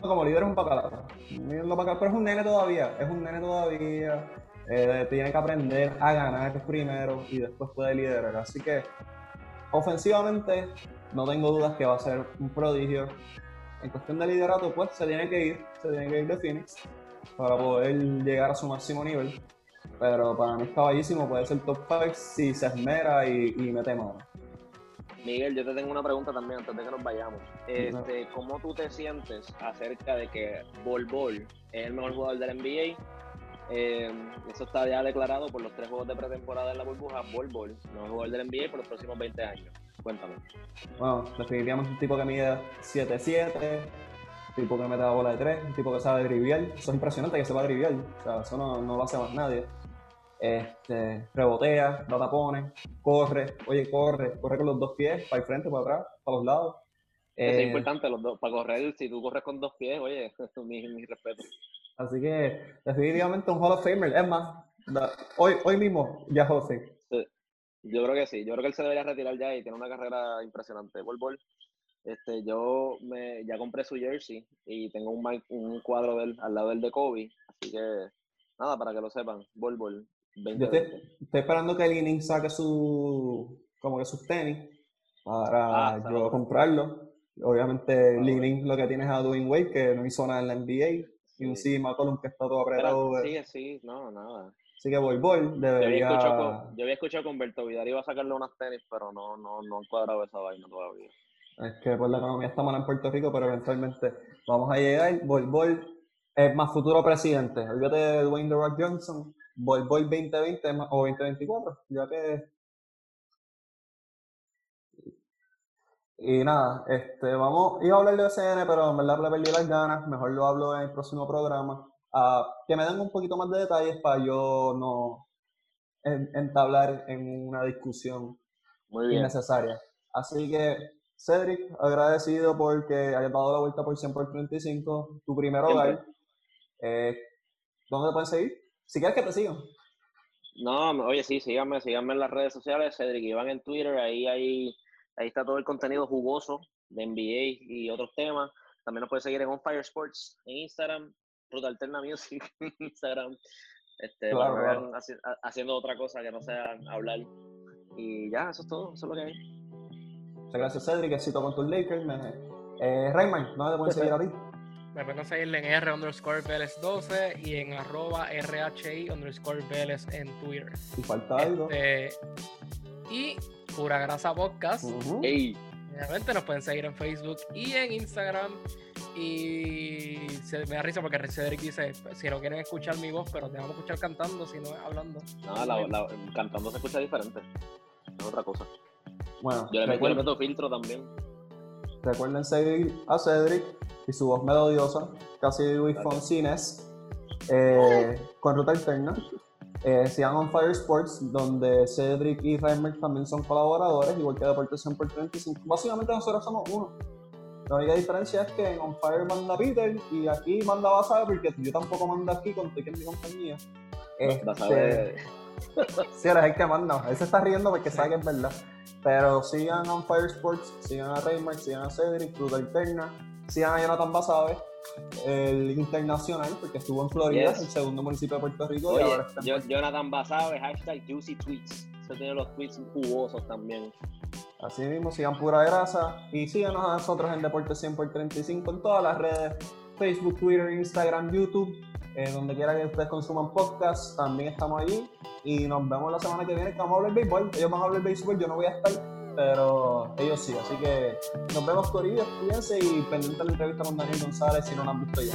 S1: Como líder es un bacalao, Pero es un nene todavía, es un nene todavía. eh, tiene que aprender a ganar primero y después puede liderar. Así que, ofensivamente, no tengo dudas que va a ser un prodigio. En cuestión de liderato, pues se tiene que ir, se tiene que ir de Phoenix para poder llegar a su máximo nivel. Pero para mí es caballísimo, puede ser top 5 si se esmera y, y mete mano.
S2: Miguel, yo te tengo una pregunta también antes de que nos vayamos. Este, ¿Cómo tú te sientes acerca de que Bol Bol es el mejor jugador del NBA? Eh, eso está ya declarado por los tres juegos de pretemporada en la burbuja. Bol Bol, mejor jugador del NBA por los próximos 20 años. Cuéntame.
S1: Bueno, definitivamente un tipo que mide 7-7, un tipo que mete la bola de 3, un tipo que sabe driviar. Eso es impresionante que sepa driviar. O sea, eso no, no lo hace más nadie. Este, rebotea, da tapones, corre, oye, corre, corre con los dos pies, para el frente, para atrás, para los lados.
S2: Eso es
S1: Eh,
S2: importante, los dos. Para correr, si tú corres con dos pies, oye, mi, mi respeto.
S1: Así que definitivamente un Hall of Famer. Es más, hoy, hoy mismo ya Fame.
S2: Yo creo que sí, yo creo que él se debería retirar ya y tiene una carrera impresionante. Bol Bol, este, yo me, ya compré su jersey y tengo un, un cuadro de él al lado del de Kobe, así que nada, para que lo sepan, Bol Bol,
S1: Yo
S2: 2020.
S1: estoy, estoy esperando que Leaning saque su, como que sus tenis para
S2: Ah,
S1: yo comprarlo. Obviamente,
S2: Ah,
S1: Leaning lo que tiene es a Dwayne Wade, que no hizo nada en la NBA,
S2: Sí.
S1: C. McCollum que está todo
S2: Pero,
S1: apretado.
S2: sigue, sí, no, nada.
S1: Así que Boy Boy
S2: Yo había,
S1: debería...
S2: escuchado con, yo había escuchado con Berto Vidal iba a sacarle unas tenis, pero no, no, no han cuadrado esa vaina todavía.
S1: Es que pues la economía está mala en Puerto Rico, pero eventualmente vamos a llegar. Boy es más futuro presidente. Olvídate de Dwayne The Rock Johnson. Boy 2020 es más- o 2024, ya que Y nada, este, vamos, iba a hablar de BCN, pero en verdad le perdí las ganas, mejor lo hablo en el próximo programa. Ah, que me den un poquito más de detalles para yo no en- entablar en una discusión
S2: Muy bien.
S1: innecesaria. Así que, Cedric, agradecido porque hayas dado la vuelta por 100 por 35, tu primer hogar. Eh, ¿Dónde te pueden seguir? Si quieres que te sigan.
S2: No, oye, sí, síganme, síganme en las redes sociales, Cedric Iván en Twitter, ahí, ahí, ahí está todo el contenido jugoso de NBA y otros temas. También nos puedes seguir en On Fire Sports en Instagram, Ruta Alterna Music en Instagram.
S4: Este,
S1: Claro,
S4: para que
S1: claro.
S4: vean haci- ha- haciendo otra cosa que no sea hablar. Y ya, eso es todo, eso es lo que hay.
S1: Muchas gracias, Cedric. Éxito con tus Lakers. Eh, Rayman, ¿dónde te pueden seguir a ti?
S3: Me pueden conseguirle en R underscore Vélez 12 y en arroba RHI underscore Vélez en Twitter.
S1: Si falta algo.
S3: Este, y Pura Grasa Podcast.
S4: Ey,
S3: Obviamente nos pueden seguir en Facebook y en Instagram. Y se me da risa porque Cedric dice, si no quieren escuchar mi voz, pero te vamos a escuchar cantando, si no es hablando.
S4: no, la, la- cantando se escucha diferente. Es otra cosa.
S1: Bueno,
S4: Yo le, meto, yo le
S1: recuerden,
S4: meto filtro también.
S1: recuerden seguir a Cedric y su voz melodiosa, casi Luis. Foncines, eh, con ruta alterna. Eh, On Fire Sports, donde Cedric y Rayman también son colaboradores, igual que Deportes 100 por 35. Básicamente nosotros somos uno. La única diferencia es que en On Fire manda Peter y aquí manda Basabe, porque yo tampoco mando aquí con que es mi compañía.
S4: A
S1: Este,
S4: ver.
S1: Sí, eres el que manda. Él se está riendo porque sabe que es verdad. Pero sigan a On Fire Sports, sigan a Raymar, sigan a Cedric, Ruta Alterna, sigan a Jonathan Basabe, el internacional, porque estuvo en Florida,
S4: Yes.
S1: el segundo municipio de Puerto Rico, y
S4: Oye,
S1: ahora está
S4: yo, Jonathan Basabe, hashtag Juicy Tweets. Eso tiene los tweets jugosos también.
S1: Así mismo, sigan pura grasa y síganos a nosotros en Deportes 100 por 35 en todas las redes: Facebook, Twitter, Instagram, YouTube, eh, donde quiera que ustedes consuman podcasts, también estamos allí. Y nos vemos la semana que viene que vamos a hablar de béisbol. Ellos van a hablar de béisbol, yo no voy a estar, pero ellos sí. Así que nos vemos, Corillo, cuídense y pendiente de la entrevista con Daniel González si no la han visto ya.